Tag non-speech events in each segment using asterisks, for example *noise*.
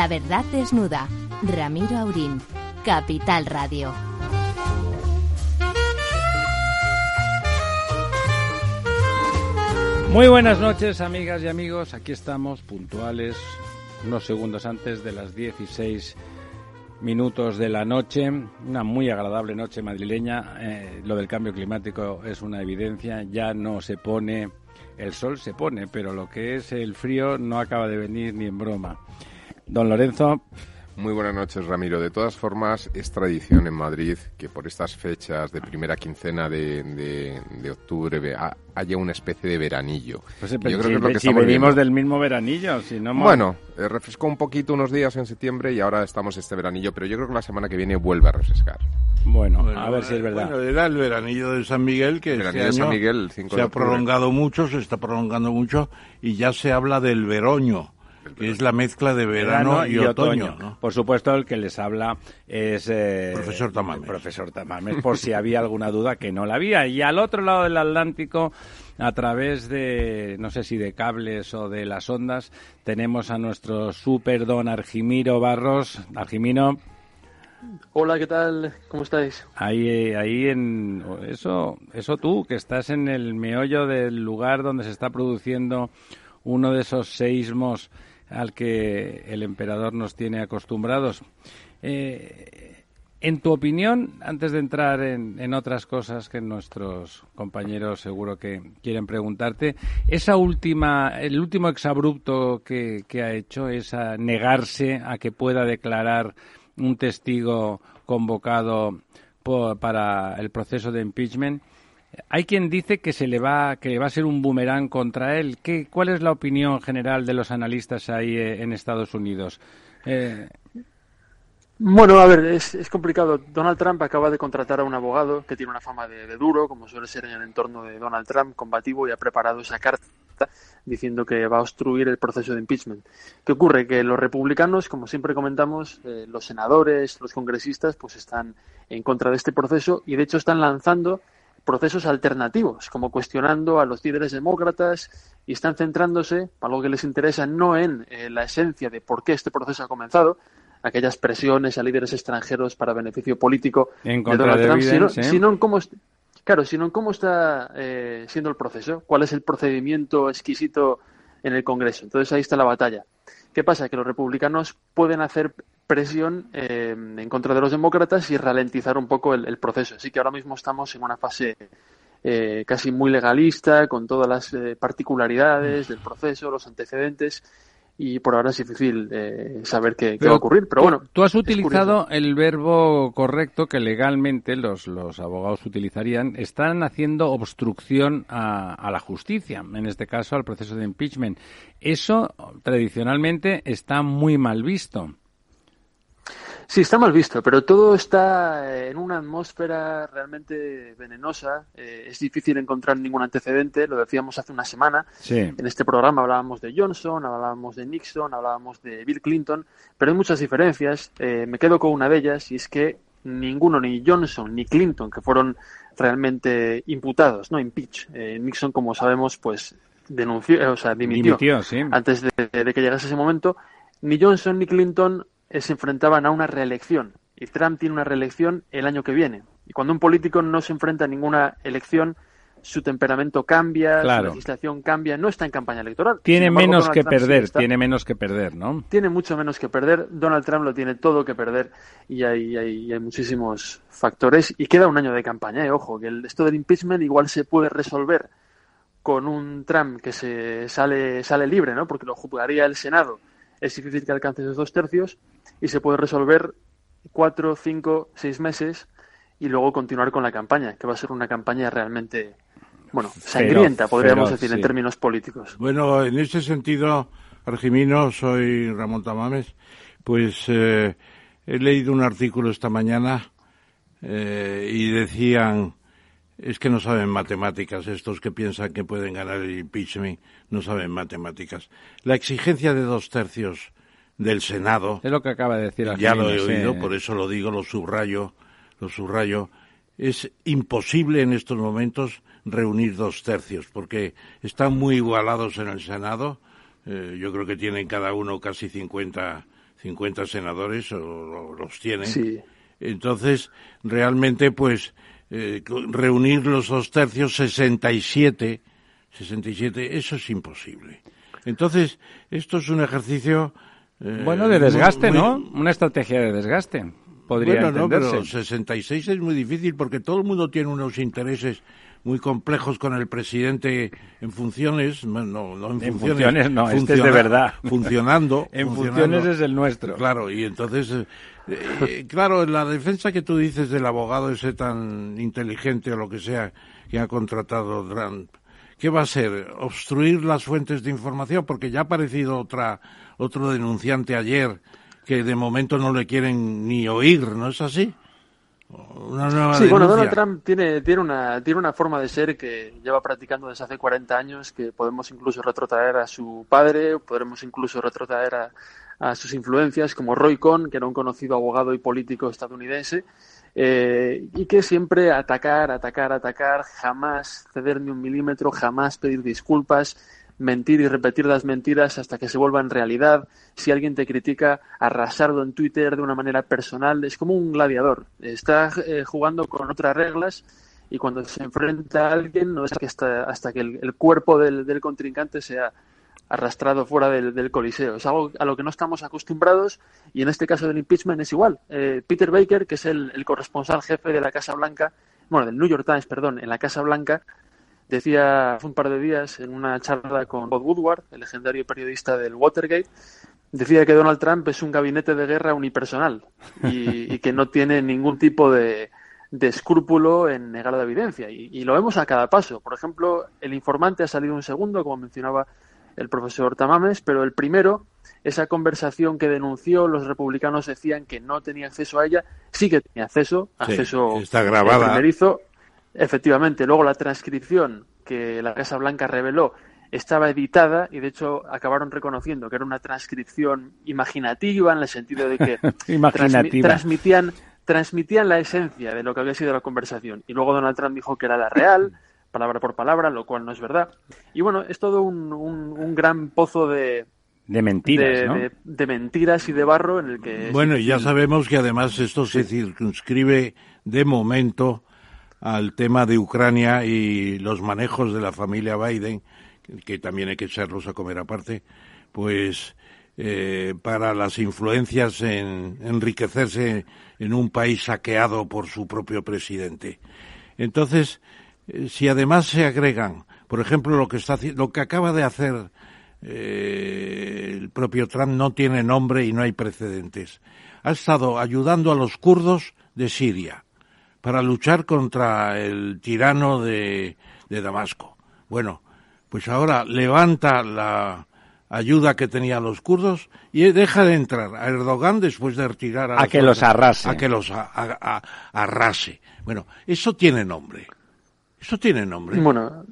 La verdad desnuda. Ramiro Aurín. Capital Radio. Muy buenas noches, amigas y amigos. Aquí estamos, puntuales, unos segundos antes de las 16 minutos de la noche. Una muy agradable noche madrileña. Eh, lo del cambio climático es una evidencia. Ya no se pone, el sol se pone, pero lo que es el frío no acaba de venir ni en broma. Don Lorenzo. Muy buenas noches, Ramiro. De todas formas, es tradición en Madrid que por estas fechas de primera quincena de, octubre haya una especie de veranillo. Pues, Yo creo que es lo que si venimos del mismo veranillo, si no... Bueno, eh, refrescó un poquito unos días en septiembre y ahora estamos este veranillo, pero yo creo que la semana que viene vuelve a refrescar. Bueno, a ver si es verdad. Bueno, era el veranillo de San Miguel que este San Miguel, se ha prolongado mucho, se está prolongando mucho y ya se habla del veroño es la mezcla de verano, y, otoño. Por supuesto, el que les habla es eh, profesor Tamames. profesor Tamames, por si había alguna duda que no la había. Y al otro lado del Atlántico, a través de, no sé si de cables o de las ondas, tenemos a nuestro super don Argimiro Barros. Argimino. Hola, ¿qué tal? ¿Cómo estáis? Ahí, ahí en eso, eso tú, que estás en el meollo del lugar donde se está produciendo uno de esos seísmos al que el emperador nos tiene acostumbrados. Eh, en tu opinión, antes de entrar en, otras cosas que nuestros compañeros seguro que quieren preguntarte, esa última, el último exabrupto que, ha hecho es a negarse a que pueda declarar un testigo convocado para el proceso de impeachment. Hay quien dice que se le va que va a ser un boomerang contra él. ¿Qué, ¿Cuál es la opinión general de los analistas ahí eh, en Estados Unidos? Eh... Bueno, a ver, es, complicado. Donald Trump acaba de contratar a un abogado que tiene una fama de, duro, como suele ser en el entorno de Donald Trump, combativo, y ha preparado esa carta diciendo que va a obstruir el proceso de impeachment. ¿Qué ocurre? Que los republicanos, como siempre comentamos, eh, los senadores, los congresistas, pues están en contra de este proceso y de hecho están lanzando procesos alternativos, como cuestionando a los líderes demócratas y están centrándose, algo que les interesa, no en eh, la esencia de por qué este proceso ha comenzado, aquellas presiones a líderes extranjeros para beneficio político de Donald Trump, sino, en cómo claro, sino en cómo está eh, siendo el proceso, cuál es el procedimiento exquisito en el Congreso. Entonces ahí está la batalla. ¿Qué pasa? Que los republicanos pueden hacer presión eh, en contra de los demócratas y ralentizar un poco el, proceso. Así que ahora mismo estamos en una fase eh, casi muy legalista, con todas las eh, particularidades del proceso, los antecedentes, y por ahora es difícil eh, saber qué, va a ocurrir. Pero bueno, tú has utilizado el verbo correcto que legalmente los, los abogados utilizarían. Están haciendo obstrucción a, a, la justicia, en este caso al proceso de impeachment. Eso tradicionalmente está muy mal visto. Sí, está mal visto, pero todo está en una atmósfera realmente venenosa. Eh, es difícil encontrar ningún antecedente, lo decíamos hace una semana. En este programa hablábamos de Johnson, hablábamos de Nixon, hablábamos de Bill Clinton, pero hay muchas diferencias. Eh, me quedo con una de ellas y es que ninguno, ni Johnson ni Clinton, que fueron realmente imputados, no impeach. Eh, Nixon, como sabemos, pues denunció, o sea, dimitió, antes de, de que llegase ese momento. Ni Johnson ni Clinton eh, se enfrentaban a una reelección y Trump tiene una reelección el año que viene. Y cuando un político no se enfrenta a ninguna elección, su temperamento cambia, su legislación cambia, no está en campaña electoral. Tiene menos que perder, tiene menos que perder, ¿no? Tiene mucho menos que perder. Donald Trump lo tiene todo que perder y hay, hay, hay muchísimos factores. Y queda un año de campaña, ¿eh? ojo, que el, esto del impeachment igual se puede resolver con un Trump que se sale, sale libre, ¿no? Porque lo juzgaría el Senado es difícil que alcance esos dos tercios y se puede resolver cuatro, cinco, seis meses y luego continuar con la campaña, que va a ser una campaña realmente, bueno, sangrienta, podríamos decir, en términos políticos. Bueno, en ese sentido, Argimino, soy Ramón Tamames, pues eh, he leído un artículo esta mañana eh, y decían es que no saben matemáticas, estos que piensan que pueden ganar el impeachment, no saben matemáticas. La exigencia de dos tercios del Senado. Es lo que acaba de decir Ya lo he oído, por eso lo digo, lo subrayo, lo subrayo. Es imposible en estos momentos reunir dos tercios, porque están muy igualados en el Senado. Eh, yo creo que tienen cada uno casi 50, 50 senadores o, los tiene. Entonces, realmente, pues, eh, reunir los dos tercios, 67, 67, eso es imposible. Entonces, esto es un ejercicio... Eh, bueno, de desgaste, ¿no? Una estrategia de desgaste. Podría bueno, no, pero 66 es muy difícil porque todo el mundo tiene unos intereses muy complejos con el presidente en funciones, no, no en, funciones, no, este es de verdad. Funcionando. *laughs* en funciones es el nuestro. Claro, y entonces, eh, claro, la defensa que tú dices del abogado ese tan inteligente o lo que sea que ha contratado Trump, ¿qué va a ser? ¿Obstruir las fuentes de información? Porque ya ha aparecido otra, otro denunciante ayer que de momento no le quieren ni oír, ¿no es así? sí, bueno, Donald Trump tiene, tiene, una, tiene una forma de ser que lleva practicando desde hace 40 años, que podemos incluso retrotraer a su padre, podremos incluso retrotraer a, a sus influencias, como Roy Cohn, que era un conocido abogado y político estadounidense, eh, y que siempre atacar, atacar, atacar, jamás ceder ni un milímetro, jamás pedir disculpas, mentir y repetir las mentiras hasta que se vuelvan realidad. Si alguien te critica, arrasarlo en Twitter de una manera personal. Es como un gladiador. Está eh, jugando con otras reglas y cuando se enfrenta a alguien no es que hasta, hasta que el, cuerpo del, contrincante sea arrastrado fuera del, coliseo. Es algo a lo que no estamos acostumbrados y en este caso del impeachment es igual. Eh, Peter Baker, que es el, corresponsal jefe de la Casa Blanca, bueno, del New York Times, perdón, en la Casa Blanca, Decía hace un par de días en una charla con Bob Woodward, el legendario periodista del Watergate, decía que Donald Trump es un gabinete de guerra unipersonal y, que no tiene ningún tipo de, escrúpulo en negar la evidencia. Y, lo vemos a cada paso. Por ejemplo, el informante ha salido un segundo, como mencionaba el profesor Tamames, pero el primero, esa conversación que denunció, los republicanos decían que no tenía acceso a ella, sí que tenía acceso, acceso está grabada. primerizo, Efectivamente, luego la transcripción que la Casa Blanca reveló estaba editada y de hecho acabaron reconociendo que era una transcripción imaginativa en el sentido de que *laughs* transmitían, transmitían la esencia de lo que había sido la conversación. Y luego Donald Trump dijo que era la real, palabra por palabra, lo cual no es verdad. Y bueno, es todo un, un, gran pozo de, de mentiras, de, mentiras y de barro en el que... Bueno, y ya sabemos que además esto se circunscribe de momento al tema de Ucrania y los manejos de la familia Biden, que también hay que echarlos a comer aparte, pues eh, para las influencias en enriquecerse en un país saqueado por su propio presidente. Entonces, si además se agregan, por ejemplo, lo que está lo que acaba de hacer eh, el propio Trump no tiene nombre y no hay precedentes. Ha estado ayudando a los kurdos de Siria para luchar contra el tirano de, Damasco. Bueno, pues ahora levanta la ayuda que tenían los kurdos y deja de entrar a Erdogan después de retirar a, que los arrase. A que los arrase. Bueno, eso tiene nombre. Eso tiene nombre. Bueno,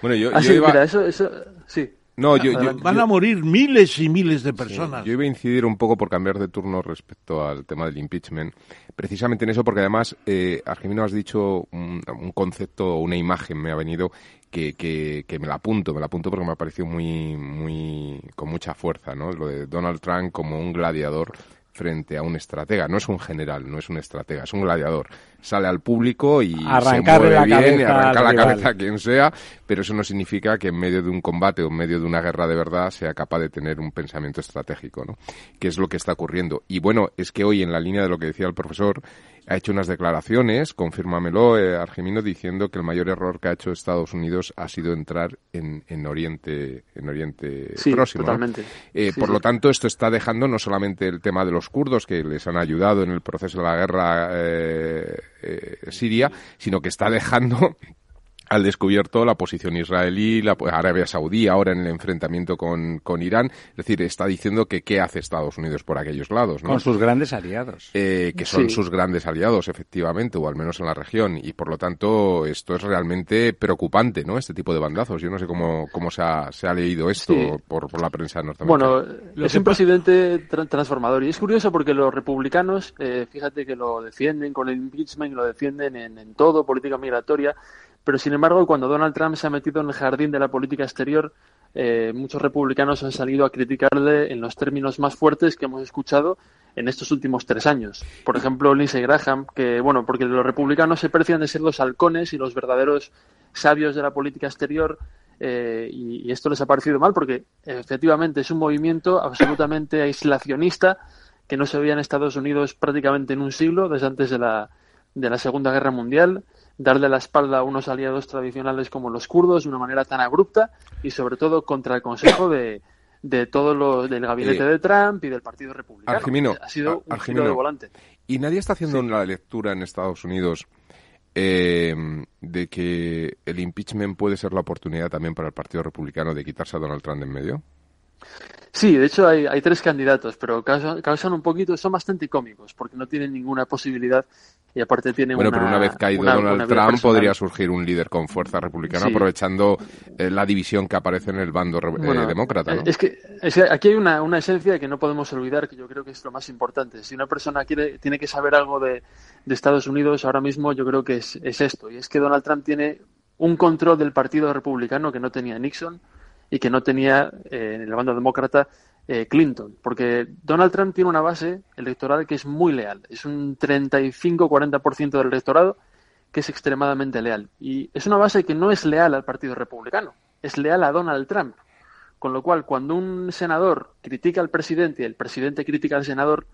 bueno yo, eso, eso, sí. No, yo, van a morir miles y miles de personas. yo iba a incidir un poco por cambiar de turno respecto al tema del impeachment, precisamente en eso, porque además, eh, Argemino, has dicho un, concepto, una imagen me ha venido que, que, que, me la apunto, me la apunto porque me ha parecido muy, muy, con mucha fuerza, ¿no? Lo de Donald Trump como un gladiador frente a un estratega. No es un general, no es un estratega, es un gladiador. Sale al público y se mueve la bien, y arranca la cabeza a quien sea, pero eso no significa que en medio de un combate o en medio de una guerra de verdad sea capaz de tener un pensamiento estratégico, ¿no? Que es lo que está ocurriendo. Y bueno, es que hoy, en la línea de lo que decía el profesor, ha hecho unas declaraciones, confírmamelo, eh, Argemino, diciendo que el mayor error que ha hecho Estados Unidos ha sido entrar en, en Oriente, en Oriente Próximo. Totalmente. Eh, por lo tanto, esto está dejando no solamente el tema de los kurdos, que les han ayudado en el proceso de la guerra eh, eh siria, sino que está dejando al descubierto la posición israelí, la Arabia Saudí ahora en el enfrentamiento con, con, Irán. Es decir, está diciendo que qué hace Estados Unidos por aquellos lados. ¿no? Con sus grandes aliados. Eh, que son sus grandes aliados, efectivamente, o al menos en la región. Y por lo tanto, esto es realmente preocupante, ¿no? Este tipo de bandazos. Yo no sé cómo, cómo se, ha, se ha leído esto por, por, la prensa norteamericana. Bueno, es un presidente transformador. Y es curioso porque los republicanos, eh, fíjate que lo defienden con el impeachment, lo defienden en, en todo, política migratoria pero sin embargo, cuando Donald Trump se ha metido en el jardín de la política exterior, eh, muchos republicanos han salido a criticarle en los términos más fuertes que hemos escuchado en estos últimos tres años. Por ejemplo, Lindsey Graham, que, bueno, porque los republicanos se precian de ser los halcones y los verdaderos sabios de la política exterior, eh, y, esto les ha parecido mal porque efectivamente es un movimiento absolutamente aislacionista que no se veía en Estados Unidos prácticamente en un siglo, desde antes de la, de la Segunda Guerra Mundial, darle la espalda a unos aliados tradicionales como los kurdos de una manera tan abrupta y sobre todo contra el Consejo de, de todo lo del gabinete de Trump y del Partido Republicano. ha sido un giro de volante. Y nadie está haciendo una lectura en Estados Unidos eh, de que el impeachment puede ser la oportunidad también para el Partido Republicano de quitarse a Donald Trump de en medio. Sí, de hecho hay, hay tres candidatos, pero causan, un poquito, son bastante cómicos, porque no tienen ninguna posibilidad y aparte tiene bueno, pero una vez caído Donald Trump podría surgir un líder con fuerza republicana aprovechando eh, la división que aparece en el bando eh, demócrata. ¿no? Es, que, aquí hay una, una esencia que no podemos olvidar, que yo creo que es lo más importante. Si una persona quiere, tiene que saber algo de, de Estados Unidos ahora mismo, yo creo que es, es esto, y es que Donald Trump tiene un control del Partido Republicano que no tenía Nixon y que no tenía eh, en el bando demócrata eh, Clinton, porque Donald Trump tiene una base electoral que es muy leal, es un 35-40% del electorado que es extremadamente leal. Y es una base que no es leal al Partido Republicano, es leal a Donald Trump. Con lo cual, cuando un senador critica al presidente y el presidente critica al senador,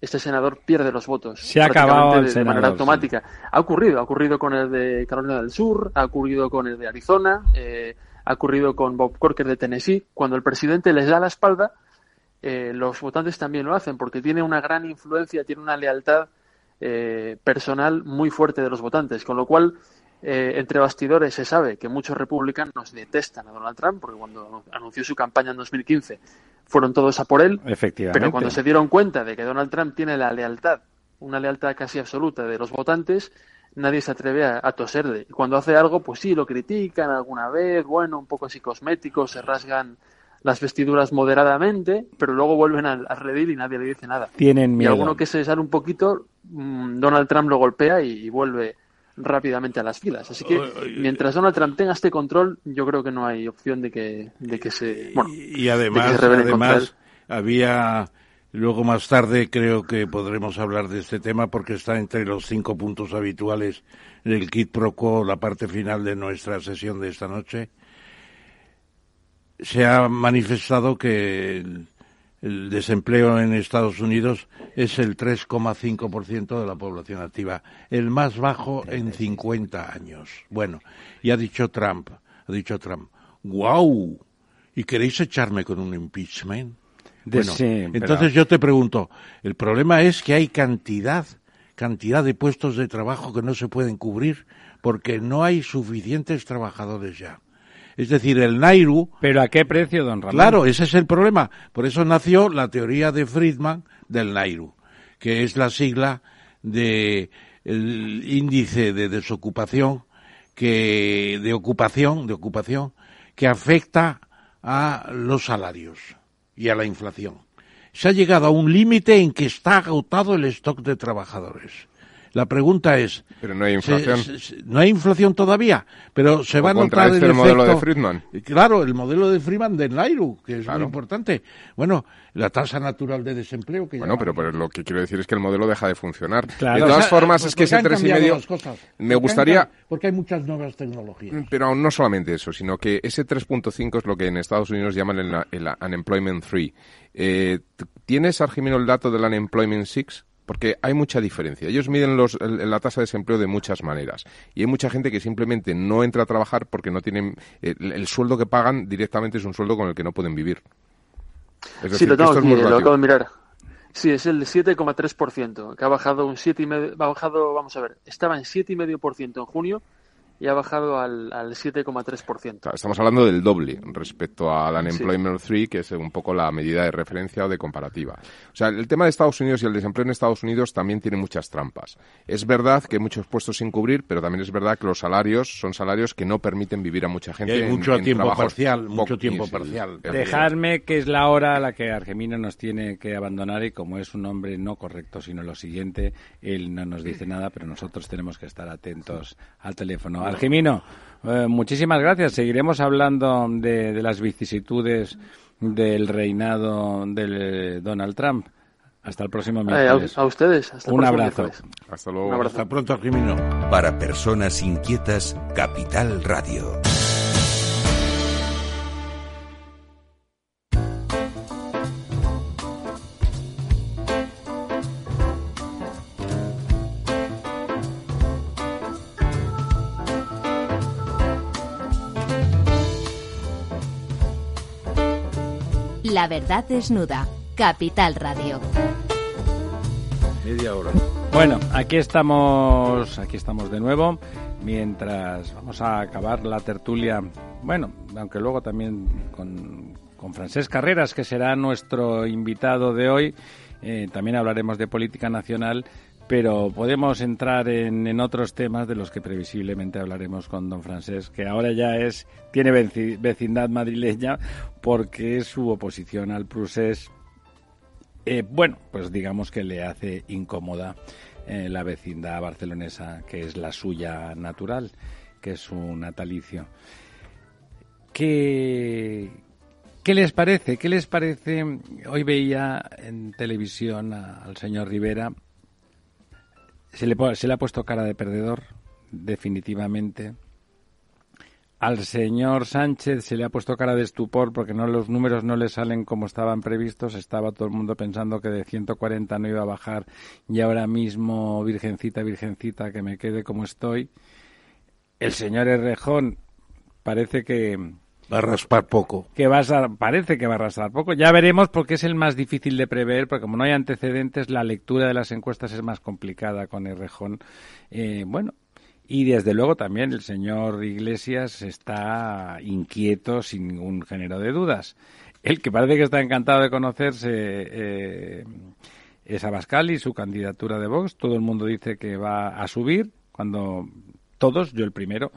este senador pierde los votos. Se ha acabado de, manera automática. Ha ocurrido, ha ocurrido con el de Carolina del Sur, ha ocurrido con el de Arizona, eh, ha ocurrido con Bob Corker de Tennessee. Cuando el presidente les da la espalda, eh, los votantes también lo hacen porque tiene una gran influencia, tiene una lealtad eh, personal muy fuerte de los votantes, con lo cual eh, entre bastidores se sabe que muchos republicanos detestan a Donald Trump porque cuando anunció su campaña en 2015 fueron todos a por él, pero cuando se dieron cuenta de que Donald Trump tiene la lealtad, una lealtad casi absoluta de los votantes, nadie se atreve a, toserle. Y cuando hace algo, pues sí, lo critican alguna vez, bueno, un poco así cosmético, se rasgan las vestiduras moderadamente, pero luego vuelven al, redil y nadie le dice nada. Tienen miedo. Y alguno que se sale un poquito, mm, Donald Trump lo golpea y, vuelve rápidamente a las filas. Así que mientras Donald Trump tenga este control, yo creo que no hay opción de que, de que se. Bueno, y además, además había Luego más tarde creo que podremos hablar de este tema porque está entre los cinco puntos habituales del kit pro quo, la parte final de nuestra sesión de esta noche. Se ha manifestado que el, desempleo en Estados Unidos es el 3,5% de la población activa, el más bajo en 50 años. Bueno, y ha dicho Trump, ha dicho Trump, ¡guau! ¿Y queréis echarme con un impeachment? Entonces yo te pregunto, el problema es que hay cantidad, cantidad de puestos de trabajo que no se pueden cubrir porque no hay suficientes trabajadores ya. Es decir, el Nairu. ¿Pero a qué precio, don Ramón? Claro, ese es el problema. Por eso nació la teoría de Friedman del Nairu, que es la sigla del índice de desocupación que de ocupación, de ocupación que afecta a los salarios y a la inflación. Se ha llegado a un límite en que está agotado el stock de trabajadores. La pregunta es... Pero no hay inflación. no hay inflación todavía, pero se va a notar el, el modelo de Friedman. Claro, el modelo de Friedman de Nairu, que es muy importante. Bueno, la tasa natural de desempleo que Bueno, pero, lo que quiero decir es que el modelo deja de funcionar. De todas formas, es que ese tres y medio... Me gustaría... porque hay muchas nuevas tecnologías. Mm, pero no solamente eso, sino que ese 3.5 es lo que en Estados Unidos llaman el, unemployment 3. Eh, ¿Tienes, Argimino, el dato del unemployment 6? Porque hay mucha diferencia. Ellos miden los, la tasa de desempleo de muchas maneras. Y hay mucha gente que simplemente no entra a trabajar porque no tienen. El, sueldo que pagan directamente es un sueldo con el que no pueden vivir. sí, lo, tengo aquí, lo acabo de mirar. Sí, es el 7,3%, que ha bajado un 7,5%. Ha bajado, vamos a ver, estaba en 7,5% en junio y ha bajado al, al 7,3%. Estamos hablando del doble respecto al Unemployment 3, que es un poco la medida de referencia o de comparativa. O sea, el tema de Estados Unidos y el desempleo en Estados Unidos también tiene muchas trampas. Es verdad que hay muchos puestos sin cubrir, pero también es verdad que los salarios son salarios que no permiten vivir a mucha gente. hay mucho tiempo parcial, mucho tiempo parcial. Dejarme que es la hora a la que Argemino nos tiene que abandonar y como es un hombre no correcto, sino lo siguiente, él no nos dice nada, pero nosotros tenemos que estar atentos al teléfono. Argemino, Eh, muchísimas gracias. Seguiremos hablando de, las vicisitudes del reinado de Donald Trump. Hasta el próximo eh, miércoles. a, ustedes. Un abrazo. Hasta luego. Hasta pronto, Jimeno. Para personas inquietas, Capital Radio. La verdad desnuda. Capital Radio. Media hora. Bueno, aquí estamos, aquí estamos de nuevo. Mientras vamos a acabar la tertulia, bueno, aunque luego también con, con Francés Carreras, que será nuestro invitado de hoy, eh, también hablaremos de política nacional pero podemos entrar en, otros temas de los que previsiblemente hablaremos con don Francés, que ahora ya es tiene vecindad madrileña porque su oposición al Prusés, eh, bueno, pues digamos que le hace incómoda eh, la vecindad barcelonesa, que es la suya natural, que es su natalicio. ¿Qué, ¿Qué les parece? ¿Qué les parece? Hoy veía en televisión al señor Rivera se le, ha puesto cara de perdedor, definitivamente. Al señor Sánchez se le ha puesto cara de estupor porque no los números no le salen como estaban previstos. Estaba todo el mundo pensando que de 140 no iba a bajar y ahora mismo, virgencita, virgencita, que me quede como estoy. El señor Errejón parece que, Va a raspar poco. Que va a, parece que va a raspar poco. Ya veremos porque es el más difícil de prever, porque como no hay antecedentes, la lectura de las encuestas es más complicada con el rejón. Eh, bueno, y desde luego también el señor Iglesias está inquieto sin ningún género de dudas. El que parece que está encantado de conocerse eh, es Abascal y su candidatura de Vox. Todo el mundo dice que va a subir, cuando todos, yo el primero,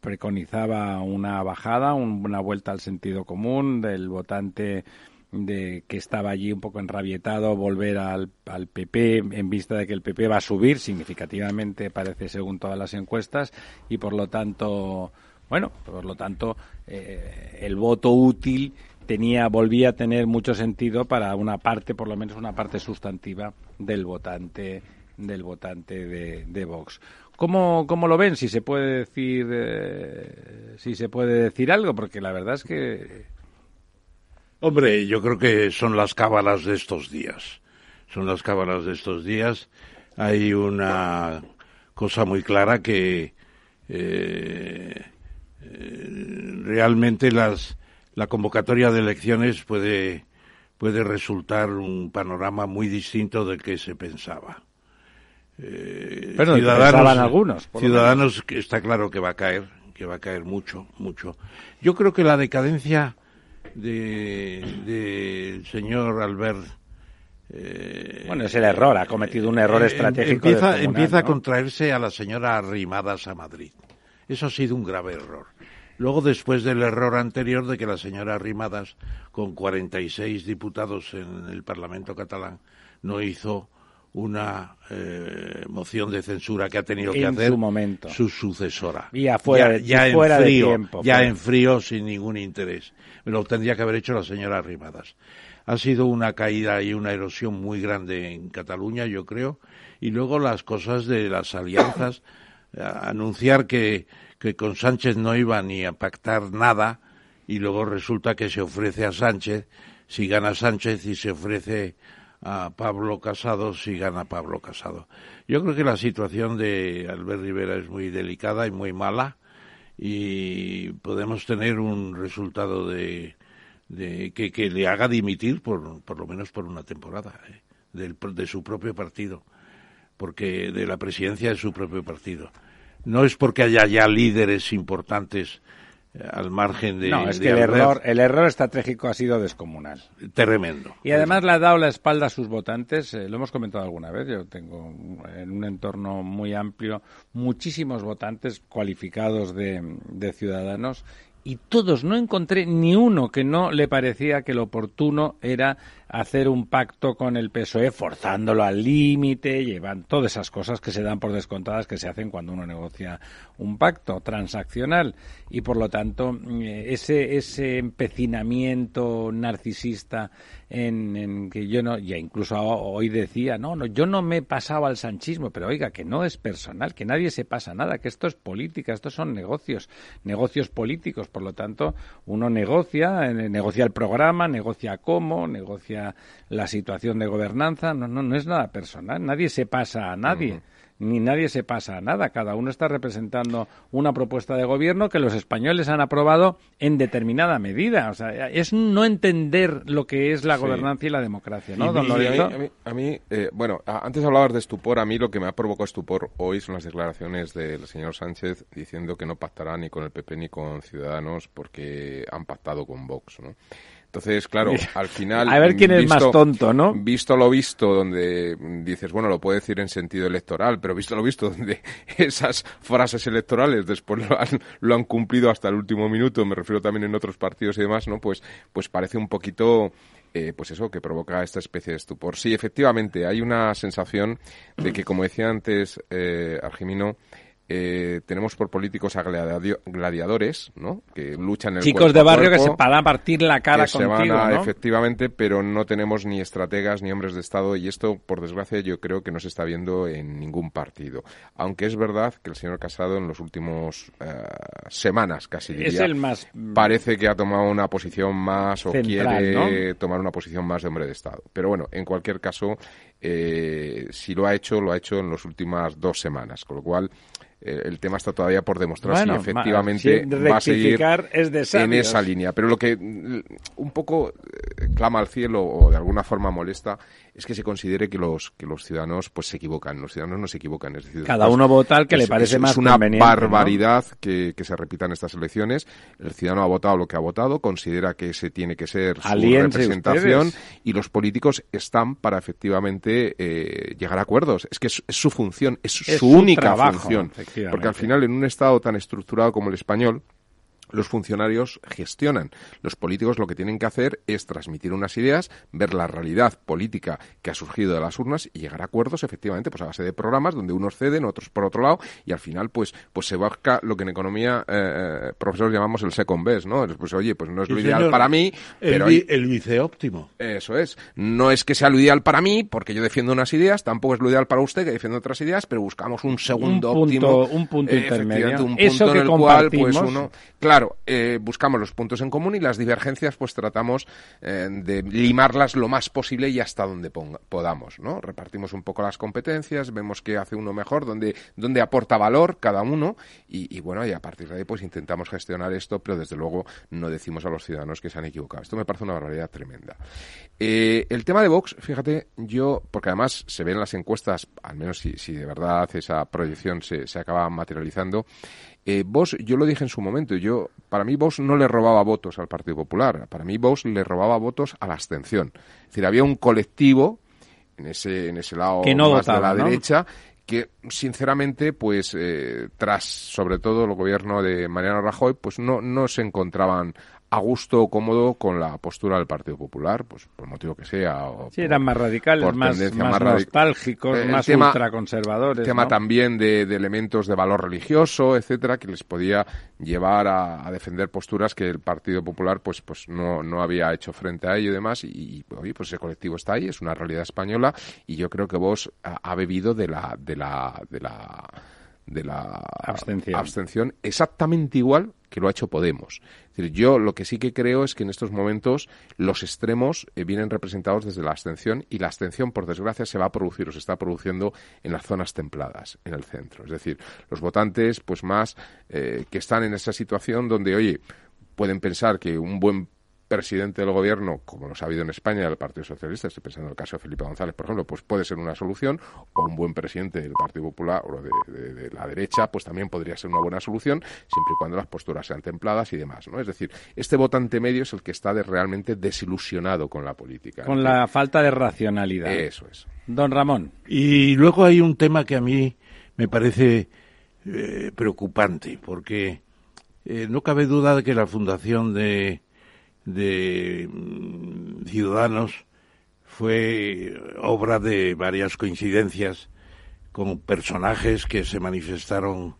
preconizaba una bajada, una vuelta al sentido común del votante de que estaba allí un poco enrabietado volver al, al, PP en vista de que el PP va a subir significativamente parece según todas las encuestas y por lo tanto bueno por lo tanto eh, el voto útil tenía volvía a tener mucho sentido para una parte por lo menos una parte sustantiva del votante del votante de, de Vox ¿Cómo, ¿Cómo, lo ven? Si se puede decir, eh, si se puede decir algo, porque la verdad es que. Hombre, yo creo que son las cábalas de estos días. Son las cábalas de estos días. Hay una cosa muy clara que eh, eh, realmente las, la convocatoria de elecciones puede, puede resultar un panorama muy distinto del que se pensaba. Eh, ciudadanos, algunos. Ciudadanos que está claro que va a caer, que va a caer mucho, mucho. Yo creo que la decadencia del de, señor Albert eh, bueno, es el error, ha cometido un error eh, estratégico. Empieza, empieza a contraerse a la señora Arrimadas a Madrid. Eso ha sido un grave error. Luego, después del error anterior de que la señora Arrimadas, con 46 diputados en el Parlamento catalán, no hizo una eh, moción de censura que ha tenido que hacer su, momento. su sucesora. Y afuera, ya, en frío, tiempo, ya en frío, sin ningún interés. Lo tendría que haber hecho la señora Rimadas. Ha sido una caída y una erosión muy grande en Cataluña, yo creo. Y luego las cosas de las alianzas, *coughs* anunciar que, que con Sánchez no iba ni a pactar nada y luego resulta que se ofrece a Sánchez, si gana Sánchez y se ofrece a Pablo Casado si gana Pablo Casado. Yo creo que la situación de Albert Rivera es muy delicada y muy mala y podemos tener un resultado de, de que, le haga dimitir por, por lo menos por una temporada ¿eh? de su propio partido, porque de la presidencia de su propio partido. No es porque haya ya líderes importantes al margen de. No, es que el error, el error estratégico ha sido descomunal. Tremendo. Y además le ha dado la espalda a sus votantes, eh, lo hemos comentado alguna vez, yo tengo en un entorno muy amplio muchísimos votantes cualificados de, de ciudadanos y todos, no encontré ni uno que no le parecía que lo oportuno era hacer un pacto con el PSOE, forzándolo al límite, llevan todas esas cosas que se dan por descontadas que se hacen cuando uno negocia un pacto transaccional. Y por lo tanto, eh, ese, ese empecinamiento narcisista en, que yo no, ya incluso hoy decía, no, no, yo no me he pasado al sanchismo, pero oiga, que no es personal, que nadie se pasa nada, que esto es política, estos son negocios, negocios políticos, por lo tanto, uno negocia, eh, negocia el programa, negocia cómo, negocia la situación de gobernanza, no, no, no es nada personal, nadie se pasa a nadie ni nadie se pasa a nada. Cada uno está representando una propuesta de gobierno que los españoles han aprobado en determinada medida. O sea, es no entender lo que es la gobernanza y la democracia, ¿no, don A mí, eh, bueno, antes hablabas de estupor. A mí lo que me ha provocado estupor hoy son las declaraciones del señor Sánchez diciendo que no pactará ni con el PP ni con Ciudadanos porque han pactado con Vox, ¿no? Entonces, claro, *laughs* al final... A ver quién es más tonto, ¿no? Visto lo visto, donde dices, bueno, lo puedo decir en sentido electoral, pero visto lo visto, donde *laughs* esas frases electorales después lo han, lo han cumplido hasta el último minuto, me refiero también en otros partidos y demás, ¿no? Pues, pues parece un poquito... Eh, pues eso, que provoca esta especie de estupor. Sí, efectivamente, hay una sensación de que, como decía antes eh, Argimino, eh, tenemos por políticos a gladiadores, ¿no? Que luchan el Chicos de barrio que se van a partir la cara contigo, se van Efectivamente, pero no tenemos ni estrategas ni hombres de Estado y esto, por desgracia, yo creo que no se está viendo en ningún partido. Aunque es verdad que el señor Casado en los últimos eh, semanas, casi diría, parece que ha tomado una posición más o quiere tomar una posición más de hombre de Estado. Pero bueno, en cualquier caso, eh, si lo ha hecho, lo ha hecho en las últimas dos semanas, con lo cual el tema está todavía por demostrar si efectivamente va a seguir en esa línea. Pero lo que mm, un poco eh, clama al cielo o de alguna forma molesta es que se considere que los que los ciudadanos pues se equivocan. Los ciudadanos no se equivocan. Es decir, cada uno vota al que le parece más Es una barbaridad que, que, se repitan estas elecciones. El ciudadano ha votado lo que ha votado, considera que ese tiene que ser su representación y los políticos están para efectivamente eh, llegar a acuerdos. Es que es, su función, es, su, única función. Porque al final en un estado tan estructurado como el español los funcionarios gestionan. Los políticos lo que tienen que hacer es transmitir unas ideas, ver la realidad política que ha surgido de las urnas y llegar a acuerdos, efectivamente, pues a base de programas donde unos ceden, otros por otro lado, y al final, pues, pues se busca lo que en economía, eh, eh profesores llamamos el second best, ¿no? Pues oye, pues no es lo ideal para mí, pero... El, el viceóptimo. Eso es. No es que sea lo ideal para mí, porque yo defiendo unas ideas, tampoco es lo ideal para usted, que defiende otras ideas, pero buscamos un segundo un punto, óptimo. Un punto intermedio. Un punto en el cual, pues uno... Claro, eh, buscamos los puntos en común y las divergencias pues tratamos eh, de limarlas lo más posible y hasta donde podamos, ¿no? Repartimos un poco las competencias, vemos qué hace uno mejor, dónde, dónde aporta valor cada uno y, bueno, y a partir de ahí pues intentamos gestionar esto, pero desde luego no decimos a los ciudadanos que se han equivocado. Esto me parece una barbaridad tremenda. Eh, el tema de Vox, fíjate, yo, porque además se ven las encuestas, al menos si, si de verdad esa proyección se, se acaba materializando, eh, Vos, yo lo dije en su momento, yo para mí Vos no le robaba votos al Partido Popular, para mí Vos le robaba votos a la abstención. Es decir, había un colectivo en ese, en ese lado más de la derecha que sinceramente pues eh, tras sobre todo el gobierno de Mariano Rajoy pues no no se encontraban a gusto o cómodo con la postura del Partido Popular, pues por motivo que sea. O sí, eran más radicales, más, más, nostálgicos, eh, más tema, ultraconservadores. Tema también de, elementos de valor religioso, etcétera, que les podía llevar a, defender posturas que el Partido Popular pues pues no, no había hecho frente a ello y demás. Y, oye, pues ese colectivo está ahí, es una realidad española y yo creo que vos ha, ha bebido de la de la de la de la abstención. exactamente igual que lo ha hecho Podemos. Es decir, yo lo que sí que creo es que en estos momentos los extremos eh, vienen representados desde la abstención y la abstención, por desgracia, se va a producir o se está produciendo en las zonas templadas, en el centro. Es decir, los votantes, pues más eh, que están en esa situación donde, oye, pueden pensar que un buen presidente del gobierno, como lo ha habido en España del Partido Socialista, estoy pensando en el caso de Felipe González, por ejemplo, pues puede ser una solución, o un buen presidente del Partido Popular o de, la derecha, pues también podría ser una buena solución, siempre y cuando las posturas sean templadas y demás, ¿no? Es decir, este votante medio es el que está realmente desilusionado con la política. Con la falta de racionalidad. Eso es. Don Ramón. Y luego hay un tema que a mí me parece eh, preocupante, porque eh, no cabe duda de que la fundación de, de mm, Ciudadanos fue obra de varias coincidencias con personajes que se manifestaron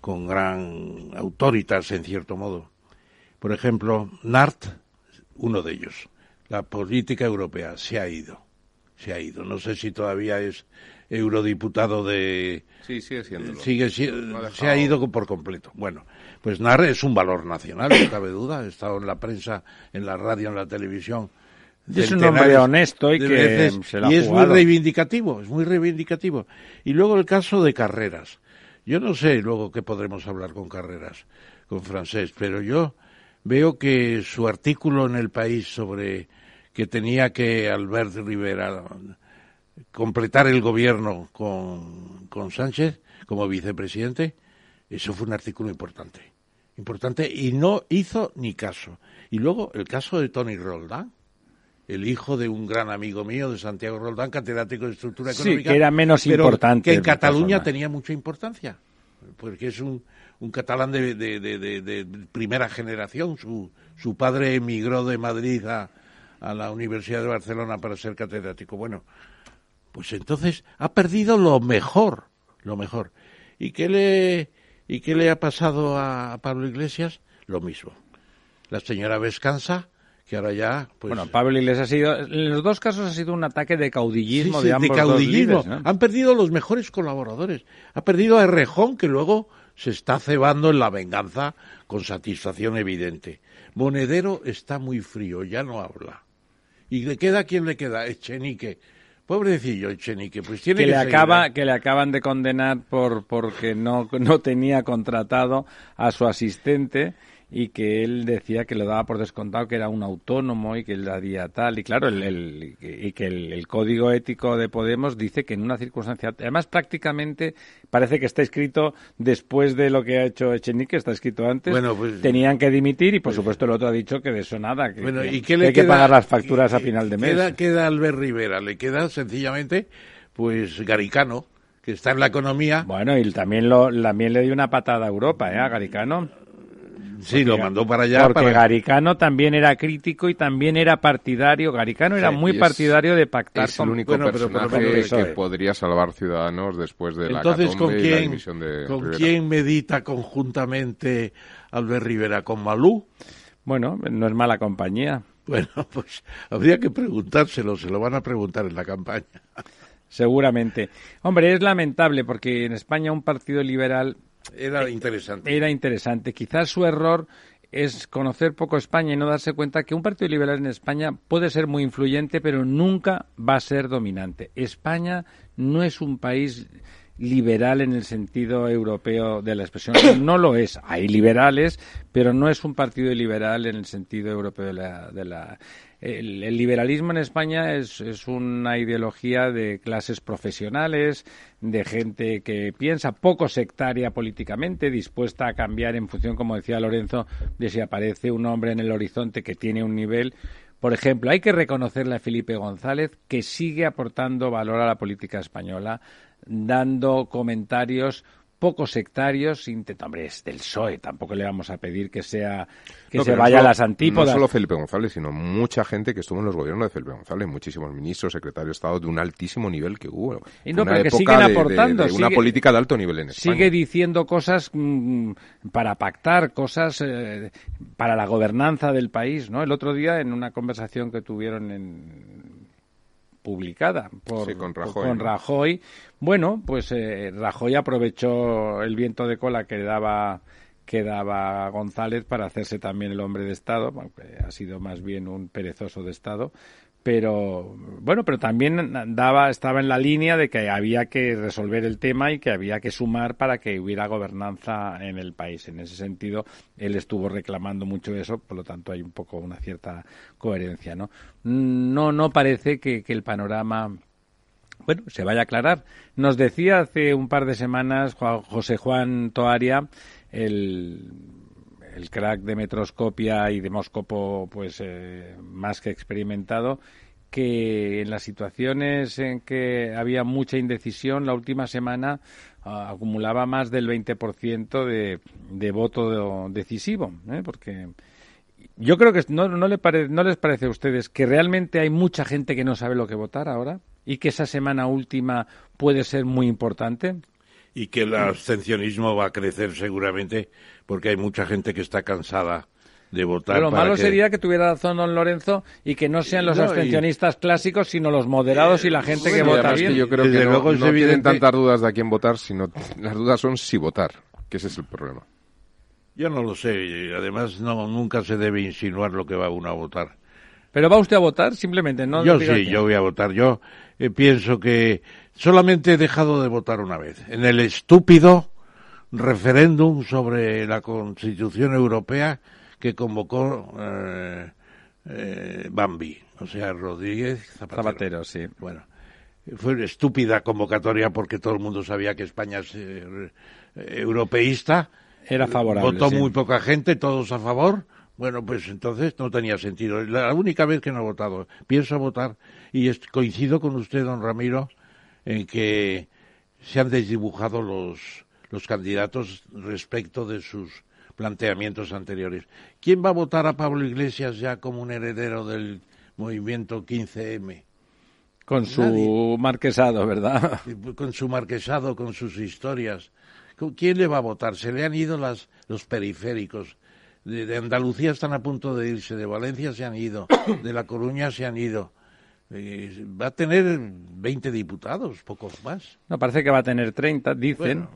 con gran autoritas, en cierto modo. Por ejemplo, Nart, uno de ellos. La política europea se ha ido. Se ha ido. No sé si todavía es eurodiputado de. Sí, sigue siendo. Sigue, se ha ido por completo. Bueno, pues Nart es un valor nacional, no cabe duda. He estado en la prensa, en la radio, en la televisión es un hombre honesto y que se la y es muy reivindicativo, es muy reivindicativo. Y luego el caso de Carreras. Yo no sé luego qué podremos hablar con Carreras, con francés, pero yo veo que su artículo en el país sobre que tenía que Albert Rivera completar el gobierno con, con Sánchez como vicepresidente, eso fue un artículo importante, importante y no hizo ni caso. Y luego el caso de Tony Roldán, el hijo de un gran amigo mío, de Santiago Roldán, catedrático de estructura económica. Sí, que era menos importante. Que en Cataluña tenía mucha importancia, porque es un, un catalán de, de, primera generación. Su, su padre emigró de Madrid a, a la Universidad de Barcelona para ser catedrático. Bueno, pues entonces ha perdido lo mejor, lo mejor. ¿Y qué le, y qué le ha pasado a Pablo Iglesias? Lo mismo. La señora Vescanza que ahora ya pues bueno Pablo Iglesias ha sido en los dos casos ha sido un ataque de caudillismo de ambos de caudillismo. han perdido los mejores colaboradores. Ha perdido a Errejón que luego se está cebando en la venganza con satisfacción evidente. Monedero está muy frío ya no habla. Y le queda quién le queda Echenique Pobrecillo Echenique, pues tiene que, que le acaba que le acaban de condenar por porque no no tenía contratado a su asistente y que él decía que lo daba por descontado que era un autónomo y que él daría tal y claro el, y que el, código ético de Podemos dice que en una circunstancia además prácticamente parece que está escrito después de lo que ha hecho Echenique está escrito antes pues, tenían que dimitir y por pues supuesto el otro ha dicho que de eso nada que, hay que pagar las facturas a final de mes queda, queda Albert Rivera le queda sencillamente pues Garicano que está en la economía. Bueno, y también, lo, también le dio una patada a Europa, ¿eh? A Garicano. Sí, lo mandó para allá. Porque Garicano también era crítico y también era partidario. Garicano era muy partidario de pactar es el único personaje que podría salvar Ciudadanos después de la Entonces, ¿con quién, ¿con quién medita conjuntamente Albert Rivera? ¿Con Malú? Bueno, no es mala compañía. Bueno, *laughs* pues habría que preguntárselo, se lo van a preguntar en la campaña. Seguramente. Hombre, es lamentable porque en España un partido liberal era interesante. Era interesante. Quizás su error es conocer poco España y no darse cuenta que un partido liberal en España puede ser muy influyente, pero nunca va a ser dominante. España no es un país liberal en el sentido europeo de la expresión. *coughs* No lo es. Hay liberales, pero no es un partido liberal en el sentido europeo de la, de la el, liberalismo en España es, una ideología de clases profesionales, de gente que piensa poco sectaria políticamente, dispuesta a cambiar en función, como decía Lorenzo, de si aparece un hombre en el horizonte que tiene un nivel. Por ejemplo, hay que reconocerle a Felipe González que sigue aportando valor a la política española, dando comentarios poco sectarios, intenta, hombre, es del PSOE, tampoco le vamos a pedir que sea que se vaya a las antípodas. No solo Felipe González, sino mucha gente que estuvo en los gobiernos de Felipe González, muchísimos ministros, secretarios de Estado de un altísimo nivel que hubo. Y no, pero que siguen aportando. una política de alto nivel en España. Sigue diciendo cosas mm, para pactar, cosas eh, para la gobernanza del país, ¿no? El otro día, en una conversación que tuvieron en publicada por, con, Rajoy, Bueno, pues eh, Rajoy aprovechó el viento de cola que daba que daba González para hacerse también el hombre de Estado, aunque ha sido más bien un perezoso de Estado, pero bueno, pero también daba, estaba en la línea de que había que resolver el tema y que había que sumar para que hubiera gobernanza en el país. En ese sentido, él estuvo reclamando mucho eso, por lo tanto hay un poco una cierta coherencia, ¿no? No, no parece que, que el panorama bueno, se vaya a aclarar. Nos decía hace un par de semanas José Juan Toaria, el el crack de Metroscopia y de Moscopo, pues eh, más que experimentado, que en las situaciones en que había mucha indecisión, la última semana ah, acumulaba más del 20% de, de voto decisivo, ¿eh? porque yo creo que no, le no les parece a ustedes que realmente hay mucha gente que no sabe lo que votar ahora y que esa semana última puede ser muy importante. Y que el abstencionismo va a crecer seguramente porque hay mucha gente que está cansada de votar. Pero lo malo sería que tuviera razón don Lorenzo y que no sean los abstencionistas clásicos, sino los moderados y la gente que vota bien. yo creo que no, no tienen tantas dudas de a quién votar, sino las dudas son si votar, que ese es el problema. Yo no lo sé, además no nunca se debe insinuar lo que va uno a votar. ¿Pero va usted a votar simplemente? no Yo sí, yo voy a votar. Yo eh, pienso que solamente he dejado de votar una vez, en el estúpido referéndum sobre la Constitución Europea que convocó eh, eh, Bambi, o sea, Rodríguez Zapatero. Zapatero, sí. Bueno, fue una estúpida convocatoria porque todo el mundo sabía que España es eh, europeísta. Era favorable. Votó muy poca gente, todos a favor. Bueno, pues entonces no tenía sentido. La única vez que no he votado. Pienso votar y coincido con usted, don Ramiro, en que se han desdibujado los, los candidatos respecto de sus planteamientos anteriores. ¿Quién va a votar a Pablo Iglesias ya como un heredero del movimiento 15M? Con su marquesado, ¿verdad? Con su marquesado, con sus historias. ¿Quién le va a votar? Se le han ido las, los periféricos. de, Andalucía están a punto de irse, de Valencia se han ido, de La Coruña se han ido. Eh, va a tener 20 diputados, pocos más. No, parece que va a tener 30, dicen.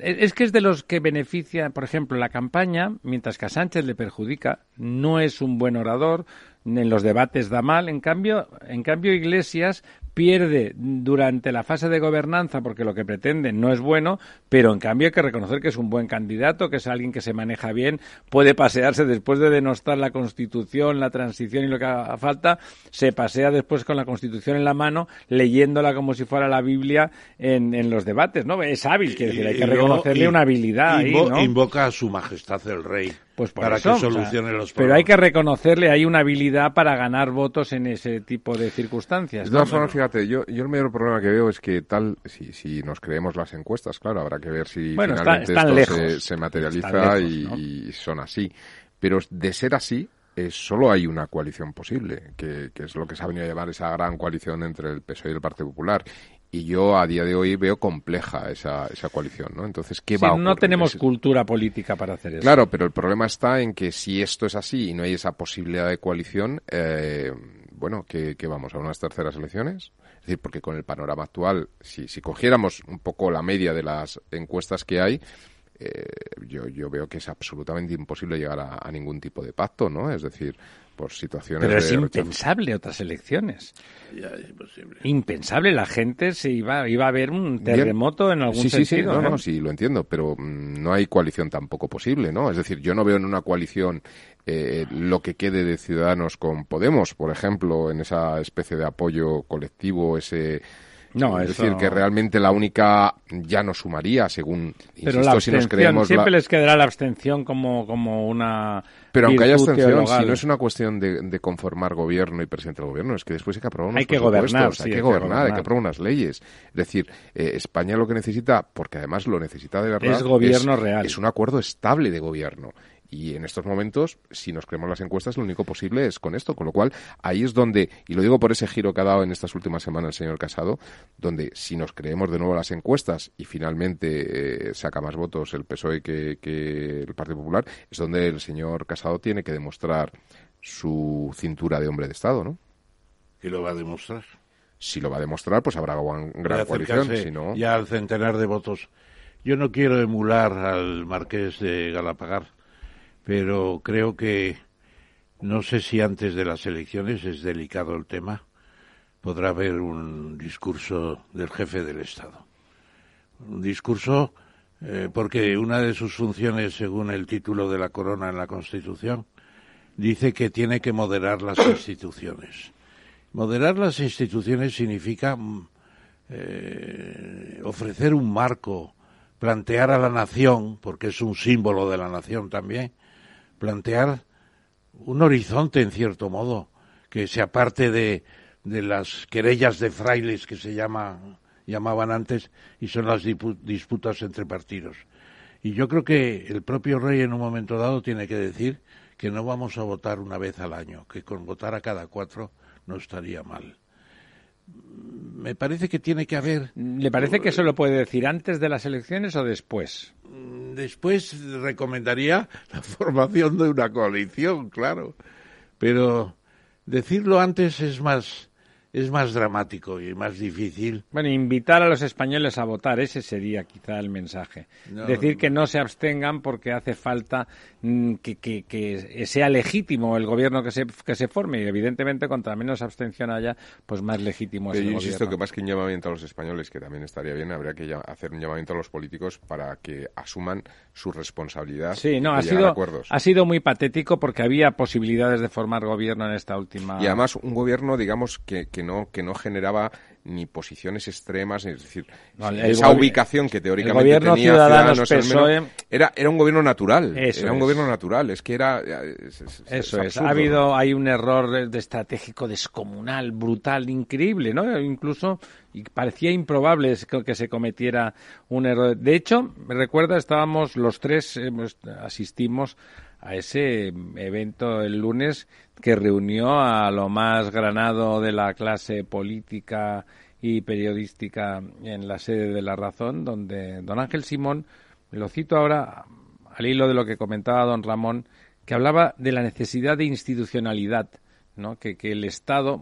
Es que es de los que beneficia, por ejemplo, la campaña, mientras que a Sánchez le perjudica, no es un buen orador, en los debates da mal, en cambio, en cambio Iglesias pierde durante la fase de gobernanza porque lo que pretende no es bueno, pero en cambio hay que reconocer que es un buen candidato, que es alguien que se maneja bien, puede pasearse después de denostar la Constitución, la transición y lo que haga falta, se pasea después con la Constitución en la mano, leyéndola como si fuera la Biblia en, en los debates, ¿no? Es hábil, quiere decir, hay que reconocerle una habilidad ahí, ¿no? Invoca a su majestad el rey. Pues para que solucione los problemas. Pero hay que reconocerle hay una habilidad para ganar votos en ese tipo de circunstancias. De fíjate, yo, yo el mayor problema que veo es que tal, si, si nos creemos las encuestas, claro, habrá que ver si finalmente esto se, materializa y, son así. Pero de ser así, eh, solo hay una coalición posible, que, que, es lo que se ha venido a llevar esa gran coalición entre el PSOE y el Partido Popular y yo a día de hoy veo compleja esa, esa coalición, ¿no? Entonces, ¿qué va a No tenemos cultura política para hacer eso. Claro, pero el problema está en que si esto es así y no hay esa posibilidad de coalición, eh, bueno, ¿qué, vamos? ¿A unas terceras elecciones? Es decir, porque con el panorama actual, si, si cogiéramos un poco la media de las encuestas que hay, eh, yo, yo veo que es absolutamente imposible llegar a, a, ningún tipo de pacto, ¿no? Es decir, por situaciones. Pero es impensable otras elecciones. Impensable, la gente se iba, iba a ver un terremoto en algún sentido. Sí, no, no, sí, lo entiendo, pero mm, no hay coalición tampoco posible, ¿no? Es decir, yo no veo en una coalición eh, lo que quede de Ciudadanos con Podemos, por ejemplo, en esa especie de apoyo colectivo, ese no, es decir, que realmente la única ya no sumaría, según Pero insisto, si nos creemos siempre les quedará la abstención como, como una. Pero aunque haya abstención, si no es una cuestión de, conformar gobierno y presidente del gobierno, es que después hay que aprobar unos hay que gobernar, hay, que gobernar, hay que aprobar unas leyes. Es decir, eh, España lo que necesita, porque además lo necesita de verdad, es gobierno real. Es un acuerdo estable de gobierno. Y en estos momentos, si nos creemos las encuestas, lo único posible es con esto. Con lo cual, ahí es donde, y lo digo por ese giro que ha dado en estas últimas semanas el señor Casado, donde si nos creemos de nuevo las encuestas y finalmente eh, saca más votos el PSOE que, que el Partido Popular, es donde el señor Casado tiene que demostrar su cintura de hombre de Estado, ¿no? ¿Y lo va a demostrar? Si lo va a demostrar, pues habrá una gran coalición. Si no... Ya al centenar de votos. Yo no quiero emular al marqués de Galapagar pero creo que no sé si antes de las elecciones es delicado el tema. Podrá haber un discurso del jefe del Estado. Un discurso eh, porque una de sus funciones, según el título de la corona en la Constitución, dice que tiene que moderar las *coughs* instituciones. Moderar las instituciones significa mm, eh, ofrecer un marco, plantear a la nación, porque es un símbolo de la nación también, plantear un horizonte, en cierto modo, que se aparte de, de las querellas de frailes que se llama, llamaban antes y son las disputas entre partidos. Y yo creo que el propio rey en un momento dado tiene que decir que no vamos a votar una vez al año, que con votar a cada cuatro no estaría mal. Me parece que tiene que haber. ¿Le parece que eso lo puede decir antes de las elecciones o después? Después recomendaría *laughs* la formación de una coalición, claro. Pero decirlo antes es más es más dramático y más difícil. Bueno, invitar a los españoles a votar, ese sería quizá el mensaje. Decir que no se abstengan porque hace falta mm, que, que, sea legítimo el gobierno que se, que se forme y evidentemente contra menos abstención haya, pues más legítimo es el yo insisto que más que un llamamiento a los españoles, que también estaría bien, habría que hacer un llamamiento a los políticos para que asuman su responsabilidad. Sí, no, ha sido, ha sido muy patético porque había posibilidades de formar gobierno en esta última. Y además un gobierno, digamos, que, que no, que no generaba ni posiciones extremas, es decir, esa ubicación que teóricamente el tenía Ciudadanos, PSOE, era, era un gobierno natural, era un gobierno natural, es que era... Eso es, ha habido, hay un error de, estratégico descomunal, brutal, increíble, ¿no? Incluso y parecía improbable que se cometiera un error. De hecho, me recuerda, estábamos los tres, asistimos a ese evento el lunes que reunió a lo más granado de la clase política y periodística en la sede de La Razón, donde don Ángel Simón, lo cito ahora al hilo de lo que comentaba don Ramón, que hablaba de la necesidad de institucionalidad, ¿no? que, que el Estado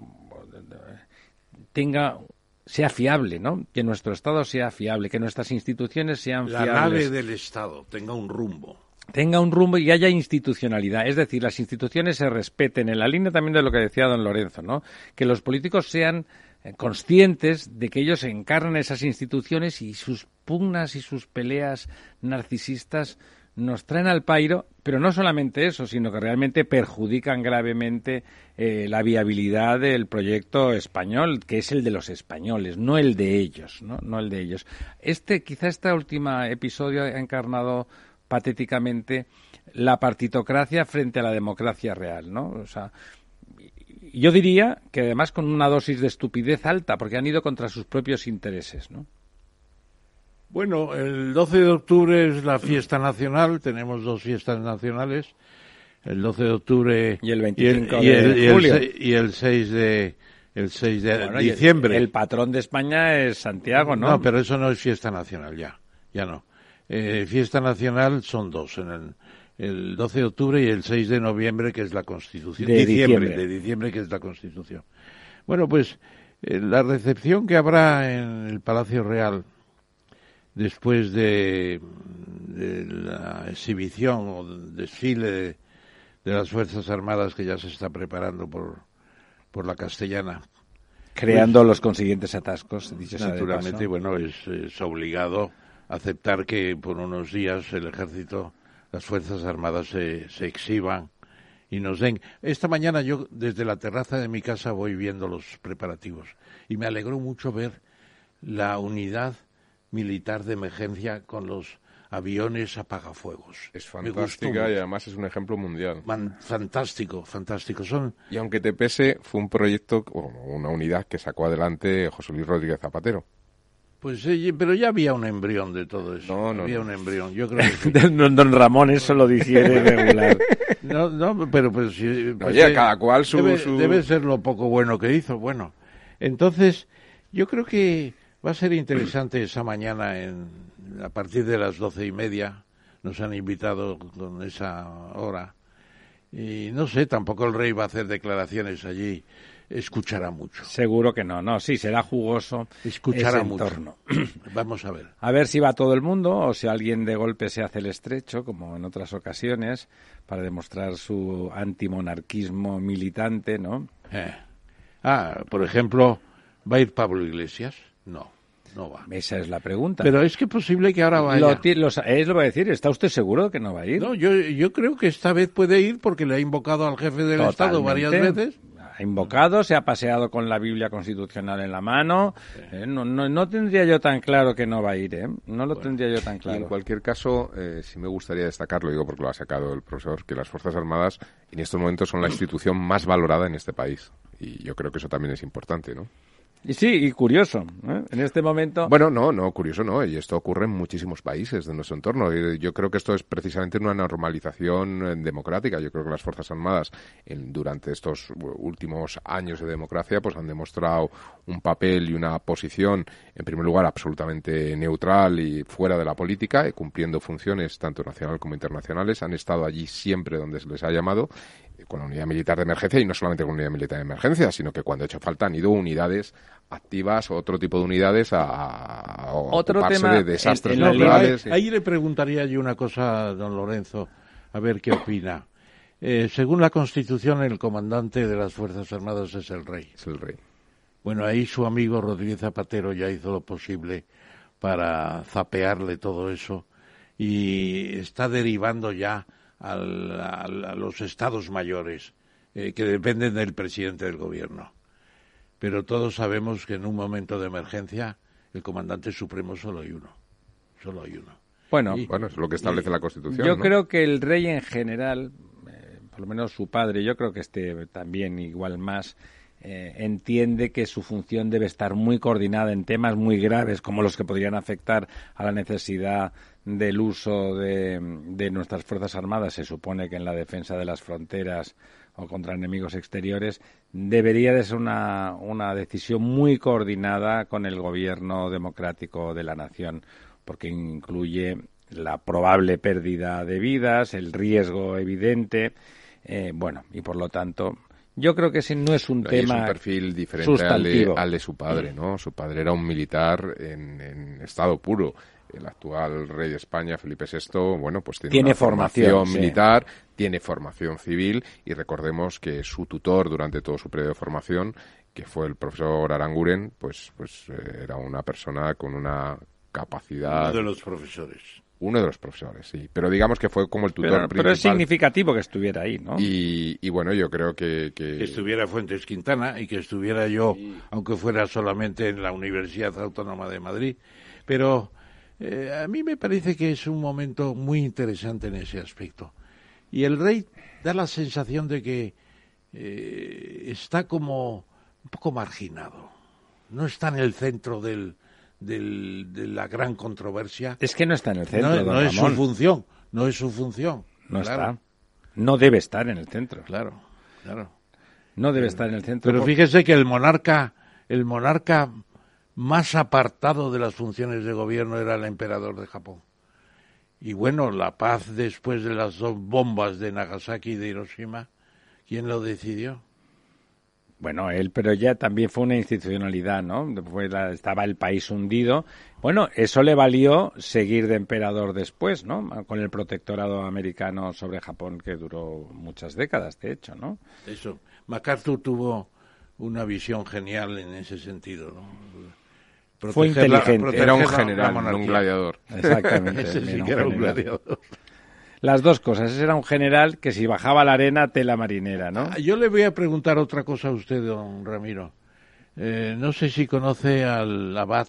tenga sea fiable, ¿no? Que nuestro Estado sea fiable, que nuestras instituciones sean fiables. La nave del Estado tenga un rumbo tenga un rumbo y haya institucionalidad, es decir, las instituciones se respeten en la línea también de lo que decía don Lorenzo, ¿no? Que los políticos sean eh, conscientes de que ellos encarnan esas instituciones y sus pugnas y sus peleas narcisistas nos traen al pairo, pero no solamente eso, sino que realmente perjudican gravemente eh, la viabilidad del proyecto español, que es el de los españoles, no el de ellos, ¿no? No el de ellos. Este, quizá este último episodio ha encarnado patéticamente la partitocracia frente a la democracia real, ¿no? O sea, yo diría que además con una dosis de estupidez alta, porque han ido contra sus propios intereses, ¿no? Bueno, el 12 de octubre es la fiesta nacional, tenemos dos fiestas nacionales, el 12 de octubre y el 25 de julio y el 6 de el 6 de diciembre. El, el, patrón de España es Santiago, ¿no? No, pero eso no es fiesta nacional ya, ya no. Eh, fiesta nacional son dos, en el, el 12 de octubre y el 6 de noviembre, que es la Constitución. De diciembre. De diciembre, que es la Constitución. Bueno, pues eh, la recepción que habrá en el Palacio Real después de, la exhibición o desfile de, las Fuerzas Armadas que ya se está preparando por, por la castellana. Creando pues los consiguientes atascos, dicho Naturalmente, bueno, es, es obligado aceptar que por unos días el ejército, las Fuerzas Armadas se, se exhiban y nos den. Esta mañana yo desde la terraza de mi casa voy viendo los preparativos y me alegró mucho ver la unidad militar de emergencia con los aviones apagafuegos. Es fantástica y además es un ejemplo mundial. fantástico, fantástico. Son... Y aunque te pese, fue un proyecto, una unidad que sacó adelante José Luis Rodríguez Zapatero. Pues sí, pero ya había un embrión de todo eso. No, no. Había un embrión. Yo creo que *laughs* don, Ramón eso lo digiere regular. *laughs* No, no, pero pues, pues Oye, eh, cada cual su debe, su debe, ser lo poco bueno que hizo. Bueno, entonces yo creo que va a ser interesante esa mañana en, a partir de las doce y media. Nos han invitado con esa hora. Y no sé, tampoco el rey va a hacer declaraciones allí escuchará mucho. Seguro que no, no, sí, será jugoso. Escuchará mucho. *clears throat* Vamos a ver. A ver si va todo el mundo o si alguien de golpe se hace el estrecho, como en otras ocasiones, para demostrar su antimonarquismo militante, ¿no? Eh. Ah, por ejemplo, ¿va a ir Pablo Iglesias? No. No va. Esa es la pregunta. Pero es que posible que ahora vaya. Lo, es lo va a decir. ¿Está usted seguro que no va a ir? No, yo, yo creo que esta vez puede ir porque le ha invocado al jefe del Estado varias veces ha invocado, se ha paseado con la Biblia constitucional en la mano. Eh, no, no, tendría yo tan claro que no va a ir, ¿eh? No lo tendría yo tan claro. en cualquier caso, eh, sí me gustaría destacar, lo digo porque lo ha sacado el profesor, que las Fuerzas Armadas en estos momentos son la institución más valorada en este país. Y yo creo que eso también es importante, ¿no? Y sí, y curioso, ¿eh? en este momento. Bueno, no, no, curioso no, y esto ocurre en muchísimos países de nuestro entorno. Yo creo que esto es precisamente una normalización eh, democrática. Yo creo que las Fuerzas Armadas, durante estos últimos años de democracia, pues han demostrado un papel y una posición, en primer lugar, absolutamente neutral y fuera de la política, cumpliendo funciones tanto nacional como internacionales. Han estado allí siempre donde se les ha llamado con la unidad militar de emergencia y no solamente con la unidad militar de emergencia, sino que cuando ha hecho falta han ido unidades activas o otro tipo de unidades a, otro tema de desastres naturales. Ahí, le preguntaría yo una cosa a don Lorenzo, a ver qué opina. Eh, según la Constitución, el comandante de las Fuerzas Armadas es el rey. Es el rey. Bueno, ahí su amigo Rodríguez Zapatero ya hizo lo posible para zapearle todo eso y está derivando ya a los estados mayores eh, que dependen del presidente del gobierno. Pero todos sabemos que en un momento de emergencia el comandante supremo solo hay uno. Solo hay uno. Bueno, bueno es lo que establece la Constitución. Yo creo que el rey en general, eh, por lo menos su padre, yo creo que este también igual más, eh, entiende que su función debe estar muy coordinada en temas muy graves como los que podrían afectar a la necesidad del uso de, nuestras Fuerzas Armadas, se supone que en la defensa de las fronteras o contra enemigos exteriores, debería de ser una, una decisión muy coordinada con el gobierno democrático de la nación, porque incluye la probable pérdida de vidas, el riesgo evidente, eh, bueno, y por lo tanto, yo creo que ese no es un tema. Es un perfil diferente al de, al de, su padre, ¿no? Su padre era un militar en, en estado puro el actual rey de España, Felipe VI, bueno, pues tiene, formación, militar, tiene formación civil y recordemos que su tutor durante todo su periodo de formación, que fue el profesor Aranguren, pues, pues eh, era una persona con una capacidad. Uno de los profesores. Uno de los profesores, sí. Pero digamos que fue como el tutor pero, principal. Pero es significativo que estuviera ahí, ¿no? Y, bueno, yo creo que, que... estuviera Fuentes Quintana y que estuviera yo, aunque fuera solamente en la Universidad Autónoma de Madrid. Pero eh, a mí me parece que es un momento muy interesante en ese aspecto. Y el rey da la sensación de que eh, está como un poco marginado. No está en el centro del, del, de la gran controversia. Es que no está en el centro. No, es su función. No es su función. No está. No debe estar en el centro. Claro, claro. No debe estar en el centro. Pero fíjese que el monarca, el monarca más apartado de las funciones de gobierno era el emperador de Japón. Y bueno, la paz después de las dos bombas de Nagasaki y de Hiroshima, ¿quién lo decidió? Bueno, él, pero ya también fue una institucionalidad, ¿no? estaba el país hundido. Bueno, eso le valió seguir de emperador después, ¿no? Con el protectorado americano sobre Japón que duró muchas décadas, de hecho, ¿no? Eso. MacArthur tuvo una visión genial en ese sentido, ¿no? Fue inteligente. era un general, no un gladiador. Exactamente. *laughs* sí que era un gladiador. Las dos cosas. Ese era un general que si bajaba a la arena, tela marinera, ¿no? Ah, yo le voy a preguntar otra cosa a usted, don Ramiro. Eh, no sé si conoce al abad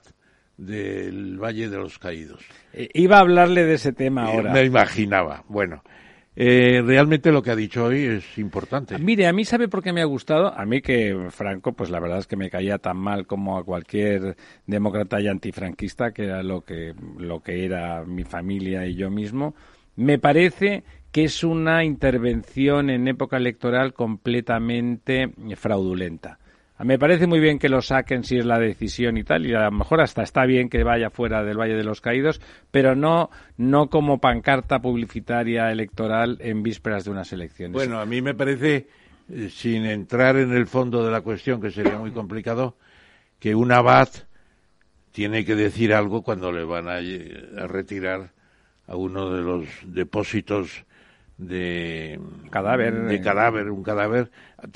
del Valle de los Caídos. Eh, iba a hablarle de ese tema ahora. Me imaginaba. Bueno, eh, realmente lo que ha dicho hoy es importante. Mire, a mí sabe por qué me ha gustado. A mí que Franco, pues la verdad es que me caía tan mal como a cualquier demócrata y antifranquista, que era lo que, lo que era mi familia y yo mismo. Me parece que es una intervención en época electoral completamente fraudulenta. Me parece muy bien que lo saquen si es la decisión y tal, y a lo mejor hasta está bien que vaya fuera del Valle de los Caídos, pero no, no como pancarta publicitaria electoral en vísperas de unas elecciones. Bueno, a mí me parece, eh, sin entrar en el fondo de la cuestión, que sería muy complicado, que un abad tiene que decir algo cuando le van a, a retirar a uno de los depósitos de cadáver de cadáver un cadáver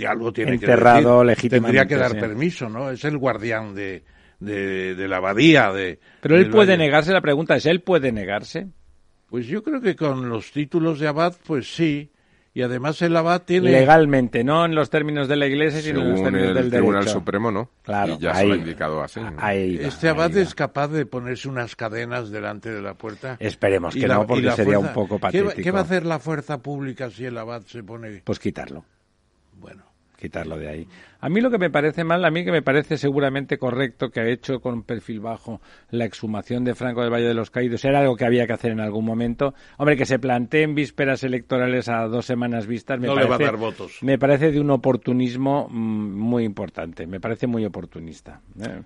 algo tiene enterrado que tendría que dar permiso no es el guardián de, de, la abadía de pero él puede negarse la pregunta es él puede negarse pues yo creo que con los títulos de abad pues sí y además el abad tiene... Legalmente, no en los términos de la Iglesia, sino en los términos del Tribunal Supremo, ¿no? Claro. Y ya se lo ha indicado así. este abad es capaz de ponerse unas cadenas delante de la puerta. Esperemos que no, porque sería un poco patético. ¿qué, va a hacer la fuerza pública si el abad se pone...? Pues quitarlo. Quitarlo de ahí. A mí lo que me parece mal, a mí que me parece seguramente correcto que ha hecho con perfil bajo la exhumación de Franco del Valle de los Caídos, era algo que había que hacer en algún momento. Hombre, que se planteen vísperas electorales a dos semanas vistas me, no parece, le va a dar votos. me parece de un oportunismo mm, muy importante, me parece muy oportunista. ¿eh?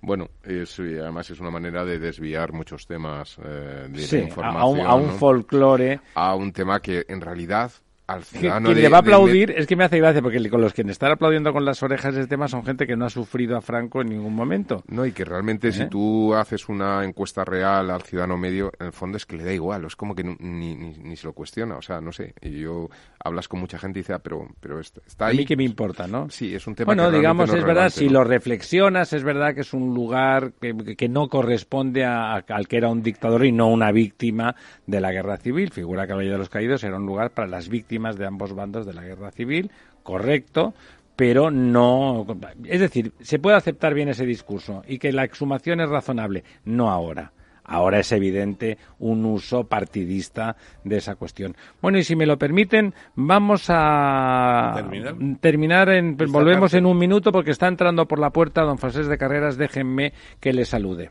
Bueno, es, además es una manera de desviar muchos temas eh, de sí, la información. a un, a un ¿no? folclore A un tema que en realidad al ciudadano quien de- le va a de- aplaudir es que me hace gracia porque con los que están aplaudiendo con las orejas ese tema son gente que no ha sufrido a Franco en ningún momento. No, y que realmente si ¿Eh? tú haces una encuesta real al ciudadano medio, en el fondo es que le da igual, es como que ni, ni, ni se lo cuestiona, o sea, no sé. Y yo hablas con mucha gente y dices, ah, pero, pero está, está A ahí. mí que me importa, ¿no? Sí, es un tema Bueno, que digamos, no es verdad, si ¿no? lo reflexionas, es verdad que es un lugar que, que no corresponde a, a- al que era un dictador y no una víctima de la guerra civil. Figura Valle de los Caídos era un lugar para las víctimas de ambos bandos de la guerra civil, correcto, pero no. Es decir, se puede aceptar bien ese discurso y que la exhumación es razonable, no ahora. Ahora es evidente un uso partidista de esa cuestión. Bueno, y si me lo permiten, vamos a ¿Terminar? terminar en, volvemos parte. en un minuto porque está entrando por la puerta don Francés de Carreras. Déjenme que le salude.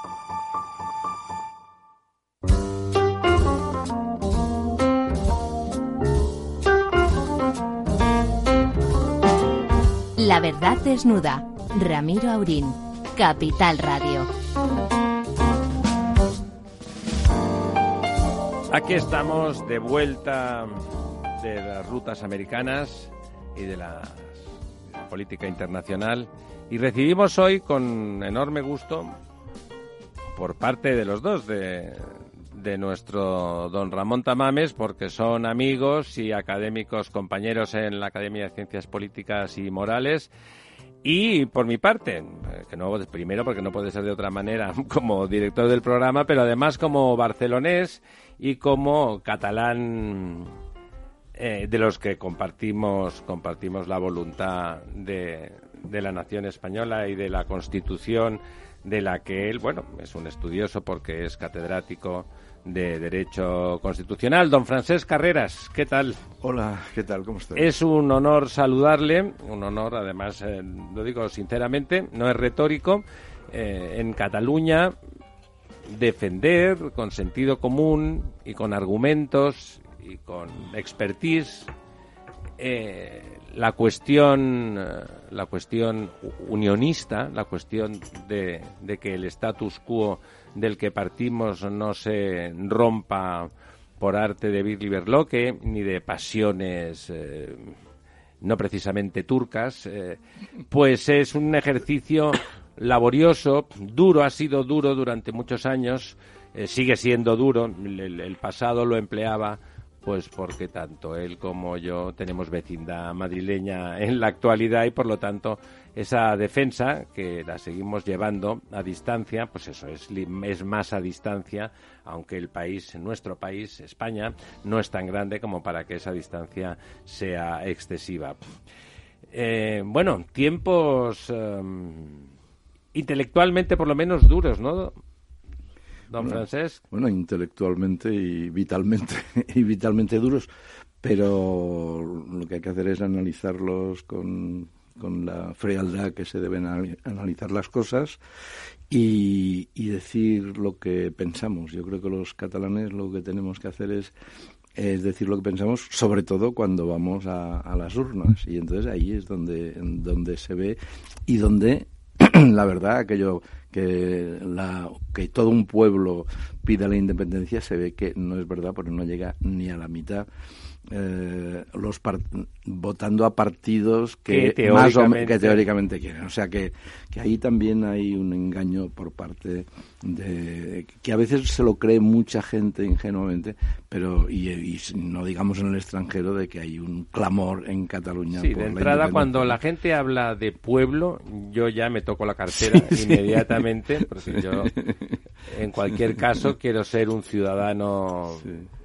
Desnuda. Ramiro Aurín. Capital Radio. Aquí estamos de vuelta de las rutas americanas y de la política internacional y recibimos hoy con enorme gusto por parte de los dos, de, nuestro don Ramón Tamames, porque son amigos y académicos, compañeros en la Academia de Ciencias Políticas y Morales. Y por mi parte, eh, que no, primero porque no puede ser de otra manera *laughs* como director del programa, pero además como barcelonés y como catalán eh, de los que compartimos, compartimos la voluntad de, de la nación española y de la Constitución de la que él, bueno, es un estudioso porque es catedrático de Derecho Constitucional. Don Francés Carreras, ¿qué tal? Hola, ¿qué tal? ¿Cómo estás? Es un honor saludarle, un honor, además, eh, lo digo sinceramente, no es retórico, eh, en Cataluña defender con sentido común y con argumentos y con expertise eh, la cuestión la cuestión unionista, la cuestión de, de que el status quo del que partimos no se rompa por arte de Birli Berloque ni de pasiones eh, no precisamente turcas, eh, pues es un ejercicio laborioso, duro, ha sido duro durante muchos años, eh, sigue siendo duro, el pasado lo empleaba pues porque tanto él como yo tenemos vecindad madrileña en la actualidad y por lo tanto esa defensa que la seguimos llevando a distancia, pues eso es, es más a distancia, aunque el país, nuestro país, España, no es tan grande como para que esa distancia sea excesiva. Eh, bueno, tiempos em, intelectualmente por lo menos duros, ¿no? Don bueno, Francés. Bueno, intelectualmente y vitalmente, *laughs* y vitalmente duros, pero lo que hay que hacer es analizarlos con, con la frialdad que se deben analizar las cosas y, y, decir lo que pensamos. Yo creo que los catalanes lo que tenemos que hacer es, decir lo que pensamos, sobre todo cuando vamos a, a las urnas. Y entonces ahí es donde, donde se ve y donde *clears throat* la verdad, aquello que, la, que todo un pueblo pida la independencia se ve que no es verdad porque no llega ni a la mitad eh, los votando a partidos que, más o que teóricamente quieren. O sea que, que ahí también hay un engaño por parte de que a veces se lo cree mucha gente ingenuamente, pero y, no digamos en el extranjero de que hay un clamor en Cataluña. Sí, de entrada cuando la gente habla de pueblo, yo ya me toco la cartera *laughs* inmediatamente, porque yo en cualquier caso quiero ser un ciudadano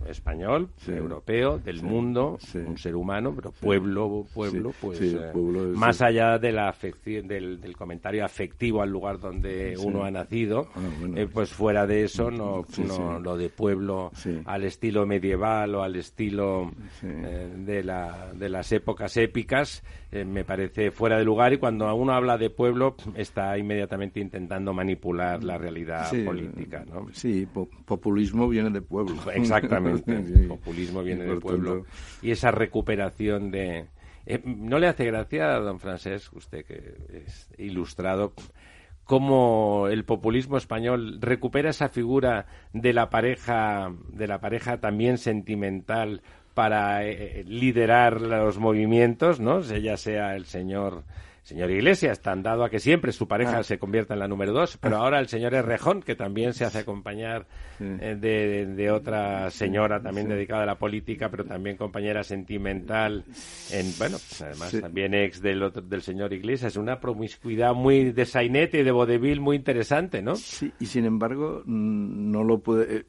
español, europeo, del mundo, un ser humano, pero pueblo, pueblo, pues eh, más allá de la del, del, comentario afectivo al lugar donde uno ha nacido, ah, eh, pues fuera de eso, no, no lo de pueblo al estilo medieval o al estilo eh, de, la, de las épocas épicas, me parece fuera de lugar y cuando uno habla de pueblo está inmediatamente intentando manipular la realidad política, ¿no? Sí, populismo viene de pueblo. Exactamente. *laughs* El populismo viene del pueblo. Y esa recuperación de... Eh, ¿No le hace gracia a don Francés, usted que es ilustrado, cómo el populismo español recupera esa figura de la pareja, de la pareja también sentimental para eh, liderar los movimientos, ¿no? Ya sea el señor señor Iglesias, tan dado a que siempre su pareja ah. se convierta en la número dos, pero ah. ahora el señor Errejón, que también se hace acompañar eh, de, otra señora también dedicada a la política, pero también compañera sentimental, en, bueno, pues además también ex del, otro, del señor Iglesias, una promiscuidad muy de sainete y de vodevil muy interesante, ¿no? Sí, y sin embargo, mm, no lo puede, eh,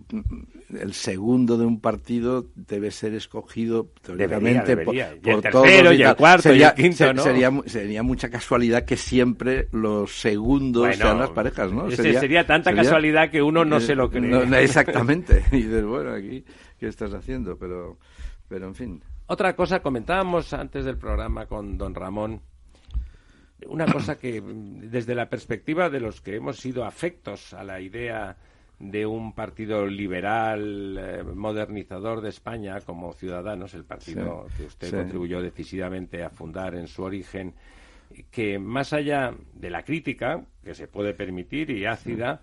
el segundo de un partido debe ser escogido teóricamente por, y el tercero y, el cuarto sería, y el quinto, ¿no? sería, sería mucha casualidad que siempre los segundos sean las parejas, ¿no? Sería, tanta casualidad que uno no se lo cree. exactamente. *laughs* Y dices, bueno, aquí, ¿qué estás haciendo? Pero, pero en fin. Otra cosa, comentábamos antes del programa con don Ramón, una cosa que desde la perspectiva de los que hemos sido afectos a la idea de un partido liberal, eh, modernizador de España como Ciudadanos, el partido que usted contribuyó decisivamente a fundar en su origen, que más allá de la crítica, que se puede permitir y ácida,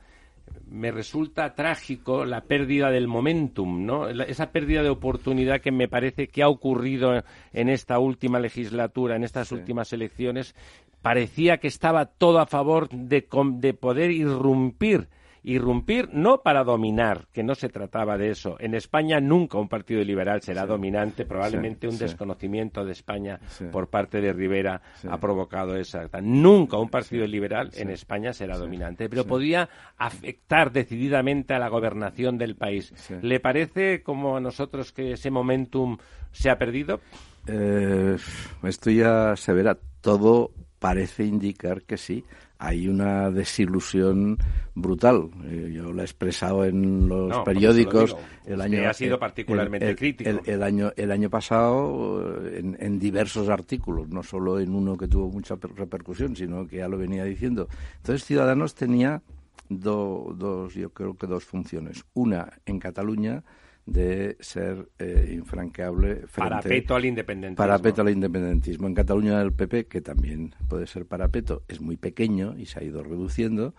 me resulta trágico la pérdida del momentum, ¿no? esa pérdida de oportunidad que me parece que ha ocurrido en esta última legislatura, en estas últimas elecciones. Parecía que estaba todo a favor de, de poder irrumpir irrumpir no para dominar, que no se trataba de eso. En España nunca un partido liberal será dominante, probablemente un desconocimiento de España por parte de Rivera ha provocado esa. Nunca un partido liberal en España será dominante, pero podía afectar decididamente a la gobernación del país. ¿Le parece como a nosotros que ese momentum se ha perdido? Eh, esto ya se verá. Todo parece indicar que sí hay una desilusión brutal. Eh, yo lo he expresado en los periódicos. El año ha sido particularmente el, crítico. El, año el año pasado en, en, diversos artículos, no solo en uno que tuvo mucha repercusión, sino que ya lo venía diciendo. Entonces Ciudadanos tenía dos, yo creo que dos funciones. Una en Cataluña de ser eh, infranqueable frente parapeto al independentismo. Parapeto al independentismo. En Cataluña el PP, que también puede ser parapeto, es muy pequeño y se ha ido reduciendo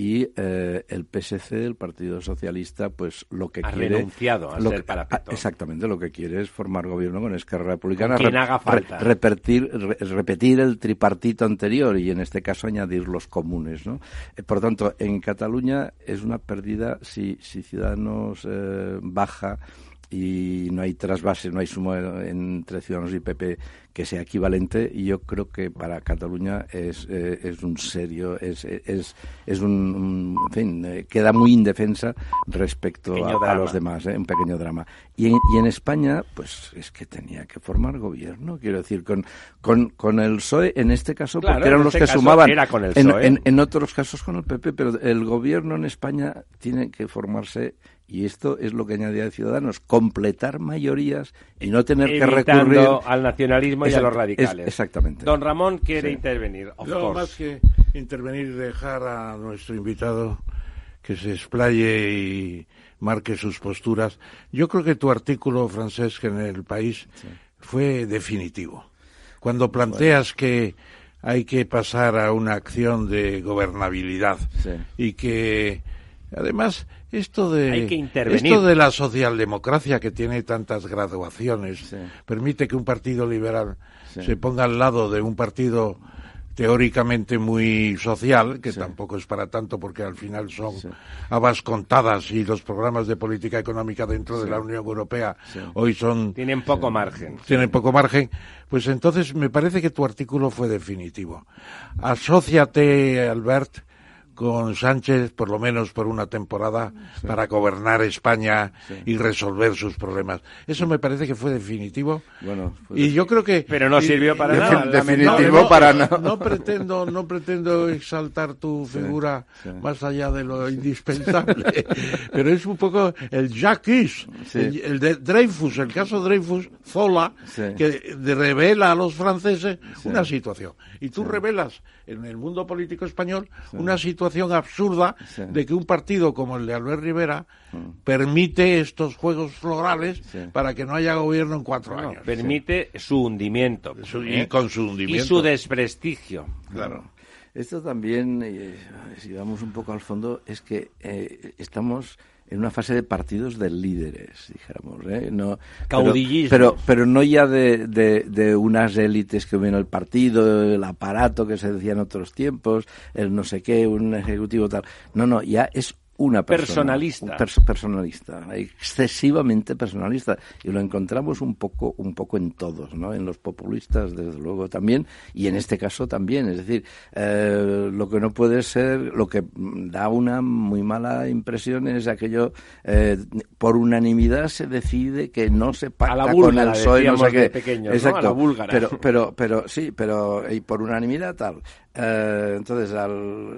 y eh, el PSC, el Partido Socialista, pues lo que ha quiere... renunciado a lo ser parapeto. exactamente, lo que quiere es formar gobierno con Esquerra Republicana. quien haga falta. repetir, repetir el tripartito anterior y en este caso añadir los comunes, ¿no? Eh, por tanto, en Cataluña es una pérdida si, si Ciudadanos eh, baja y no hay trasvase, no hay sumo entre Ciudadanos y PP que sea equivalente y yo creo que para Cataluña es, eh, es un serio, es, es, es un, en fin, eh, queda muy indefensa respecto a, los demás, eh, un pequeño drama. Y en, y en España, pues es que tenía que formar gobierno, quiero decir, con, con, con el PSOE en este caso, porque eran los este que sumaban, en, en, en otros casos con el PP, pero el gobierno en España tiene que formarse y esto es lo que añadía de Ciudadanos, completar mayorías y no tener que recurrir al nacionalismo y a los radicales. exactamente. Don Ramón quiere intervenir. no, más que intervenir y dejar a nuestro invitado que se explaye y marque sus posturas. Yo creo que tu artículo, Francesc, en el país fue definitivo. Cuando planteas que hay que pasar a una acción de gobernabilidad y que además esto de, esto de la socialdemocracia que tiene tantas graduaciones permite que un partido liberal se ponga al lado de un partido teóricamente muy social, que tampoco es para tanto porque al final son habas contadas y los programas de política económica dentro de la Unión Europea hoy son... Tienen poco margen. Tienen poco margen. Pues entonces me parece que tu artículo fue definitivo. Asociate, Albert, con Sánchez, por lo menos por una temporada, para gobernar España y resolver sus problemas. Eso me parece que fue definitivo. Bueno, y yo creo que pero no sirvió para nada. Definitivo para nada. No *laughs* pretendo, no pretendo exaltar tu figura más allá de lo indispensable, *laughs* pero es un poco el Jacques, el, de Dreyfus, el caso Dreyfus, Zola, que revela a los franceses una situación. Y tú revelas en el mundo político español una situación absurda de que un partido como el de Albert Rivera permite estos juegos florales para que no haya gobierno en cuatro años. Permite su hundimiento. y con su hundimiento. Y su desprestigio. Claro. Esto también, eh, si vamos un poco al fondo, es que eh, estamos en una fase de partidos de líderes, dijéramos. ¿eh? No, Pero, pero, no ya de, de, unas élites que ven el partido, el aparato que se decía en otros tiempos, el no sé qué, un ejecutivo tal. No, no, ya es una persona, personalista, personalista, excesivamente personalista y lo encontramos un poco, un poco en todos, ¿no? En los populistas desde luego también y en este caso también, es decir, eh, lo que no puede ser, lo que da una muy mala impresión es aquello eh, por unanimidad se decide que no se pacta con el PSOE, no sé qué, Exacto, a la búlgara. pero, pero, pero sí, pero y por unanimidad tal. Eh, entonces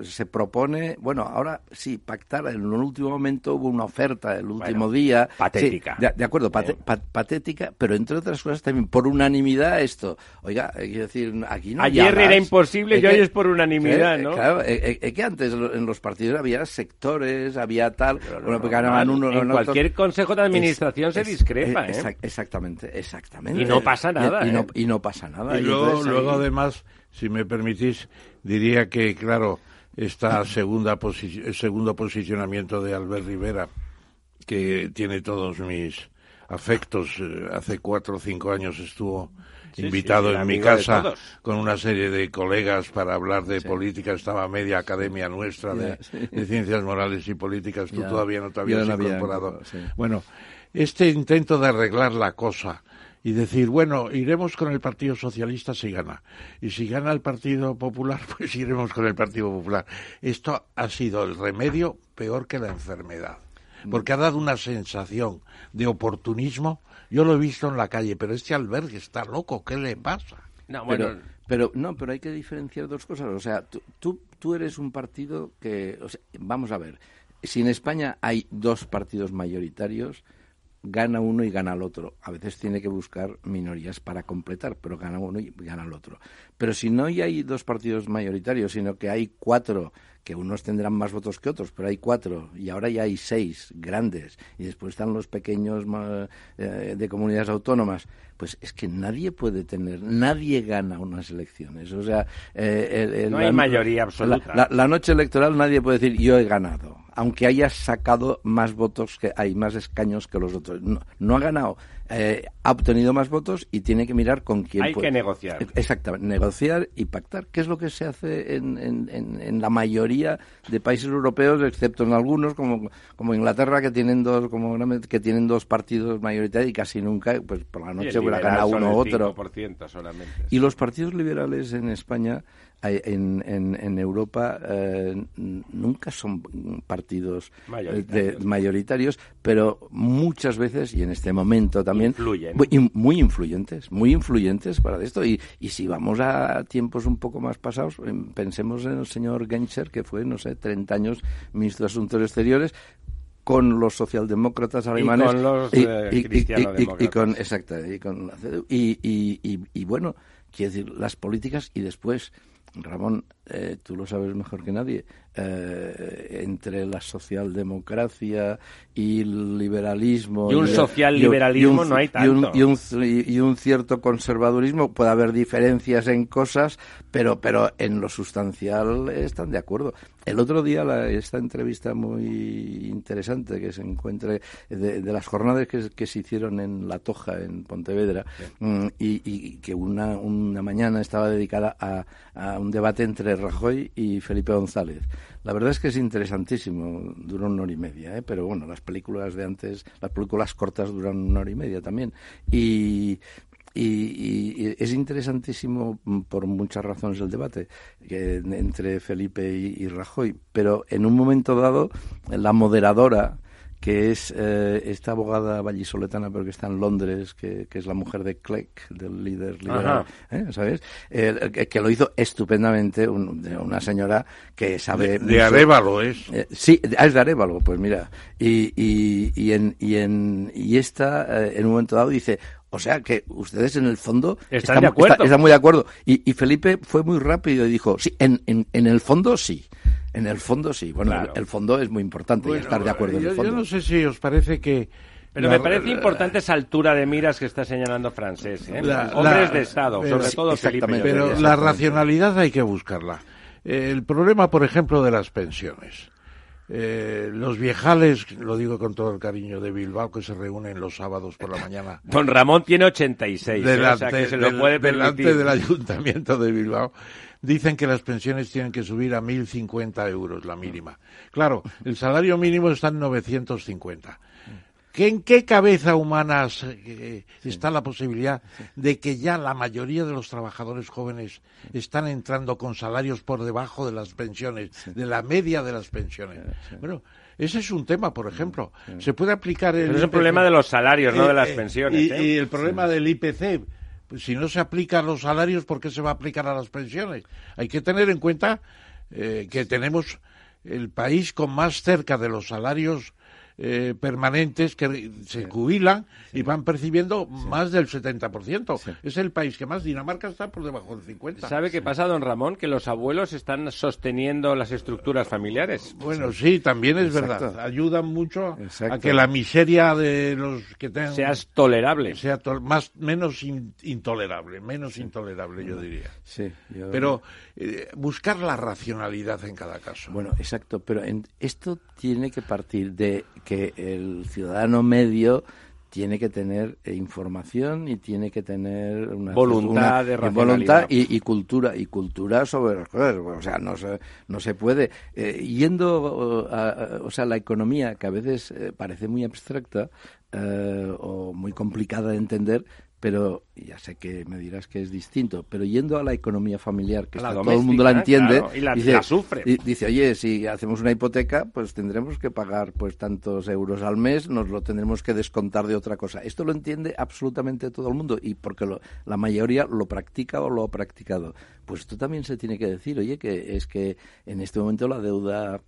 se propone, bueno, ahora sí, pactar en un último momento hubo una oferta el último día. Patética. de, acuerdo, patética, pero entre otras cosas también por unanimidad esto. Oiga, quiero decir, aquí no Ayer era imposible y hoy es por unanimidad, ¿no? Claro, es que antes en los partidos había sectores, había tal, bueno, ganaban uno. En cualquier consejo de administración se discrepa, ¿eh? Exactamente, exactamente. Y no pasa nada. Y, no, y no pasa nada. Y, luego, luego además si me permitís, diría que, claro, esta segunda el segundo posicionamiento de Albert Rivera, que tiene todos mis afectos, eh, hace cuatro o cinco años estuvo invitado en mi casa con una serie de colegas para hablar de política, estaba media academia nuestra de, ciencias morales y políticas, tú todavía no te habías incorporado. Bueno, este intento de arreglar la cosa, y decir, bueno, iremos con el Partido Socialista si gana. Y si gana el Partido Popular, *laughs* pues iremos con el Partido Popular. Esto ha sido el remedio peor que la enfermedad. Porque ha dado una sensación de oportunismo. Yo lo he visto en la calle, pero este albergue está loco, ¿qué le pasa? No, bueno, pero, no, pero hay que diferenciar dos cosas. O sea, tú, tú, eres un partido que, vamos a ver, si en España hay dos partidos mayoritarios, gana uno y gana el otro. A veces tiene que buscar minorías para completar, pero gana uno y gana el otro. Pero si no hay dos partidos mayoritarios, sino que hay cuatro, que unos tendrán más votos que otros, pero hay cuatro, y ahora ya hay seis grandes, y después están los pequeños eh, de comunidades autónomas, pues es que nadie puede tener, nadie gana unas elecciones. O sea, eh, no hay mayoría absoluta. la noche electoral nadie puede decir yo he ganado aunque haya sacado más votos que hay más escaños que los otros. No, ha ganado eh, ha obtenido más votos y tiene que mirar con quién Hay que negociar. Exactamente, negociar y pactar, ¿Qué es lo que se hace en, en, en, la mayoría de países europeos, excepto en algunos, como, como Inglaterra, que tienen dos como que tienen dos partidos mayoritarios y casi nunca, pues por la noche hubiera ganado uno u otro. Solamente, y los partidos liberales en España en, en, Europa eh, nunca son partidos eh, mayoritarios. pero muchas veces, y en este momento también, muy, influyentes, muy influyentes para esto. Y, y si vamos a tiempos un poco más pasados, em, pensemos en el señor Genscher, que fue, no sé, 30 años ministro de Asuntos Exteriores, con los socialdemócratas alemanes y con los y, con exacto y con y, y, y, bueno quiero decir las políticas y después Ramón, eh, tú lo sabes mejor que nadie, eh, entre la socialdemocracia y el liberalismo. Y un socialliberalismo no hay tanto. Y un, y, un, cierto conservadurismo, puede haber diferencias en cosas, pero, pero en lo sustancial están de acuerdo. El otro día, la, esta entrevista muy interesante que se encuentre de, las jornadas que, se hicieron en La Toja, en Pontevedra, mm, y, que una, una mañana estaba dedicada a, a un debate entre Rajoy y Felipe González. La verdad es que es interesantísimo, duró una hora y media, ¿eh? pero bueno, las películas de antes, las películas cortas duran una hora y media también. Y, y, es interesantísimo por muchas razones el debate entre Felipe y, Rajoy, pero en un momento dado la moderadora que es eh, esta abogada vallisoletana, pero que está en Londres, que, es la mujer de Clegg, del líder liberal, ¿eh? ¿sabes? que lo hizo estupendamente, una señora que sabe... De, Arevalo es. Eh, sí, es de Arevalo, pues mira. Y, y, y, en, y, en, y esta, en un momento dado, dice, o sea que ustedes en el fondo están, de acuerdo. están muy de acuerdo. Y, y, Felipe fue muy rápido y dijo, sí, en, en, en el fondo sí. En el fondo sí. Bueno, el, fondo es muy importante estar de acuerdo en el fondo. Yo no sé si os parece que... Pero me parece importante esa altura de miras que está señalando Francés. ¿eh? Hombres de Estado, sobre todo Felipe. Pero la racionalidad hay que buscarla. El problema, por ejemplo, de las pensiones. Eh, los viejales, lo digo con todo el cariño de Bilbao, que se reúnen los sábados por la mañana. *laughs* Don Ramón tiene 86, delante, ¿eh? o sea que se lo puede delante del ayuntamiento de Bilbao dicen que las pensiones tienen que subir a 1.050 euros, la mínima. Claro, el salario mínimo está en 950. ¿En qué cabeza humana eh, está la posibilidad de que ya la mayoría de los trabajadores jóvenes están entrando con salarios por debajo de las pensiones, de la media de las pensiones? Bueno, ese es un tema, por ejemplo. Se puede aplicar el. Pero es un problema de los salarios, no de las eh, pensiones. Y, ¿eh? y el problema del IPC si no se aplica a los salarios, ¿por qué se va a aplicar a las pensiones? Hay que tener en cuenta eh, que tenemos el país con más cerca de los salarios eh, permanentes que se jubilan y van percibiendo más del 70%. Es el país que más, Dinamarca está por debajo del 50%. ¿Sabe qué pasa, don Ramón? Que los abuelos están sosteniendo las estructuras familiares. Bueno, sí, también es verdad. Ayudan mucho a que la miseria de los que tengan... Sea tolerable. Sea más, menos intolerable, menos intolerable, yo diría. Sí. Pero eh, buscar la racionalidad en cada caso. Bueno, exacto, pero esto tiene que partir de que el ciudadano medio tiene que tener eh, información y tiene que tener una voluntad de voluntad y, cultura y cultura sobre las cosas. O sea no se no se puede. Eh, yendo a, o sea la economía que a veces parece muy abstracta o muy complicada de entender pero ya sé que me dirás que es distinto, pero yendo a la economía familiar, que todo el mundo la entiende, y la, dice, sufre. dice, oye, si hacemos una hipoteca, pues tendremos que pagar pues tantos euros al mes, nos lo tendremos que descontar de otra cosa. Esto lo entiende absolutamente todo el mundo y porque la mayoría lo practica o lo ha practicado. Pues esto también se tiene que decir, oye, que es que en este momento la deuda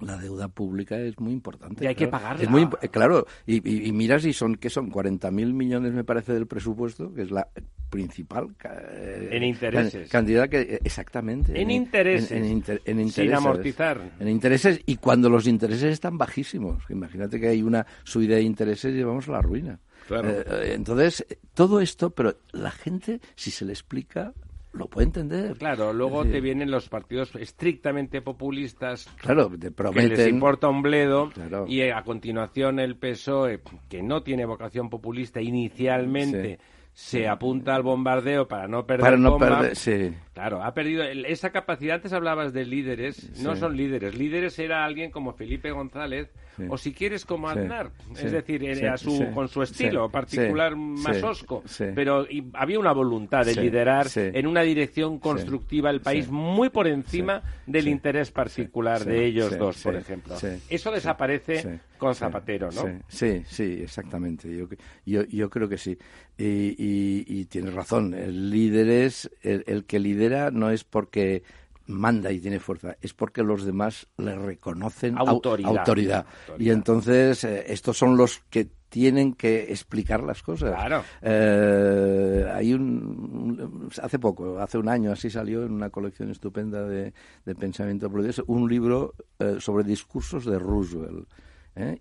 la deuda pública es muy importante. Y hay que pagarla. Es muy, claro, y, y, miras y son, ¿qué son? 40.000 millones, me parece, del presupuesto, que es la principal eh, en intereses. cantidad que, eh, exactamente. En, intereses. En, intereses. Sin amortizar. En intereses, y cuando los intereses están bajísimos. Imagínate que hay una subida de intereses y vamos a la ruina. Claro. Eh, entonces, todo esto, pero la gente, si se le explica, lo puede entender. Claro, luego te vienen los partidos estrictamente populistas claro, te prometen... que les importa un bledo y a continuación el PSOE, que no tiene vocación populista inicialmente se apunta al bombardeo para no perder para no perder sí. Claro ha perdido esa capacidad antes hablabas de líderes no son líderes. Líderes era alguien como Felipe González o si quieres como Aznar. Es decir su, con su estilo particular más osco. Pero había una voluntad de liderar en una dirección constructiva el país muy por encima del interés particular de ellos dos por ejemplo. Eso desaparece con Zapatero no sí. Sí exactamente. Yo yo, yo creo que sí. Y, tienes razón, el líder es, el, que lidera no es porque manda y tiene fuerza, es porque los demás le reconocen autoridad. Y entonces eh, estos son los que tienen que explicar las cosas. Claro. Eh, hay un, hace poco, hace un año así salió en una colección estupenda de, pensamiento político un libro eh, sobre discursos de Roosevelt.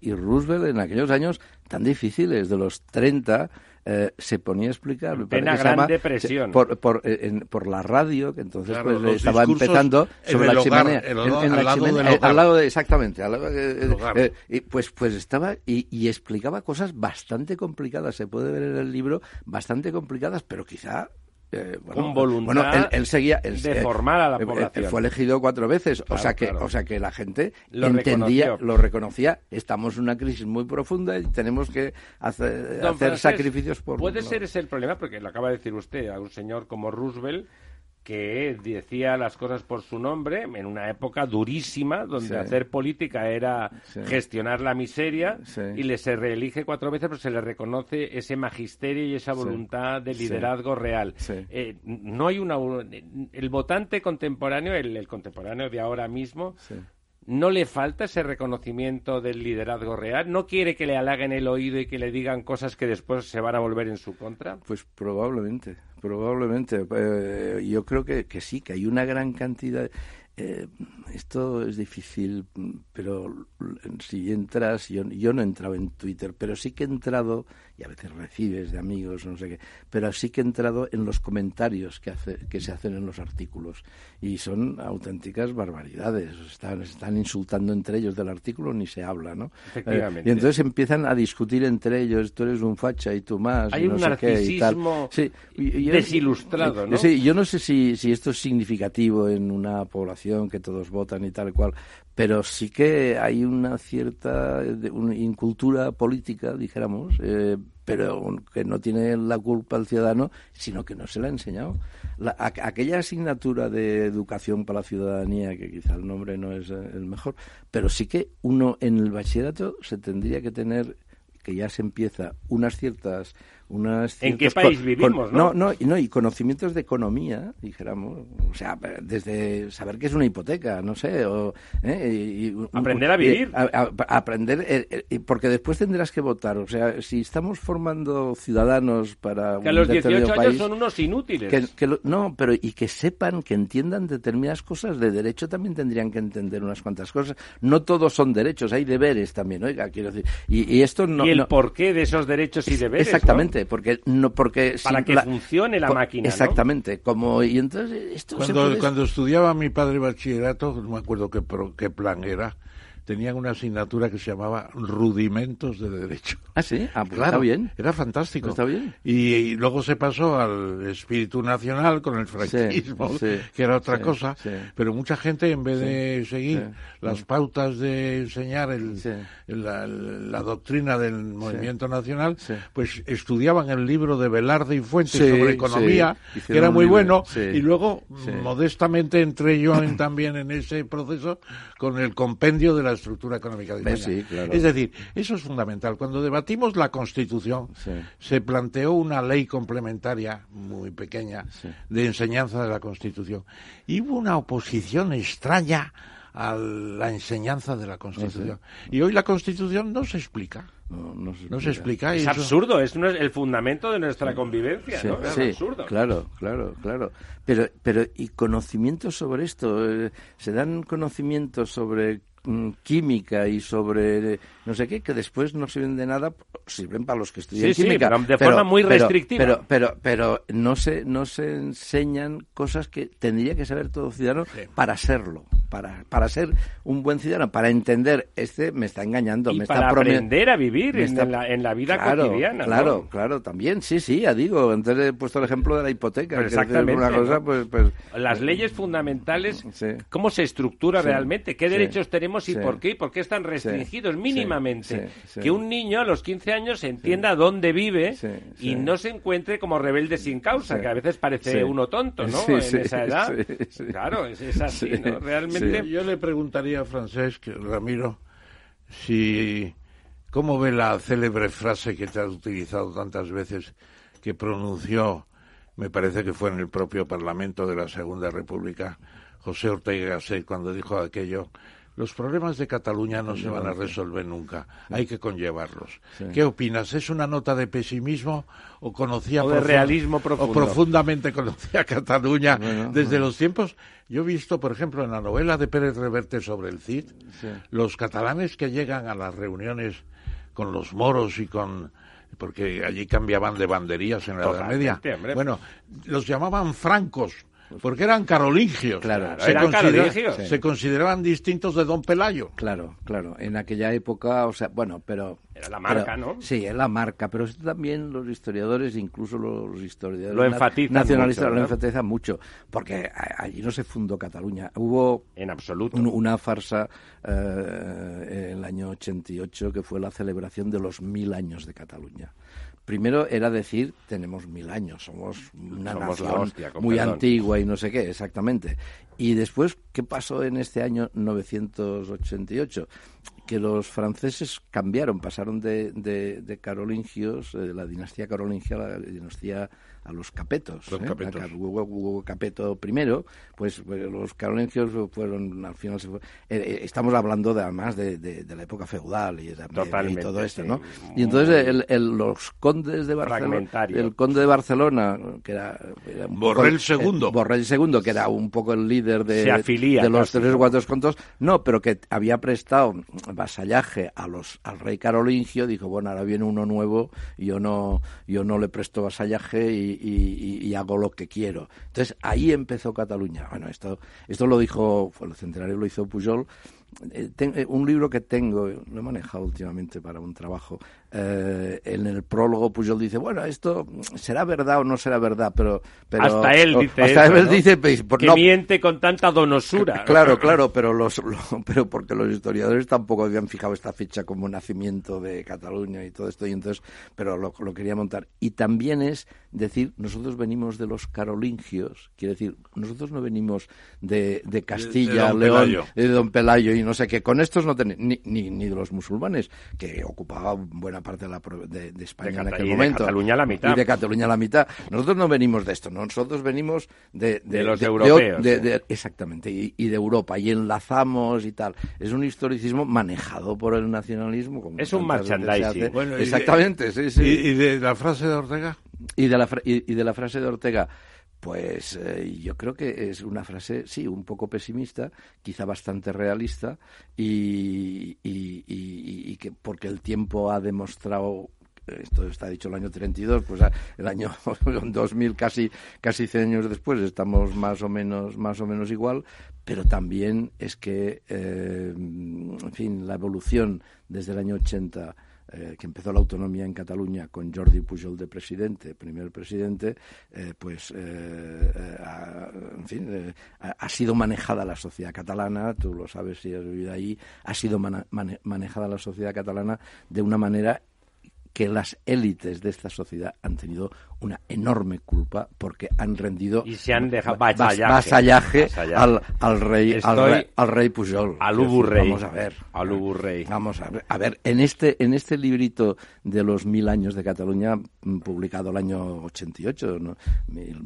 Y Roosevelt en aquellos años tan difíciles, de los 30, eh, se ponía a explicar. Pena gran depresión. Por, por, eh, por, la radio, que entonces pues, estaba empezando sobre la chimenea. al lado de, exactamente. Eh, y pues, pues estaba y, y, explicaba cosas bastante complicadas. Se puede ver en el libro, bastante complicadas, pero quizá eh, con voluntad él, seguía de formar a la población. fue elegido cuatro veces, o sea que, o sea que la gente lo entendía, lo reconocía. Estamos en una crisis muy profunda y tenemos que hacer, hacer sacrificios por. Puede ser ese el problema, porque lo acaba de decir usted a un señor como Roosevelt que decía las cosas por su nombre en una época durísima donde hacer política era gestionar la miseria y le se reelige cuatro veces pero se le reconoce ese magisterio y esa voluntad de liderazgo real. Eh, no hay una el votante contemporáneo el, el contemporáneo de ahora mismo ¿No le falta ese reconocimiento del liderazgo real? ¿No quiere que le halaguen el oído y que le digan cosas que después se van a volver en su contra? Pues probablemente, probablemente. Eh, yo creo que, sí, que hay una gran cantidad. Eh, esto es difícil, pero si entras, yo, yo no he entrado en Twitter, pero sí que he entrado y a veces recibes de amigos, no sé qué, pero sí que he entrado en los comentarios que, hace, que se hacen en los artículos y son auténticas barbaridades, están, están insultando entre ellos del artículo, ni se habla, ¿no? Efectivamente. y entonces empiezan a discutir entre ellos, tú eres un facha y tú más. Hay un narcisismo desilustrado, ¿no? Sí, yo no sé si, si esto es significativo en una población que todos votan y tal cual, pero sí que hay una cierta incultura política, dijéramos, eh, pero que no tiene la culpa el ciudadano, sino que no se la ha enseñado. aquella asignatura de educación para la ciudadanía, que quizá el nombre no es el mejor, pero sí que uno en el bachillerato se tendría que tener, que ya se empieza, unas ciertas ¿En qué país vivimos? ¿no? No, no, y conocimientos de economía, dijéramos, o sea, desde saber qué es una hipoteca, no sé, o, ¿eh? aprender a vivir. aprender, eh, eh, porque después tendrás que votar, o sea, si estamos formando ciudadanos para que a los 18 años son unos inútiles. no, pero y que sepan, que entiendan determinadas cosas de derecho también tendrían que entender unas cuantas cosas. No todos son derechos, hay deberes también, oiga, quiero decir. Y, esto no. Y el porqué de esos derechos y deberes. Exactamente porque no porque para que funcione la máquina. Exactamente, como y entonces esto cuando cuando estudiaba mi padre bachillerato, no me acuerdo qué qué plan era tenían una asignatura que se llamaba Rudimentos de Derecho. Ah, sí, ah, pues está bien. Era fantástico. Está bien. Y, luego se pasó al espíritu nacional con el franquismo, que era otra cosa. Pero mucha gente, en vez de seguir las pautas de enseñar el, la, doctrina del movimiento nacional, pues estudiaban el libro de Velarde y Fuentes sobre economía, que era muy bueno, y luego modestamente entré yo también en ese proceso con el compendio de la estructura económica de España. Es decir, eso es fundamental. Cuando debatimos la Constitución, se planteó una ley complementaria muy pequeña de enseñanza de la Constitución. Y hubo una oposición extraña a la enseñanza de la Constitución. Y hoy la Constitución no se explica. No, se, explica. Es absurdo, es el fundamento de nuestra convivencia. ¿no? Es absurdo. Claro, claro, claro. Pero, pero, ¿y conocimientos sobre esto? Eh, ¿Se dan conocimientos sobre mm, química y sobre no sé qué, que después no sirven de nada, sirven para los que estudian química. de forma muy restrictiva. Pero, pero, pero, no, se, no se enseñan cosas que tendría que saber todo ciudadano para serlo, para, para ser un buen ciudadano, para entender, este me está engañando. Y me para está aprender a vivir en, la, en, la, vida cotidiana. Claro, claro, también, sí, sí, ya digo, entonces he puesto el ejemplo de la hipoteca. exactamente. Una cosa, pues, pues, Las leyes fundamentales, ¿cómo se estructura realmente? ¿Qué derechos tenemos y por qué? ¿Por qué están restringidos mínimamente? que un niño a los 15 años entienda dónde vive y no se encuentre como rebelde sin causa, que a veces parece uno tonto, ¿no? en esa edad. Claro, es, así, ¿no? Realmente. Yo le preguntaría a Francesc, Ramiro, si. ¿Cómo ve la célebre frase que te has utilizado tantas veces, que pronunció, me parece que fue en el propio Parlamento de la Segunda República, José Ortega Gasset, cuando dijo aquello, los problemas de Cataluña no se van a resolver nunca, hay que conllevarlos. ¿Qué opinas? ¿Es una nota de pesimismo o conocía de realismo profundo. o profundamente conocía Cataluña desde los tiempos? Yo he visto, por ejemplo, en la novela de Pérez Reverte sobre el Cid, los catalanes que llegan a las reuniones con los moros y con porque allí cambiaban de banderías en la Edad Media. Bueno, los llamaban francos porque eran carolingios. Claro, se, eran carolingios. se consideraban distintos de Don Pelayo. Claro, claro. En aquella época, o sea, bueno, pero. Era la marca, ¿no? Sí, es la marca, pero también los historiadores, incluso los historiadores lo enfatizan nacionalistas, mucho, lo enfatizan mucho, porque allí no se fundó Cataluña. Hubo. En absoluto. una farsa eh, en el año 88 que fue la celebración de los mil años de Cataluña primero era decir, tenemos mil años, somos una nación muy antigua y no sé qué, exactamente. Y después, ¿qué pasó en este año 988? Que los franceses cambiaron, pasaron de, de, carolingios, de la dinastía carolingia a la dinastía a los capetos. Los ¿eh? Hugo, Capeto primero, pues, pues, los carolingios fueron, al final, eh, eh, estamos hablando de, además de, de, la época feudal y, y todo esto, ¿no? Y entonces el, los condes de Barcelona, el conde de Barcelona, que era... Borrell II. Borrell II, que era un poco el líder de, de los tres o cuatro contos, no, pero que había prestado vasallaje a los, al rey carolingio, dijo, bueno, ahora viene uno nuevo, yo no, yo no le presto vasallaje y, y, hago lo que quiero. Entonces ahí empezó Cataluña. Bueno, esto, esto lo dijo, el centenario lo hizo Pujol. Eh, eh, un libro que tengo, lo he manejado últimamente para un trabajo, eh, en el prólogo Pujol dice, bueno, esto será verdad o no será verdad, pero... pero hasta él dice Hasta él dice... Pues, que miente con tanta donosura. *laughs* Claro, claro, pero, los, pero porque los historiadores tampoco habían fijado esta fecha como nacimiento de Cataluña y todo esto, y entonces, pero lo, lo quería montar. Y también es decir, nosotros venimos de los carolingios, quiere decir, nosotros no venimos de, de Castilla, de, León, de Don Pelayo y no sé qué, con estos no tenemos, ni, ni, ni, de los musulmanes, que ocupaban buena parte de, la, de, de España en aquel momento. De Cataluña la mitad. Y de Cataluña la mitad. Nosotros no venimos de esto, nosotros venimos de, de, los europeos. exactamente, y, de Europa, y enlazamos y tal. Es un historicismo manejado por el nacionalismo. Como es un merchandising. exactamente, sí, sí. ¿Y, de la frase de Ortega? Y de la, y, de la frase de Ortega, pues eh, yo creo que es una frase, sí, un poco pesimista, quizá bastante realista, y, y, que porque el tiempo ha demostrado esto está dicho el año 32, pues ah, el año *laughs* 2000 casi casi 100 años después estamos más o menos más o menos igual, pero también es que eh, en fin, la evolución desde el año 80 eh, que empezó la autonomía en Cataluña con Jordi Pujol de presidente, primer presidente, eh, pues, eh, ha, en fin, ha, sido manejada la sociedad catalana, tú lo sabes si has vivido ahí, ha sido manejada la sociedad catalana de una manera que las élites de esta sociedad han tenido una enorme culpa porque han rendido y se han dejado vasallaje, al, al, rey, al, rey, Pujol. Al Uburrey. Vamos a ver. Al Uburrey. Vamos a ver. A ver, en este, en este librito de los mil años de Cataluña, mm, publicado el año 88, ¿no? Mil,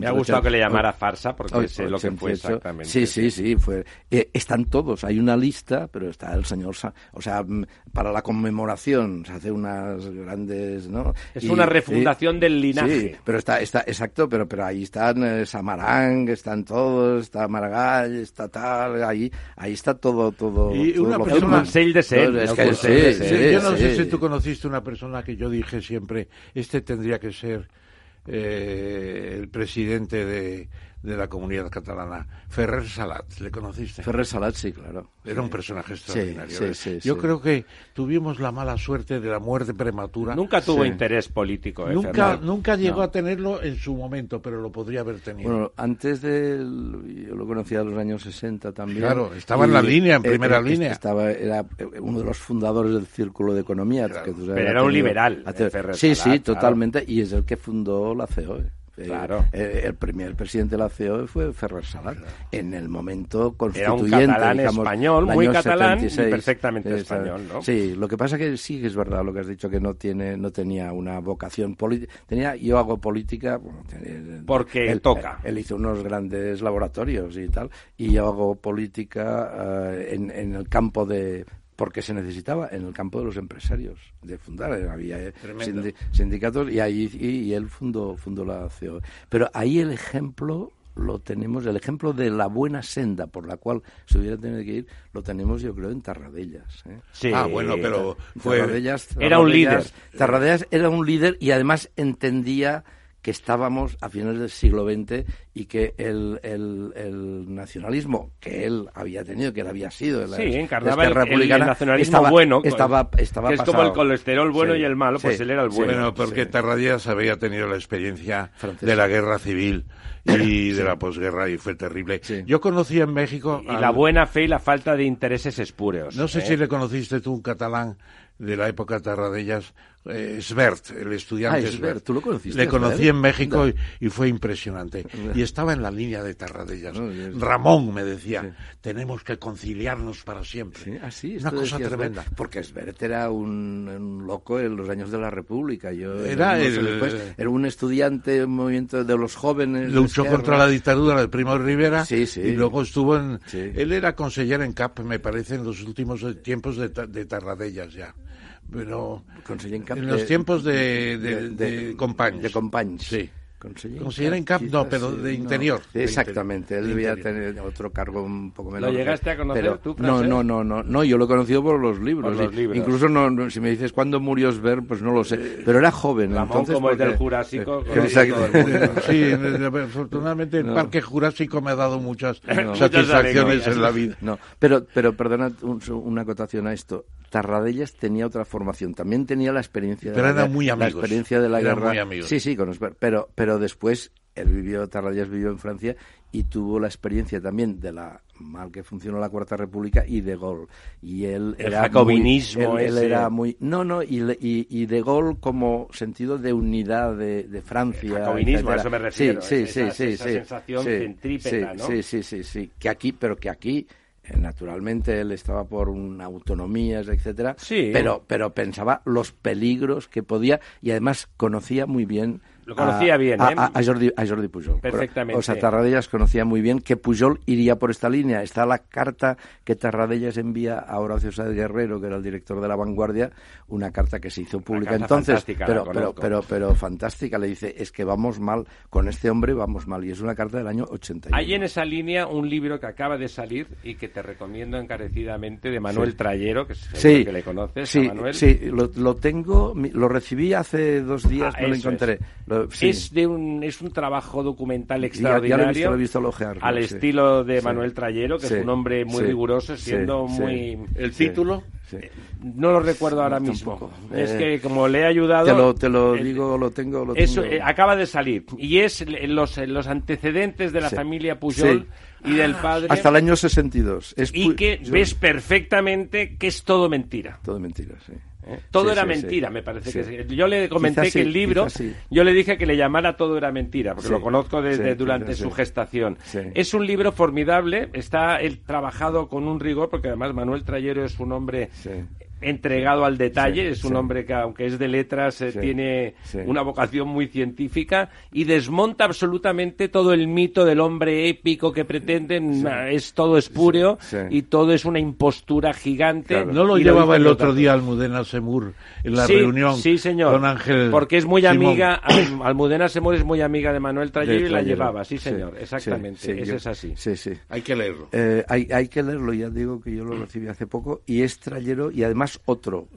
Me ha gustado que le llamara farsa porque sé lo que fue exactamente. Sí, sí, sí. Fue, eh, están todos. Hay una lista, pero está el señor... o sea, mm, para la conmemoración se hace unas grandes... ¿no? Es una refundación del linaje. Sí, pero está, está, exacto, pero, pero ahí están eh, Samarang, están todos, está Maragall, está tal, ahí, ahí está todo, todo. Y todo una persona- El de Cent, No, es el que Consell sí, de sí, Cent. yo no sé si tú conociste una persona que yo dije siempre, este tendría que ser eh, el presidente de, de la comunidad catalana, Ferrer Salat, ¿le conociste? Ferrer Salat, sí, claro. Era un personaje extraordinario. sí, ¿eh? sí, Yo sí. creo que tuvimos la mala suerte de la muerte prematura. Nunca tuvo Sí. interés político. ¿eh, Nunca, nunca llegó No. a tenerlo en su momento, pero lo podría haber tenido. Bueno, antes de yo lo conocía en los años 60 también. Claro, estaba en la línea, en eh, primera eh, línea. Estaba, era uno de los fundadores del Círculo de Economía. Claro. que tú sabes, Pero era un tenido- liberal, Ferrer sí, Salat, sí, claro. totalmente. Y es el que fundó la COE. Eh, Claro. eh, el primer presidente de la COE fue Ferrer Salat. En el momento Era un constituyente. catalán digamos, español, muy catalán y 76. perfectamente español, ¿no? Sí, lo que pasa que sí que es verdad lo que has dicho, que no tiene no tenía una vocación política. Tenía, yo hago política... bueno, tenía- Porque él- toca. Él hizo unos grandes laboratorios y tal, y yo hago política eh, en, en el campo de porque se necesitaba en el campo de los empresarios de fundar había eh, Tremendo. sindicatos y ahí y, y él fundó fundó la COE pero ahí el ejemplo lo tenemos el ejemplo de la buena senda por la cual se hubiera tenido que ir lo tenemos yo creo en Tarradellas ¿eh? Sí. Ah, bueno, pero fue... Tarradellas, Era un líder. Tarradellas era un líder y además entendía que estábamos a finales del siglo XX y que el, el, el nacionalismo que él había tenido, que él había sido la, Sí, de encarnaba el, el Republicana, nacionalismo estaba, bueno, estaba, estaba que es como pasado. el colesterol bueno Sí, y el malo, pues sí, él era el sí. bueno. Bueno, porque sí. Tarradellas había tenido la experiencia Francesa. de la guerra civil y de la posguerra y fue terrible. Sí. Yo conocí en México... y al- la buena fe y la falta de intereses espúreos. No sé ¿eh? si le conociste tú un catalán de la época Tarradellas, eh, Svert, el estudiante Ah, Svert, ¿tú lo conociste, Le Svert? conocí en México y, fue impresionante. Y estaba en la línea de Tarradellas. No, y es- Ramón me decía, Sí. tenemos que conciliarnos para siempre. Sí, así, Una cosa tremenda. Svert, Porque Svert era un, un loco en los años de la República. Yo, Era el- después, era un estudiante del movimiento de los jóvenes. Luchó contra la dictadura de Primo de Rivera Sí, sí. y luego estuvo en... Él era conseller en CAP, me parece, en los últimos tiempos de, de Tarradellas ya. Pero Conseller en Cap en los de- tiempos de, de, de, Companys. De Companys. Sí. Conseller Conseller en Cap, no, pero sí, de interior. De Exactamente, él De debía interior. tener otro cargo un poco menor. llegaste a conocer pero, tú, No, no, no, no, no, yo lo he conocido por los libros. Por los y- libros. Incluso no, no, si me dices cuándo murió Sver, pues no lo sé. Pero era joven. Ramón, entonces, como es del porque- Jurásico, Eh, exacto. el. *laughs* Sí, de- de- afortunadamente el No. Parque Jurásico me ha dado muchas *laughs* No. satisfacciones Muchas en la vida. No, pero, pero perdona un- una acotación a esto. Tarradellas tenía otra formación, también tenía la experiencia de Pero la eran guerra- muy la amigos, experiencia de la eran guerra. muy amigos. Sí, sí, con Osber- pero pero después él vivió Tarradellas vivió en Francia y tuvo la experiencia también de la mal que funcionó la Cuarta República y de Gaulle. Y él El era jacobinismo muy, él, él era muy no, no, y, y, y de Gaulle como sentido de unidad de, de Francia. El jacobinismo, a etcétera. eso me refiero, Sí, sí, esa- sí, esa sí, sensación sí, centrípeta, sí, ¿no? Sí, sí, sí, sí, que aquí, pero que aquí naturalmente él estaba por una autonomías, etcétera, Sí. pero pero pensaba los peligros que podía y además conocía muy bien Lo conocía a, bien, ¿eh? a- a Jordi, a Jordi Pujol. Perfectamente. O sea, Tarradellas conocía muy bien que Pujol iría por esta línea. Está la carta que Tarradellas envía a Horacio Sáez Guerrero, que era el director de La Vanguardia, una carta que se hizo pública entonces, pero, pero, pero, pero fantástica. Le dice, es que vamos mal, con este hombre vamos mal. Y es una carta del año 81. Hay en esa línea un libro que acaba de salir y que te recomiendo encarecidamente de Manuel Sí. Trayero, que Sí, que le conoces, sí, a Manuel. sí, lo, lo tengo, lo recibí hace dos días, Ah, me lo encontré. es. Sí. Es de un es un trabajo documental Ya- extraordinario. ya lo he visto, lo he visto al sí. estilo de Sí. Manuel Trayero, que Sí, es un hombre muy sí, riguroso, siendo sí. muy ¿El título? Sí. no lo recuerdo ahora No, mismo. tampoco. Es Eh, que como le he ayudado Te lo, te lo eh, digo, lo tengo, lo Eso tengo. eh, acaba de salir y es los, los antecedentes de la Sí. familia Pujol y del padre Hasta el año 62. Es y que yo- ves perfectamente que es todo mentira. Todo mentira, sí. ¿Eh? Todo Sí, era sí, mentira, sí. me parece que sí. Yo le comenté Quizás que el libro, yo le dije que le llamara Todo era mentira, porque lo conozco desde durante su gestación. Es un libro formidable, está él trabajado con un rigor, porque además Manuel Trayero es un hombre. Entregado al detalle, es un hombre que aunque es de letras eh, tiene una vocación muy científica y desmonta absolutamente todo el mito del hombre épico que pretenden, es todo espúreo y todo es una impostura gigante. No lo llevaba el otro día Almudena Semur en la reunión sí, señor, con Ángel porque es muy amiga, *coughs* Almudena Semur es muy amiga de Manuel Trayero y la llevaba, sí señor, exactamente, eso es así. Sí, sí. Hay que leerlo. Eh, hay, hay que leerlo, ya digo que yo lo recibí hace poco y es Trayero y además otro,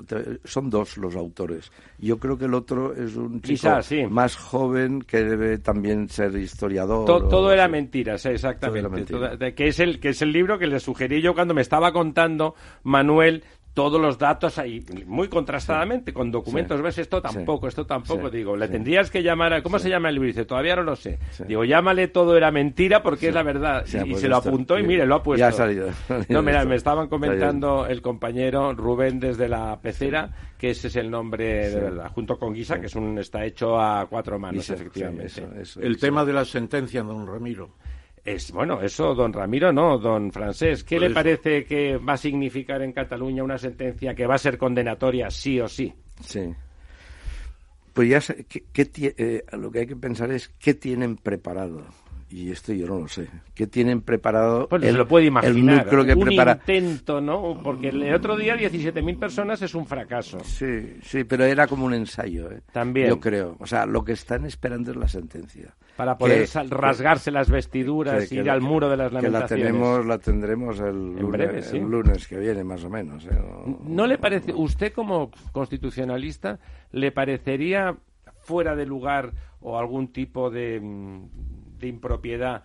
son dos los autores. Yo creo que el otro es un chico más joven que debe también ser historiador. todo era mentira, exactamente. que, es el, que es el libro que le sugerí yo cuando me estaba contando Manuel todos los datos ahí, muy contrastadamente, con documentos, ves esto tampoco, esto tampoco, digo, le tendrías que llamar a, ¿cómo se llama el libro? Dice, todavía no lo sé. Digo, llámale todo era mentira porque es la verdad. y, pues se lo apuntó y mire, lo ha puesto. Ya ha salido. *laughs* *laughs* no, mira, me estaban comentando el compañero Rubén desde la pecera que ese es el nombre de verdad, junto con Guisa, que es un, está hecho a cuatro manos, efectivamente. el tema de la sentencia, don Ramiro. Es, bueno, eso, don Ramiro, no, don Francés. ¿Qué le parece que va a significar en Cataluña una sentencia que va a ser condenatoria sí o sí? Sí. Pues ya sé, eh, lo que hay que pensar es qué tienen preparado y esto yo no lo sé. ¿Qué tienen preparado? Pues el, lo puede imaginar. que un intento, ¿no? Porque el otro día 17.000 personas es un fracaso. Sí, sí, pero era como un ensayo, ¿eh? También. Yo creo. O sea, lo que están esperando es la sentencia. Para poder rasgarse las vestiduras y ir al muro de las lamentaciones. Que la tenemos, la tendremos el lunes, el lunes que viene, más o menos. ¿eh? ¿No le parece, usted como constitucionalista, le parecería fuera de lugar o algún tipo de mm, de impropiedad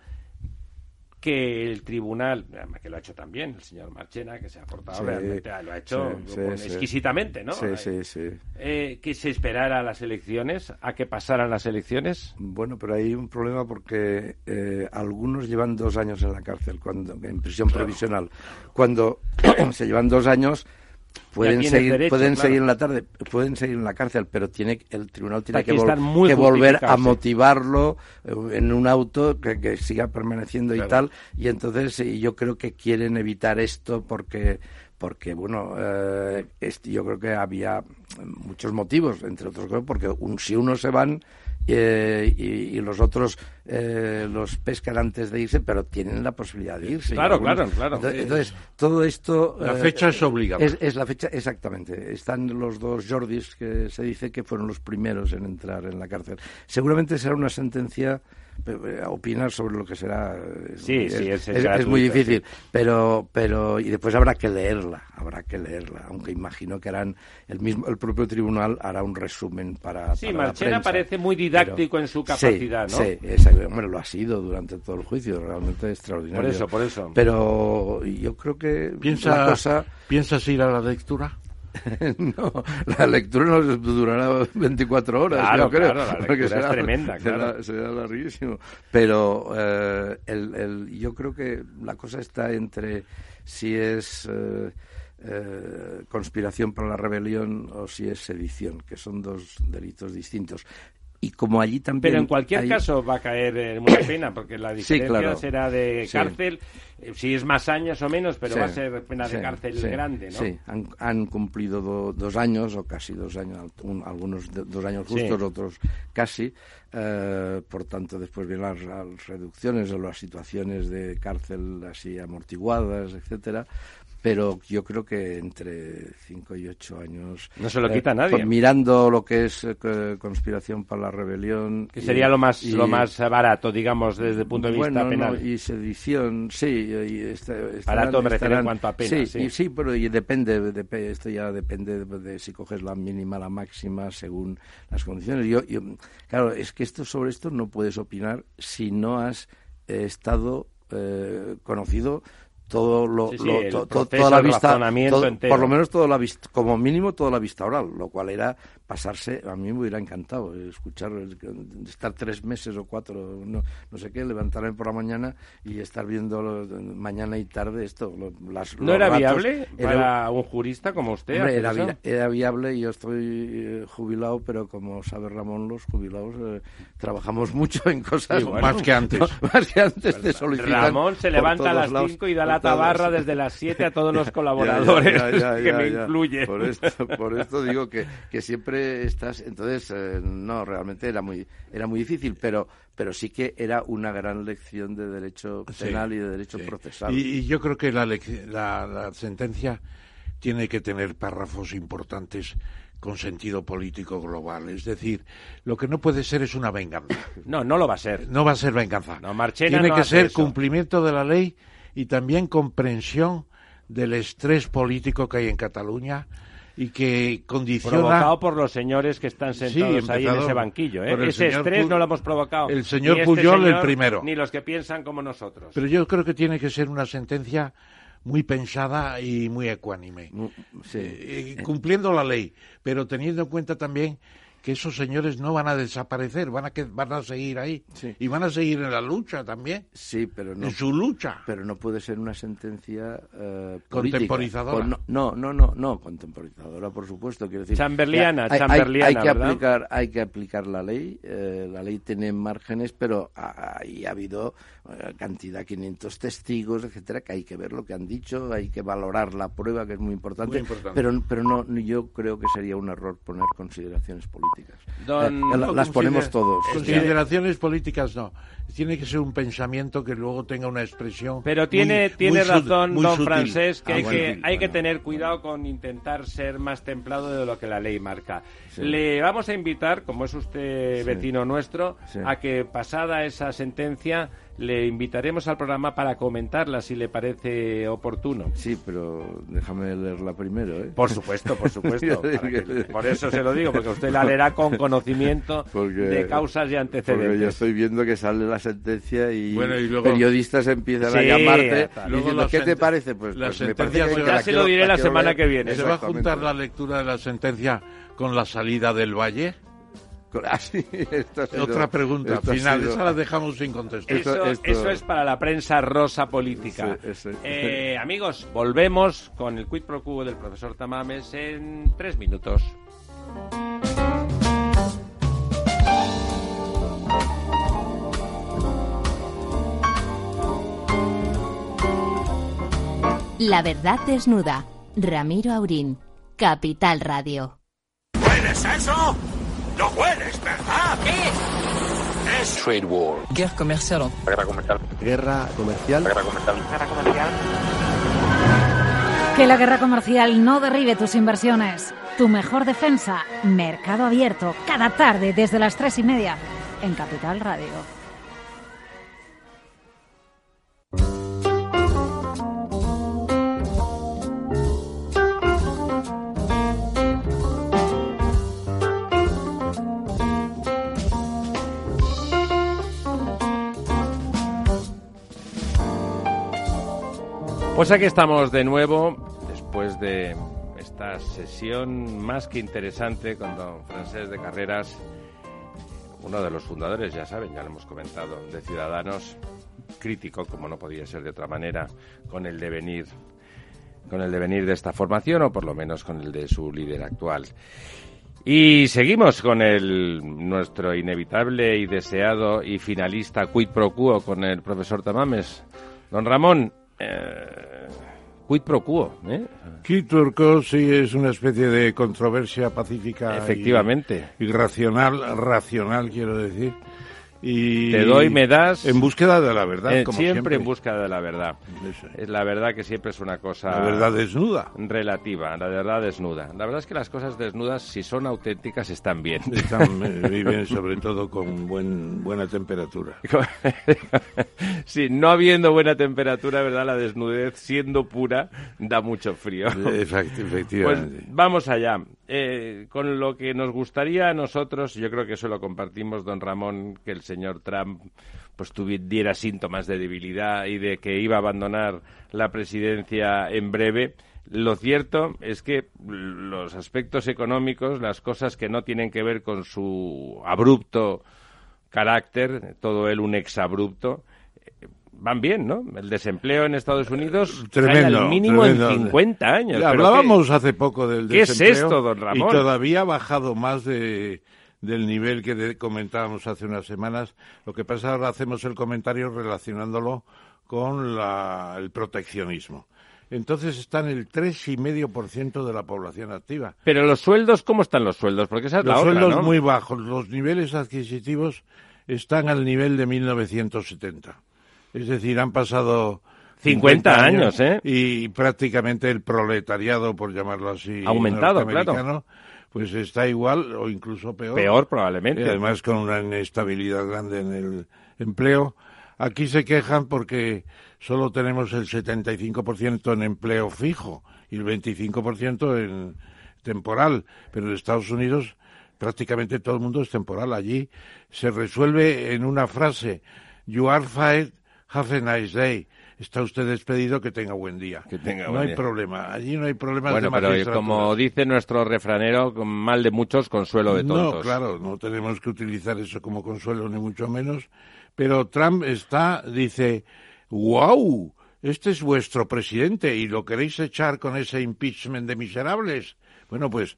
que el tribunal, que lo ha hecho también el señor Marchena, que se ha portado realmente, lo ha hecho exquisitamente, ¿no? Sí, sí, sí. Eh, que se esperara a las elecciones, a que pasaran las elecciones. Bueno, pero hay un problema porque eh, algunos llevan dos años en la cárcel, cuando en prisión provisional. Cuando *clears throat* se llevan dos años, pueden seguir pueden seguir en la tarde pueden seguir en la cárcel pero tiene el tribunal tiene que, volver a motivarlo eh, en un auto que, siga permaneciendo y tal. Y entonces yo creo que quieren evitar esto porque porque bueno eh, yo creo que había muchos motivos entre otros porque si uno se van eh, y, los otros eh, los pescan antes de irse, pero tienen la posibilidad de irse. Claro, claro, claro. Entonces, todo esto... La fecha es obligada. Es, la fecha, exactamente. Están los dos Jordis, que se dice que fueron los primeros en entrar en la cárcel. Seguramente será una sentencia eh, opinar sobre lo que será sí, es, sí, es, es, muy difícil pero pero y después habrá que leerla habrá que leerla aunque imagino que harán el mismo el propio tribunal hará un resumen para sí Marchena parece muy didáctico en su capacidad no sí hombre lo ha sido durante todo el juicio realmente extraordinario. Por eso por eso. Pero yo creo que piensa cosa... piensas ir a la lectura *laughs* no, la lectura no durará 24 horas, claro, yo creo. Claro, la lectura será, es tremenda, claro. Será, larguísimo. Pero eh, el, el, yo creo que la cosa está entre si es eh, eh, conspiración para la rebelión o si es sedición, que son dos delitos distintos y como allí también pero en cualquier caso va a caer en una pena porque la diferencia será de cárcel eh, si es más años o menos pero va a ser pena de cárcel grande ¿no? sí han, cumplido dos años o casi dos años algunos dos años justos otros casi eh, por tanto después vienen las, las reducciones o las situaciones de cárcel así amortiguadas etcétera pero yo creo que entre 5 y 8 años. No se lo quita nadie. Mirando lo que es eh, conspiración para la rebelión. Que sería lo más lo más barato, digamos, desde el punto de vista penal. y sedición, sí. Y este, barato me refiero en cuanto a pena. Sí, sí. pero y depende, de, esto ya depende de, si coges la mínima, la máxima, según las condiciones. Yo, yo, claro, es que esto sobre esto no puedes opinar si no has eh, estado eh, conocido todo lo, toda la vista, por lo menos toda la vista, como mínimo toda la vista oral, lo cual era pasarse, a mí me hubiera encantado escuchar, estar tres meses o cuatro, no, no sé qué, levantarme por la mañana y estar viendo mañana y tarde esto. las, ¿No era viable para un jurista como usted? era, era, viable y yo estoy eh, jubilado, pero como sabe Ramón, los jubilados eh, trabajamos mucho en cosas más que antes. *laughs* más que antes te solicitan. Ramón se levanta a las cinco y da la tabarra desde las siete a todos los *laughs* colaboradores *laughs* que me incluye. Por esto, por esto digo que, que siempre estás. Entonces, eh, no, realmente era muy, era muy difícil, pero, pero sí que era una gran lección de derecho penal y de derecho procesal. Y, yo creo que la, la sentencia tiene que tener párrafos importantes con sentido político global. Es decir, lo que no puede ser es una venganza. *laughs* No, no lo va a ser. No va a ser venganza. No, Tiene que ser cumplimiento de la ley y también comprensión del estrés político que hay en Cataluña y que condiciona... Provocado por los señores que están sentados ahí en ese banquillo. ¿eh? Ese estrés no lo hemos provocado. El señor este Puyol el primero. Ni los que piensan como nosotros. Pero yo creo que tiene que ser una sentencia muy pensada y muy ecuánime, mm, eh, cumpliendo la ley, pero teniendo en cuenta también que esos señores no van a desaparecer, van a que van a seguir ahí y van a seguir en la lucha también. Sí, pero no. En su lucha. Pero no puede ser una sentencia uh, contemporizadora. no, no, no, no, contemporizadora, por supuesto. Quiero decir, chamberliana, hay, chamberliana, hay, que aplicar, hay que aplicar la ley. Eh, la ley tiene márgenes, pero ahí ha habido eh, cantidad, 500 testigos, etcétera, que hay que ver lo que han dicho, hay que valorar la prueba, que es muy importante. Muy importante. Pero, pero no, yo creo que sería un error poner consideraciones políticas. Eh, las ponemos todos. Consideraciones políticas no. Tiene que ser un pensamiento que luego tenga una expresión. Pero tiene, tiene razón don Francés que, ah, hay, que hay que tener cuidado con intentar ser más templado de lo que la ley marca. Le vamos a invitar, como es usted vecino nuestro, a que pasada esa sentencia le invitaremos al programa para comentarla si le parece oportuno. Sí, pero déjame leerla primero. ¿eh? Por supuesto, por *laughs* supuesto. por eso se lo digo, porque usted la leerá con conocimiento *laughs* de causas y antecedentes. Porque yo estoy viendo que sale la sentencia y, periodistas empiezan a llamarte diciendo, ¿qué te parece? Pues, la pues sentencia ya se lo diré la semana que viene. ¿Se va a juntar la lectura de la sentencia con la salida del Valle? *laughs* Otra pregunta final, esa la dejamos sin contestar. Eso, es para la prensa rosa política. Eh, amigos, volvemos con el quid pro quo del profesor Tamames en tres minutos. La verdad desnuda. Ramiro Aurín. Capital Radio. ¿Puedes eso? ¡No puedes, ¿verdad? ¿Qué? Es trade war. Guerra comercial. Guerra comercial. Guerra comercial. Guerra comercial. Guerra comercial. Que la guerra comercial no derribe tus inversiones. Tu mejor defensa, Mercado Abierto, cada tarde desde las tres y media en Capital Radio. Pues aquí estamos de nuevo, después de esta sesión más que interesante con don Francés de Carreras, uno de los fundadores, ya saben, ya lo hemos comentado, de Ciudadanos, crítico, como no podía ser de otra manera, con el devenir con el devenir de esta formación o por lo menos con el de su líder actual. Y seguimos con el nuestro inevitable y deseado y finalista quid pro quo con el profesor Tamames. Don Ramón, eh, quid pro quo. ¿eh? Quid pro sí es una especie de controversia pacífica. Efectivamente. Y, racional, racional quiero decir. Y te doy, me das. En búsqueda de la verdad, eh, como siempre, en búsqueda de la verdad. Es la verdad que siempre es una cosa. La verdad desnuda. Relativa, la verdad desnuda. La verdad es que las cosas desnudas, si son auténticas, están bien. Están, *laughs* eh, viven sobre todo con buen, buena temperatura. *laughs* sí, no habiendo buena temperatura, ¿verdad? La desnudez, siendo pura, da mucho frío. Efectivamente. Pues vamos allá. Eh, con lo que nos gustaría a nosotros, yo creo que eso lo compartimos, don Ramón, que el señor Trump pues tuviera síntomas de debilidad y de que iba a abandonar la presidencia en breve, lo cierto es que los aspectos económicos, las cosas que no tienen que ver con su abrupto carácter, todo él un exabrupto, van bien, ¿no? El desempleo en Estados Unidos tremendo, al mínimo en 50 años. hablábamos hace poco del desempleo. ¿Qué es esto, don Ramón? Y todavía ha bajado más de, del nivel que comentábamos hace unas semanas. Lo que pasa ahora hacemos el comentario relacionándolo con la, el proteccionismo. Entonces está en el 3,5% de la población activa. Pero los sueldos, ¿cómo están los sueldos? Porque esa es los la sueldos ¿no? muy bajos. Los niveles adquisitivos están al nivel de 1970. Es decir, han pasado 50, años, ¿eh? Y prácticamente el proletariado, por llamarlo así, aumentado, claro. Pues está igual o incluso peor. Peor, probablemente. Y además con una inestabilidad grande en el empleo. Aquí se quejan porque solo tenemos el 75% en empleo fijo y el 25% en temporal. Pero en Estados Unidos prácticamente todo el mundo es temporal. Allí se resuelve en una frase, you are fired, have a nice day. Está usted despedido, que tenga buen día. Que tenga no hay problema. Allí no hay problema. Bueno, pero como dice nuestro refranero, mal de muchos, consuelo de tontos. No, claro, no tenemos que utilizar eso como consuelo, ni mucho menos. Pero Trump está, dice, wow, este es vuestro presidente y lo queréis echar con ese impeachment de miserables. Bueno, pues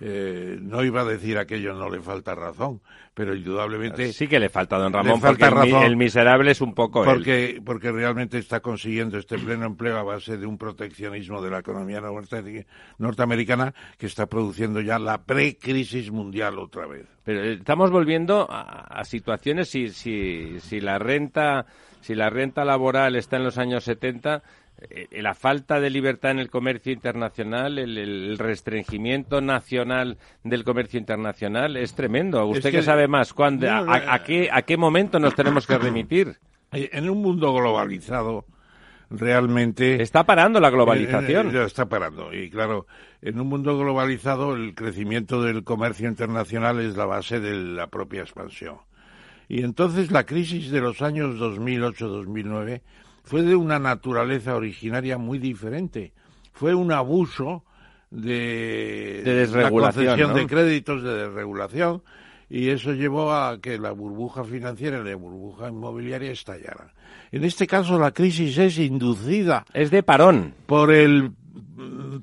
eh, no iba a decir aquello, no le falta razón, pero indudablemente... Sí que le falta, don Ramón, porque el, miserable es un poco porque, Porque realmente está consiguiendo este pleno empleo a base de un proteccionismo de la economía norteamericana que está produciendo ya la pre-crisis mundial otra vez. Pero estamos volviendo a, situaciones, si, si, si la renta si la renta laboral está en los años 70, eh, la falta de libertad en el comercio internacional, el, restringimiento nacional del comercio internacional es tremendo. ¿Usted que, sabe más? ¿cuándo, a, qué, ¿A qué momento nos tenemos que remitir? Eh, en un mundo globalizado, realmente... Está parando la globalización. Eh, está parando. Y claro, en un mundo globalizado el crecimiento del comercio internacional es la base de la propia expansión. Y entonces la crisis de los años 2008-2009 fue de una naturaleza originaria muy diferente. Fue un abuso de, de desregulación, la concesión de créditos, de desregulación, y eso llevó a que la burbuja financiera y la burbuja inmobiliaria estallaran. En este caso, la crisis es inducida. Es de parón. Por el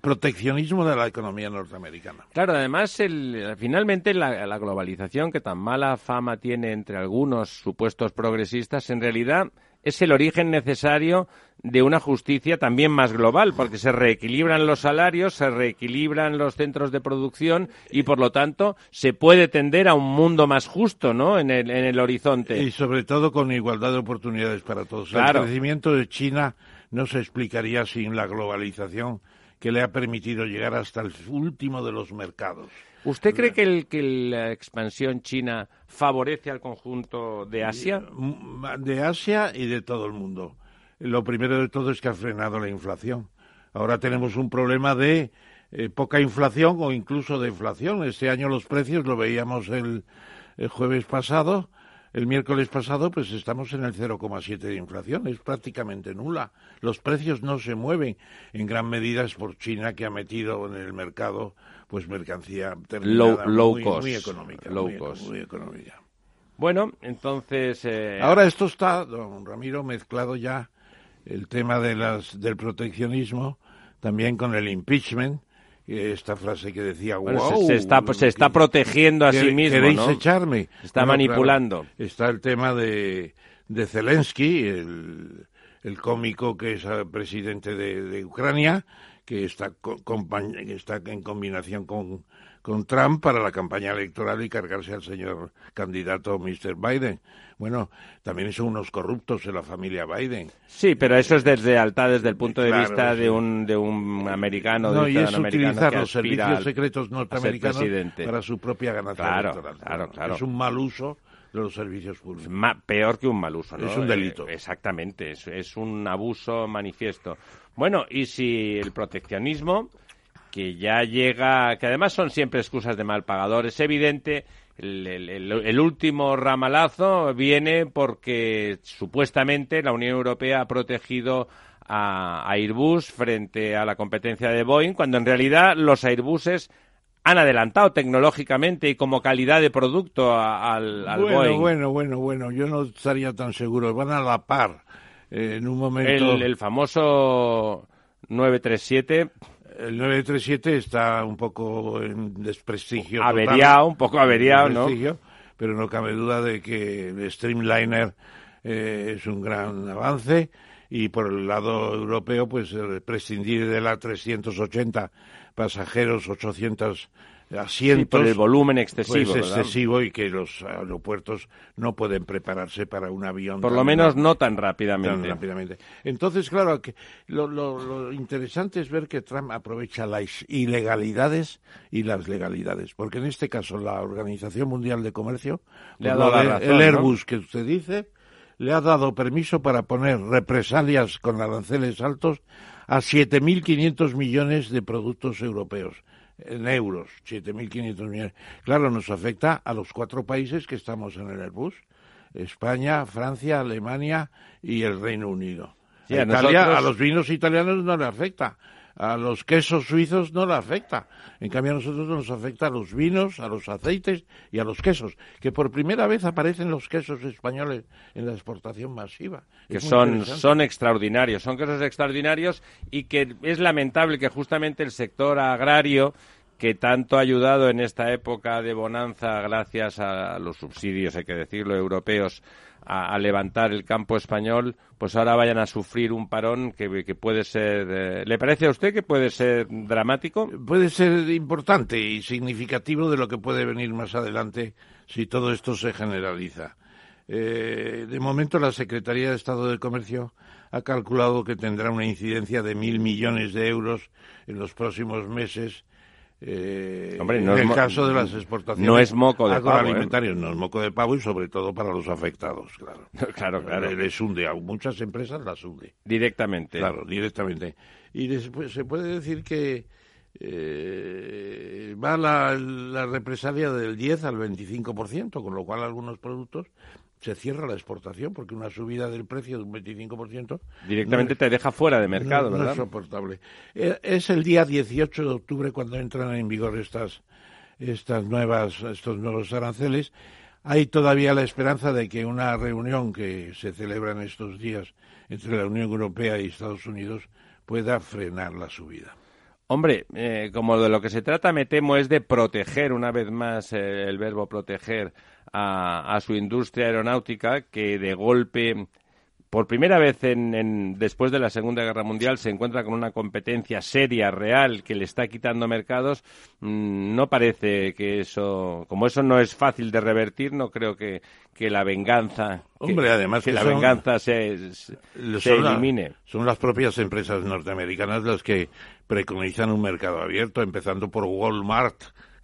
proteccionismo de la economía norteamericana. Claro, además, el, finalmente la, la, globalización que tan mala fama tiene entre algunos supuestos progresistas, en realidad es el origen necesario de una justicia también más global, porque se reequilibran los salarios, se reequilibran los centros de producción y, por lo tanto, se puede tender a un mundo más justo, ¿no?, en el, en el horizonte. Y, sobre todo, con igualdad de oportunidades para todos. El crecimiento de China no se explicaría sin la globalización que le ha permitido llegar hasta el último de los mercados. ¿Usted cree que, el, que la expansión china favorece al conjunto de Asia? De Asia y de todo el mundo. Lo primero de todo es que ha frenado la inflación. Ahora tenemos un problema de eh, poca inflación o incluso de inflación. Este año los precios, lo veíamos el, el jueves pasado, el miércoles pasado, pues estamos en el 0,7 de inflación, es prácticamente nula. Los precios no se mueven, en gran medida es por China que ha metido en el mercado pues mercancía terminada low, muy, cost, muy, económica. Low muy, cost. muy económica. Bueno, entonces... Eh... Ahora esto está, don Ramiro, mezclado ya el tema de las, del proteccionismo también con el impeachment, esta frase que decía, wow, se, está, se está protegiendo a sí mismo, ¿queréis ¿no? echarme? Está manipulando. está el tema de, de Zelensky, el, el cómico que es presidente de, de Ucrania, que está, que está en combinación con, con Trump para la campaña electoral y cargarse al señor candidato Mr. Biden. Bueno, también son unos corruptos en la familia Biden. Sí, pero eso es deslealtad desde el punto de vista de un de un americano, no, de y es utilizar los servicios secretos norteamericanos para su propia ganancia claro, electoral. Claro, claro. Es un mal uso de los servicios públicos. peor que un mal uso, ¿no? Es un delito. Eh, exactamente, es, es un abuso manifiesto. Bueno, y si el proteccionismo, que ya llega, que además son siempre excusas de mal pagador, es evidente el, último ramalazo viene porque supuestamente la Unión Europea ha protegido a, Airbus frente a la competencia de Boeing, cuando en realidad los Airbuses han adelantado tecnológicamente y como calidad de producto al, bueno, Boeing. Bueno, bueno, bueno, yo no estaría tan seguro. Van a la par eh, en un momento. El, famoso 937 el 937 está un poco en desprestigio. Averiado, un poco averiado, ¿no? Pero no cabe duda de que el Streamliner eh, es un gran avance y por el lado europeo, pues prescindir de la 380 pasajeros, 800 asientos. por el volumen excesivo. Pues excesivo y que los aeropuertos no pueden prepararse para un avión. Por lo menos no tan rápidamente. rápidamente. Entonces, claro, que lo, lo, interesante es ver que Trump aprovecha las ilegalidades y las legalidades. Porque en este caso, la Organización Mundial de Comercio, Le ha el Airbus que usted dice, le ha dado permiso para poner represalias con aranceles altos a 7.500 millones de productos europeos en euros, 7.500 millones. Claro, nos afecta a los cuatro países que estamos en el Airbus, España, Francia, Alemania y el Reino Unido. a, los vinos italianos no le afecta, a los quesos suizos no le afecta. En cambio, a nosotros nos afecta a los vinos, a los aceites y a los quesos, que por primera vez aparecen los quesos españoles en la exportación masiva. Que son, son extraordinarios, son quesos extraordinarios y que es lamentable que justamente el sector agrario que tanto ha ayudado en esta época de bonanza gracias a los subsidios, hay que decirlo, europeos, a, levantar el campo español, pues ahora vayan a sufrir un parón que, puede ser. Eh, ¿Le parece a usted que puede ser dramático? Puede ser importante y significativo de lo que puede venir más adelante si todo esto se generaliza. Eh, de momento, la Secretaría de Estado de Comercio ha calculado que tendrá una incidencia de mil millones de euros en los próximos meses eh, en el caso de las exportaciones no es moco de agroalimentarios, ¿eh? no es moco de pavo y sobre todo para los afectados, claro. *laughs* claro, claro. Les hunde, a muchas empresas las hunde. Directamente. Claro, directamente. Y después se puede decir que eh, va la, la represalia del 10 al 25%, con lo cual algunos productos se cierra la exportación porque una subida del precio de un 25% directamente te deja fuera de mercado, ¿verdad? No es soportable. Eh, es el día 18 de octubre cuando entran en vigor estas estas nuevas estos nuevos aranceles. Hay todavía la esperanza de que una reunión que se celebra en estos días entre la Unión Europea y Estados Unidos pueda frenar la subida. Hombre, eh, como de lo que se trata, me temo, es de proteger, una vez más, eh, el verbo proteger a, su industria aeronáutica, que de golpe por primera vez en, después de la Segunda Guerra Mundial se encuentra con una competencia seria, real, que le está quitando mercados, mm, no parece que eso, como eso no es fácil de revertir, no creo que, que la venganza, Hombre, además que, la venganza se, se elimine. son las propias empresas norteamericanas las que preconizan un mercado abierto, empezando por Walmart,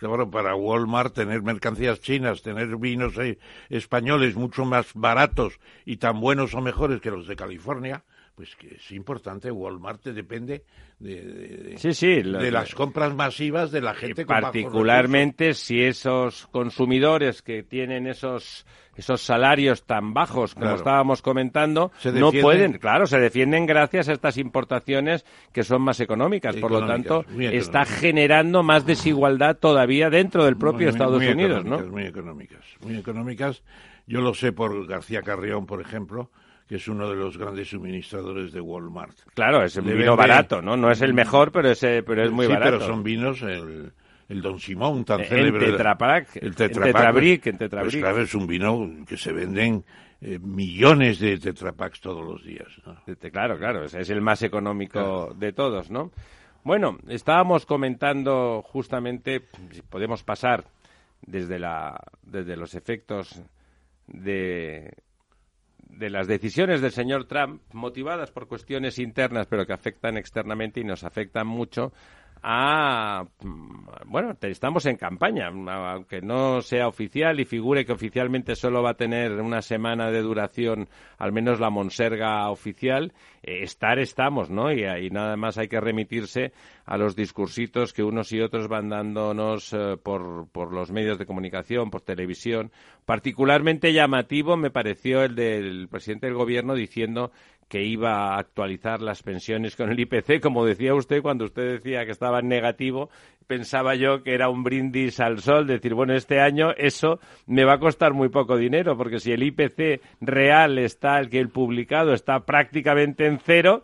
Claro, para Walmart tener mercancías chinas, tener vinos eh, españoles mucho más baratos y tan buenos o mejores que los de California, pues que es importante. Walmart depende de, de, las compras masivas de la gente. Particularmente si esos consumidores que tienen esos esos salarios tan bajos como estábamos comentando, no pueden, claro, se defienden gracias a estas importaciones que son más económicas. Por lo tanto, está generando más desigualdad todavía dentro del propio Estados Unidos, ¿no? Muy económicas, muy económicas. Yo lo sé por García Carrión, por ejemplo, que es uno de los grandes suministradores de Walmart. Claro, es un vino barato, ¿no? No es el mejor, pero es, pero es muy sí, barato. pero son vinos... El, el Don Simón tan célebre. El Tetrapac, el Tetrabric, en Tetrabric. Pues claro, es un vino que se venden eh, millones de Tetrapacks todos los días. Claro, claro, es el más económico de todos, ¿no? Bueno, estábamos comentando justamente, podemos pasar desde, la, desde los efectos de, de las decisiones del señor Trump, motivadas por cuestiones internas, pero que afectan externamente y nos afectan mucho, a bueno, estamos en campaña, aunque no sea oficial y figure que oficialmente solo va a tener una semana de duración, al menos la Monserga oficial, eh, estar estamos, ¿no? Y, y, nada más hay que remitirse a los discursitos que unos y otros van dándonos eh, por, por los medios de comunicación, por televisión. Particularmente llamativo me pareció el del presidente del gobierno diciendo que iba a actualizar las pensiones con el IPC, como decía usted cuando usted decía que estaba en negativo, pensaba yo que era un brindis al sol, decir, bueno, este año eso me va a costar muy poco dinero, porque si el IPC real está, el que el publicado está prácticamente en cero,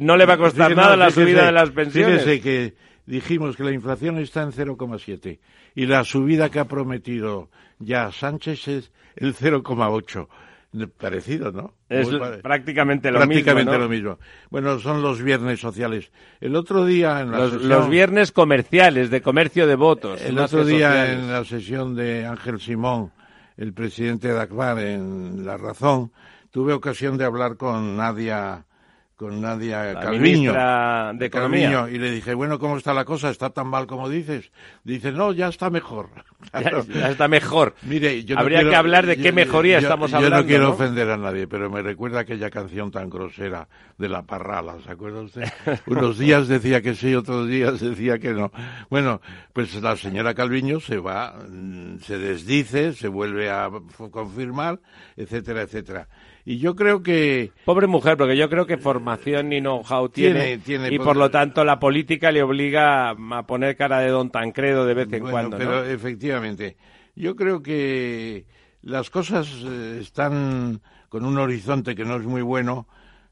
no le va a costar nada la subida de las pensiones. Fíjese que dijimos que la inflación está en 0,7 y la subida que ha prometido ya Sánchez es el 0,8 Parecido, ¿no? Es prácticamente lo prácticamente mismo. lo mismo. Bueno, son los viernes sociales. El otro día en la los, sesión, los viernes comerciales, de comercio de votos. El otro día en la sesión de Ángel Simón, el presidente de ACBAR en La Razón, tuve ocasión de hablar con Nadia con Nadia la Calviño, de Economía. Calviño, y le dije, bueno, ¿cómo está la cosa? ¿Está tan mal como dices? Dice, no, ya está mejor. *laughs* Ya, ya está mejor. Mire, yo no Habría quiero- que hablar de yo- qué mejoría yo- estamos yo hablando. no quiero ¿no? ofender a nadie, pero me recuerda aquella canción tan grosera de La Parrala, ¿se acuerda usted? *laughs* Unos días decía que sí, otros días decía que no. Bueno, pues la señora Calviño se va, mm, se desdice, se vuelve a confirmar, etcétera, etcétera. Y yo creo que Pobre mujer, porque yo creo que formación ni know-how tiene, y poder. por lo tanto la política le obliga a poner cara de don Tancredo de vez en Bueno, cuando. pero ¿no? efectivamente, yo creo que las cosas eh, están con un horizonte que no es muy bueno.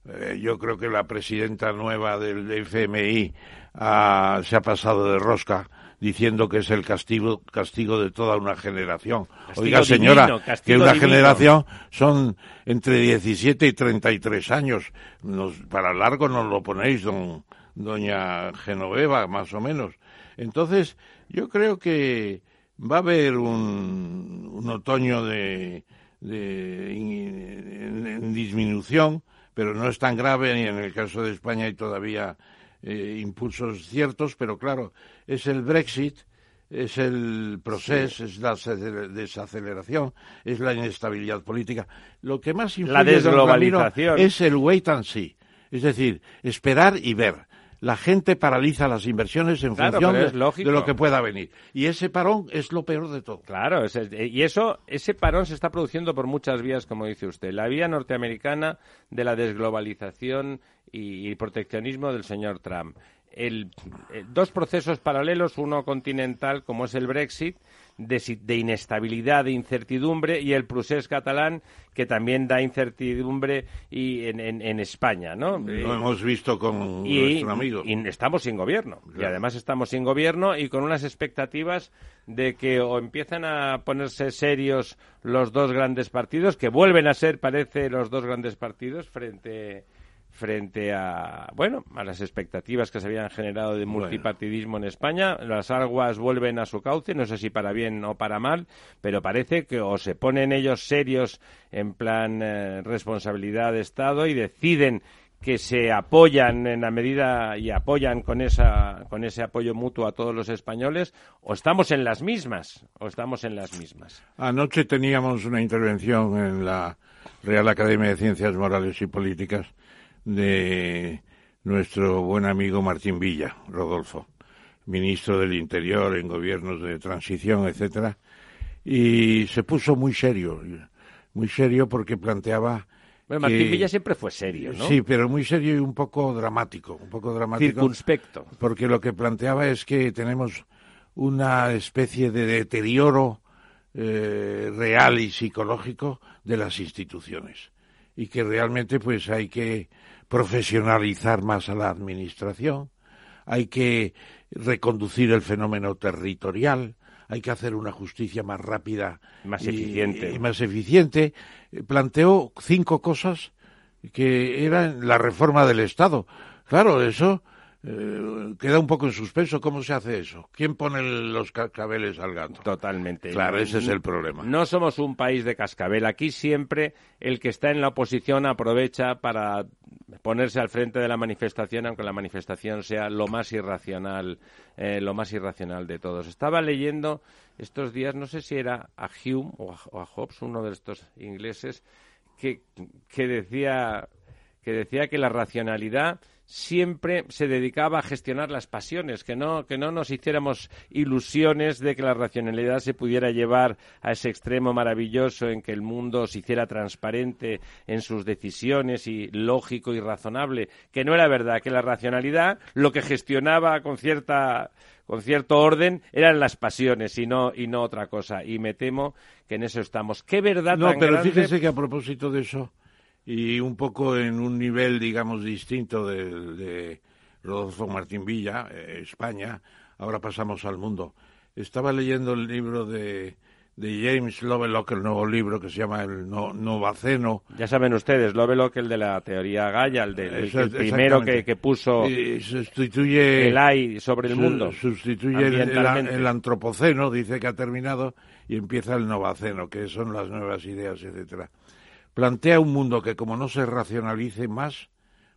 Eh, yo creo que la presidenta nueva del FMI ah, se ha pasado de rosca diciendo que es el castigo, castigo de toda una generación. Castigo Oiga, señora, divino, que una divino. generación son entre 17 y 33 años. Nos, para largo nos lo ponéis, don, doña Genoveva, más o menos. Entonces, yo creo que va a haber un, un otoño de, de- en, en disminución, pero no es tan grave, y en el caso de España hay todavía eh, impulsos ciertos, pero claro, es el Brexit, es el proceso, es la ace- desaceleración, es la inestabilidad política. Lo que más influye, La desglobalización. es el wait and see, es decir, esperar y ver. La gente paraliza las inversiones en Claro, función de, lo que pueda venir. Y ese parón es lo peor de todo. Claro, es el- y eso, ese parón se está produciendo por muchas vías, como dice usted. La vía norteamericana de la desglobalización y, y proteccionismo del señor Trump. El, eh, dos procesos paralelos, uno continental, como es el Brexit, de, de inestabilidad, de incertidumbre, y el procés catalán, que también da incertidumbre y en, en- en España, ¿no? Eh, Lo hemos visto con y, nuestro amigo. y estamos sin gobierno. Y además estamos sin gobierno y con unas expectativas de que o empiezan a ponerse serios los dos grandes partidos, que vuelven a ser, parece, los dos grandes partidos frente frente a bueno a las expectativas que se habían generado de multipartidismo en España. Las aguas vuelven a su cauce no sé si para bien o para mal pero parece que o se ponen ellos serios en plan eh, responsabilidad de Estado y deciden que se apoyan en la medida y apoyan con esa con ese apoyo mutuo a todos los españoles o estamos en las mismas o estamos en las mismas. Anoche teníamos una intervención en la Real Academia de Ciencias Morales y Políticas de nuestro buen amigo Martín Villa, Rodolfo, ministro del Interior en gobiernos de transición, etcétera, y se puso muy serio, muy serio porque planteaba bueno, Martín que- Villa siempre fue serio ¿no? Sí, pero muy serio y un poco dramático, un poco dramático. circunspecto Porque lo que planteaba es que tenemos una especie de deterioro eh, real y psicológico de las instituciones y que realmente pues hay que profesionalizar más a la administración, hay que reconducir el fenómeno territorial, hay que hacer una justicia más rápida Más y- eficiente. y más eficiente. Planteó cinco cosas que eran la reforma del Estado. Claro, eso eh, queda un poco en suspenso. ¿Cómo se hace eso? ¿Quién pone los cascabeles al gato? Totalmente. Claro, ese es el problema. No somos un país de cascabel. Aquí siempre el que está en la oposición aprovecha para ponerse al frente de la manifestación, aunque la manifestación sea lo más irracional, eh, lo más irracional de todos. Estaba leyendo estos días, no sé si era a Hume o a, Hobbes, uno de estos ingleses, que, que decía que decía que la racionalidad siempre se dedicaba a gestionar las pasiones, que no, que no nos hiciéramos ilusiones de que la racionalidad se pudiera llevar a ese extremo maravilloso en que el mundo se hiciera transparente en sus decisiones y lógico y razonable, que no era verdad, que la racionalidad lo que gestionaba con cierta con cierto orden eran las pasiones y no y no otra cosa y me temo que en eso estamos. ¿Qué verdad No, pero fíjese que a propósito de eso y un poco en un nivel, digamos, distinto de, de Rodolfo Martín Villa, eh, España, ahora pasamos al mundo. Estaba leyendo el libro de, de James Lovelock, el nuevo libro que se llama El Novaceno. Ya saben ustedes, Lovelock, el de la teoría Gaia, el, de, el, primero que, que puso sustituye, el AI sobre el mundo. Sustituye el, el, antropoceno, dice que ha terminado, y empieza el Novaceno, que son las nuevas ideas, etcétera plantea un mundo que como no se racionalice más,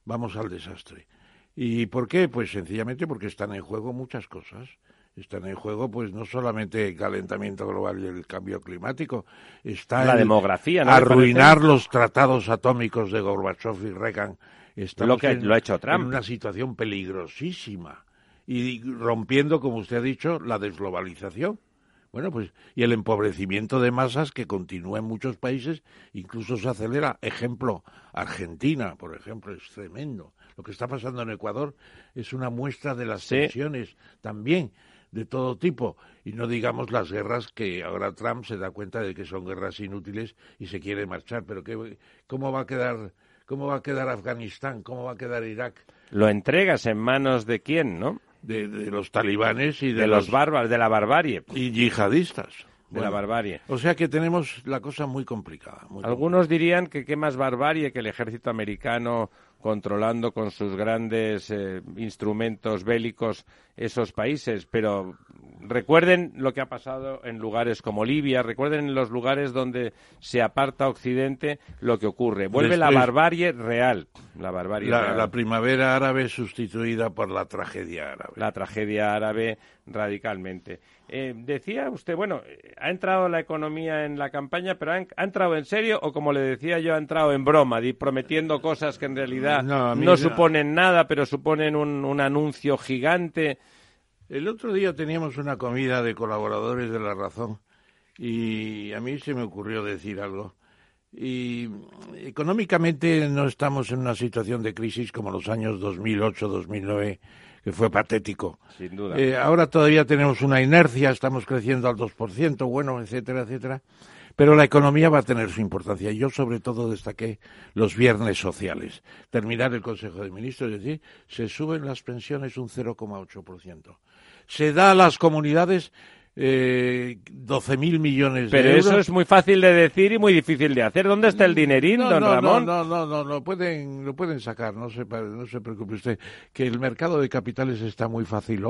vamos al desastre. ¿Y por qué? Pues sencillamente porque están en juego muchas cosas. Están en juego, pues, no solamente el calentamiento global y el cambio climático. Está la demografía, ¿no? Arruinar los tratados atómicos de Gorbachev y Reagan. Estamos lo que lo ha hecho Trump. En una situación peligrosísima. Y rompiendo, como usted ha dicho, la desglobalización. Bueno, pues y el empobrecimiento de masas que continúa en muchos países, incluso se acelera. Ejemplo, Argentina, por ejemplo, es tremendo. Lo que está pasando en Ecuador es una muestra de las tensiones también de todo tipo y no digamos las guerras que ahora Trump se da cuenta de que son guerras inútiles y se quiere marchar, pero ¿qué, cómo va a quedar cómo va a quedar Afganistán, cómo va a quedar Irak? Lo entregas en manos de quién, ¿no? De, los talibanes y de, los, bárbaros, de la barbarie. Y yihadistas. De la barbarie. O sea que tenemos la cosa muy complicada. Algunos dirían que qué más barbarie que el ejército americano controlando con sus grandes eh, instrumentos bélicos esos países, pero recuerden lo que ha pasado en lugares como Libia, recuerden en los lugares donde se aparta Occidente lo que ocurre. Vuelve la barbarie real. La, barbarie la primavera árabe sustituida por la tragedia árabe. La tragedia árabe radicalmente. Eh, decía usted, bueno, ha entrado la economía en la campaña, pero ha, entrado en serio o como le decía yo, ha entrado en broma, prometiendo cosas que en realidad no, suponen nada, pero suponen un, un anuncio gigante. El otro día teníamos una comida de colaboradores de La Razón y a mí se me ocurrió decir algo. Y económicamente no estamos en una situación de crisis como los años 2008-2009 que fue patético. Sin duda. Eh, ahora todavía tenemos una inercia, estamos creciendo al 2%, bueno, etcétera, etcétera. Pero la economía va a tener su importancia. Yo, sobre todo, destaqué los viernes sociales. Terminar el Consejo de Ministros, es decir, se suben las pensiones un 0,8%. Se da a las comunidades eh, 12.000 millones de euros. Pero eso es muy fácil de decir y muy difícil de hacer. ¿Dónde está el dinerín, don Ramón? No, no, no, no, lo pueden, lo pueden sacar, no se, no se preocupe usted, que el mercado de capitales está muy fácil,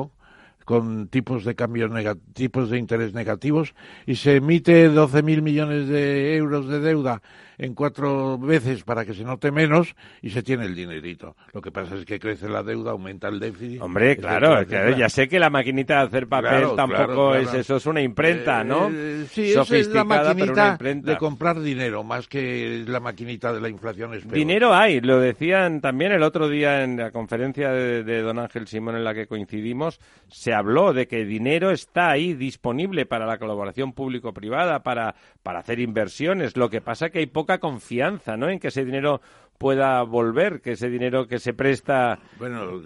con tipos de cambio tipos de interés negativos y se emite 12.000 millones de euros de deuda en cuatro veces para que se note menos y se tiene el dinerito. Lo que pasa es que crece la deuda, aumenta el déficit. Hombre, claro, ya sé que la maquinita de hacer papel tampoco es eso, es una imprenta, ¿no? Eh, sí, es la maquinita de comprar dinero, más que la maquinita de la inflación. Es Dinero hay, lo decían también el otro día en la conferencia de, de don Ángel Simón en la que coincidimos, se habló de que dinero está ahí disponible para la colaboración público-privada, para, para hacer inversiones. Lo que pasa que hay poco confianza, ¿no? En que ese dinero pueda volver, que ese dinero que se presta bueno,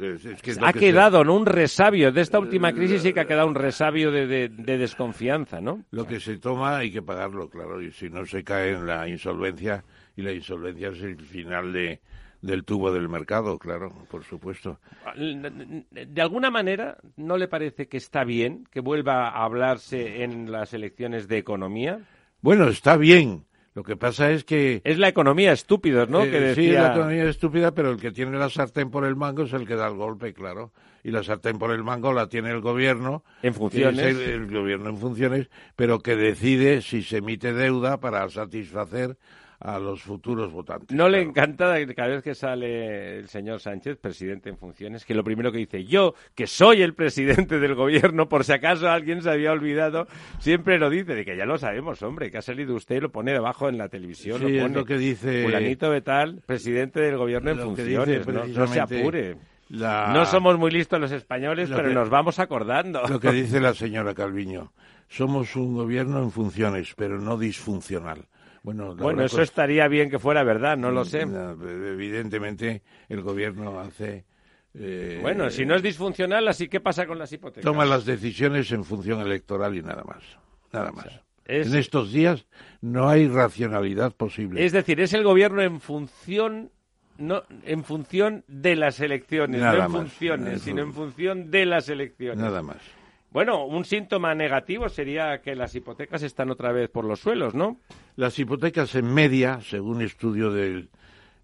ha quedado ¿no? un resabio de esta última crisis y que ha quedado un resabio de, desconfianza, ¿no? Lo que se toma hay que pagarlo, claro, y si no se cae en la insolvencia y la insolvencia es el final de del tubo del mercado, claro, por supuesto. De alguna manera, ¿no le parece que está bien que vuelva a hablarse en las elecciones de economía? Bueno, está bien, lo que pasa es que... Es la economía estúpida, ¿no? Eh, sí, es la economía estúpida, pero el que tiene la sartén por el mango es el que da el golpe, claro. Y la sartén por el mango la tiene el gobierno. En funciones. El, el, gobierno en funciones, pero que decide si se emite deuda para satisfacer a los futuros votantes. No le encanta cada vez que sale el señor Sánchez, presidente en funciones, que lo primero que dice, yo, que soy el presidente del gobierno, por si acaso alguien se había olvidado, siempre lo dice, de que ya lo sabemos, hombre, que ha salido usted, lo pone debajo en la televisión, lo pone, lo que dice... Fulanito de tal, presidente del gobierno en funciones, no, se apure. No somos muy listos los españoles, pero nos vamos acordando. Lo que *laughs* dice la señora Calviño, somos un gobierno en funciones, pero no disfuncional. Bueno, eso estaría bien que fuera verdad, no lo sé. evidentemente, el gobierno hace. Eh, bueno, si no es disfuncional, así qué pasa con las hipotecas. Toma las decisiones en función electoral y nada más. Nada más. En estos días no hay racionalidad posible. Es decir, es el gobierno en función no en función de las elecciones, no en funciones, sino en función de las elecciones. Nada más. Bueno, un síntoma negativo sería que las hipotecas están otra vez por los suelos, ¿no? Las hipotecas en media, según estudio del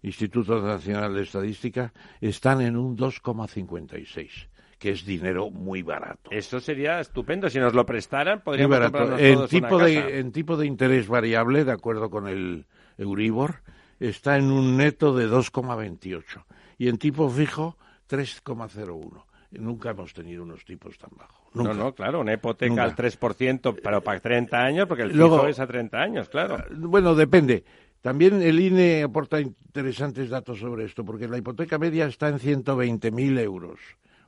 Instituto Nacional de Estadística, están en un 2,56 que es dinero muy barato. Eso sería estupendo. Si nos lo prestaran, podríamos comprarnos en tipo de En tipo de interés variable, de acuerdo con el Euribor, está en un neto de 2,28 y en tipo fijo 3,01. Nunca hemos tenido unos tipos tan bajos. No, no, claro, una hipoteca al 3%, pero para 30 años, porque el fijo es a 30 años, claro. Ah, bueno, depende. También el INE aporta interesantes datos sobre esto, porque la hipoteca media está en 120.000 euros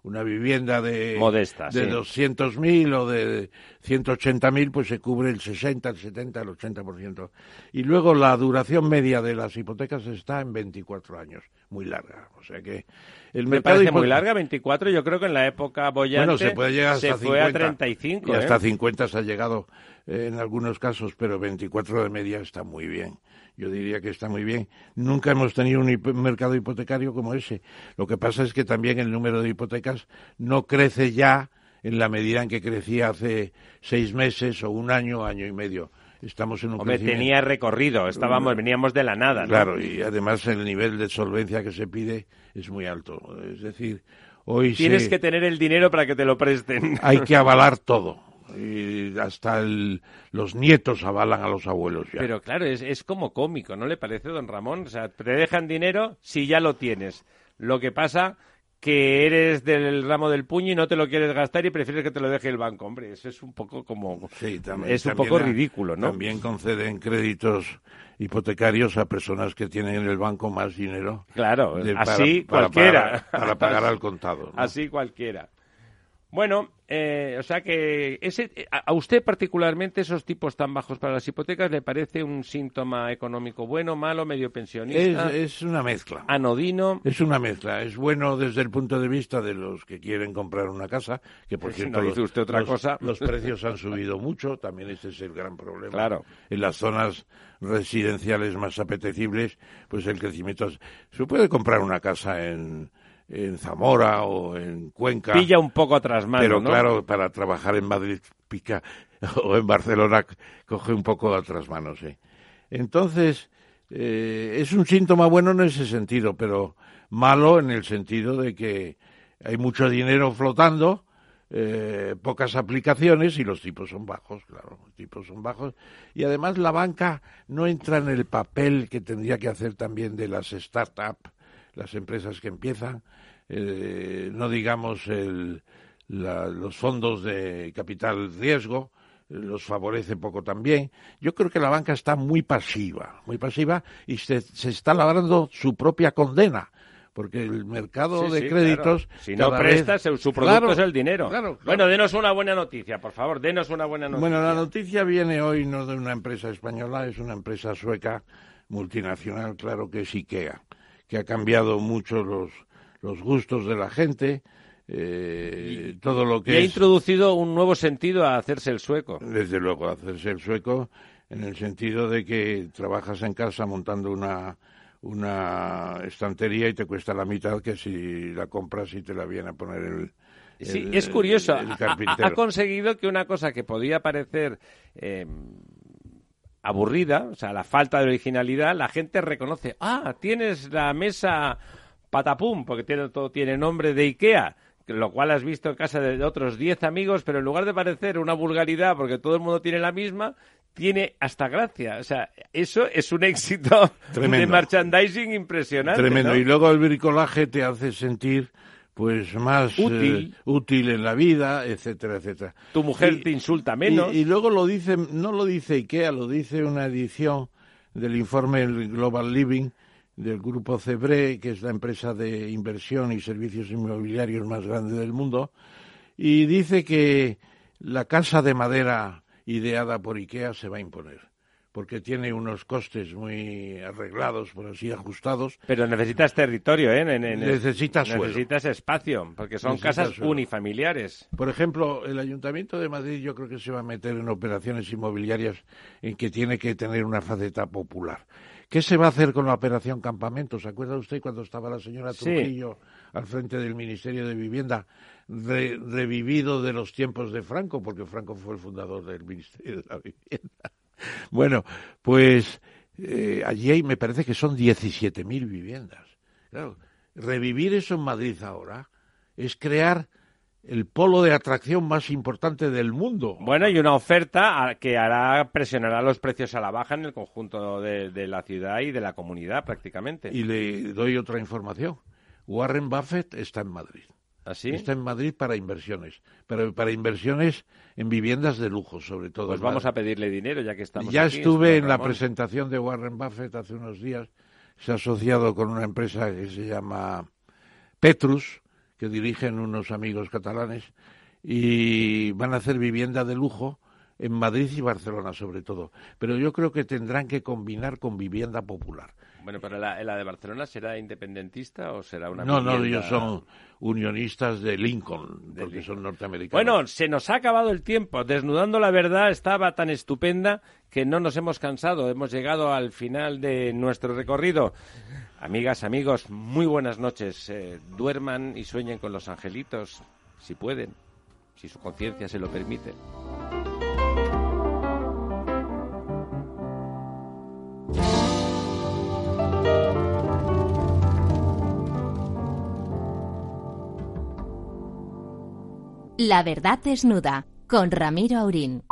una vivienda de, Modesta, de 200.000 o de 180.000, pues se cubre el 60, el 70, el 80%. Y luego la duración media de las hipotecas está en 24 años, muy larga. O sea que el Me parece muy larga, 24. Yo creo que en la época bollante bueno, se, puede llegar hasta fue a 35. Y hasta 50 ¿eh? se ha llegado eh, en algunos casos, pero 24 de media está muy bien yo diría que está muy bien. Nunca hemos tenido un mercado hipotecario como ese. Lo que pasa es que también el número de hipotecas no crece ya en la medida en que crecía hace seis meses o un año, año y medio. Estamos en un Hombre, tenía recorrido, estábamos, veníamos de la nada. Claro, y además el nivel de solvencia que se pide es muy alto. Es decir, hoy Tienes que tener el dinero para que te lo presten. Hay que *laughs* avalar todo y hasta los nietos avalan a los abuelos ya. Pero claro, es, es como cómico, ¿no le parece, don Ramón? O sea, te dejan dinero si ya lo tienes. Lo que pasa que eres del ramo del puño y no te lo quieres gastar y prefieres que te lo deje el banco. Hombre, eso es un poco como... es un poco ridículo, ¿no? También conceden créditos hipotecarios a personas que tienen en el banco más dinero. Claro, así cualquiera. Para, pagar al contado. *laughs* Así cualquiera. Bueno, eh, o sea que ese, a usted particularmente esos tipos tan bajos para las hipotecas le parece un síntoma económico bueno, malo, medio pensionista. Es, una mezcla. Anodino. Es una mezcla. Es bueno desde el punto de vista de los que quieren comprar una casa, que por cierto dice usted otra los, cosa. los precios han subido mucho. También ese es el gran problema. Claro. En las zonas residenciales más apetecibles, pues el crecimiento. Se puede comprar una casa en en Zamora o en Cuenca. Pilla un poco atrás mano, Pero claro, para trabajar en Madrid pica *laughs* o en Barcelona coge un poco atrás manos, sí. Entonces, eh, es un síntoma bueno en ese sentido, pero malo en el sentido de que hay mucho dinero flotando, eh, pocas aplicaciones y los tipos son bajos, claro, los tipos son bajos. Y además la banca no entra en el papel que tendría que hacer también de las startups, las empresas que empiezan, eh, no digamos los fondos de capital riesgo, los favorece poco también. Yo creo que la banca está muy pasiva, muy pasiva y se, está labrando su propia condena porque el mercado de créditos si no prestas su producto es el dinero. bueno denos una buena noticia por favor denos una buena noticia. Bueno la noticia viene hoy no de una empresa española es una empresa sueca multinacional claro que es Ikea que ha cambiado mucho los los gustos de la gente, eh, todo lo que y ha introducido un nuevo sentido a hacerse el sueco. Desde luego, a hacerse el sueco en el sentido de que trabajas en casa montando una una estantería y te cuesta la mitad que si la compras y te la viene a poner el, Sí, es curioso. ha, conseguido que una cosa que podía parecer eh, aburrida, o sea, la falta de originalidad, la gente reconoce, ah, tienes la mesa patapum, porque tiene, todo tiene nombre de Ikea, lo cual has visto en casa de otros 10 amigos, pero en lugar de parecer una vulgaridad, porque todo el mundo tiene la misma, tiene hasta gracia. O sea, eso es un éxito de merchandising impresionante. Tremendo. Y luego el bricolaje te hace sentir pues más útil. Eh, útil en la vida, etcétera, etcétera. Tu mujer te insulta menos. Y, luego lo dice, no lo dice IKEA, lo dice una edición del informe Global Living del grupo Cebre, que es la empresa de inversión y servicios inmobiliarios más grande del mundo, y dice que la casa de madera ideada por IKEA se va a imponer porque tiene unos costes muy arreglados, por así ajustados. Pero necesitas territorio, ¿eh? necesitas Necesitas espacio, porque son casas unifamiliares. Por ejemplo, el Ayuntamiento de Madrid yo creo que se va a meter en operaciones inmobiliarias en que tiene que tener una faceta popular. ¿Qué se va a hacer con la operación Campamento? ¿Se acuerda usted cuando estaba la señora Trujillo al frente del Ministerio de Vivienda, revivido de los tiempos de Franco, porque Franco fue el fundador del Ministerio de la Vivienda? *laughs* Bueno, pues eh, allí hay, me parece que son 17.000 viviendas. Claro, revivir eso en Madrid ahora es crear el polo de atracción más importante del mundo. Bueno, y una oferta que hará presionará los precios a la baja en el conjunto de, de la ciudad y de la comunidad prácticamente. Y le doy otra información. Warren Buffett está en Madrid. ¿Así? ¿Ah, está en Madrid para inversiones, pero para inversiones en viviendas de lujo, sobre todo. Pues vamos a pedirle dinero ya que estamos Ya estuve en la presentación de Warren Buffett hace unos días. Se ha asociado con una empresa que se llama Petrus, que dirigen unos amigos catalanes, y van a hacer vivienda de lujo en Madrid y Barcelona sobre todo. Pero yo creo que tendrán que combinar con vivienda popular. Bueno, pero la, la de Barcelona será independentista o será una No, no, ellos son unionistas de Lincoln, porque son norteamericanos. Bueno, se nos ha acabado el tiempo. Desnudando la verdad estaba tan estupenda que no nos hemos cansado. Hemos llegado al final de nuestro recorrido. Amigas, amigos, muy buenas noches. Eh, duerman y sueñen con los angelitos, si pueden, si su conciencia se lo permite. La verdad desnuda con Ramiro Aurín.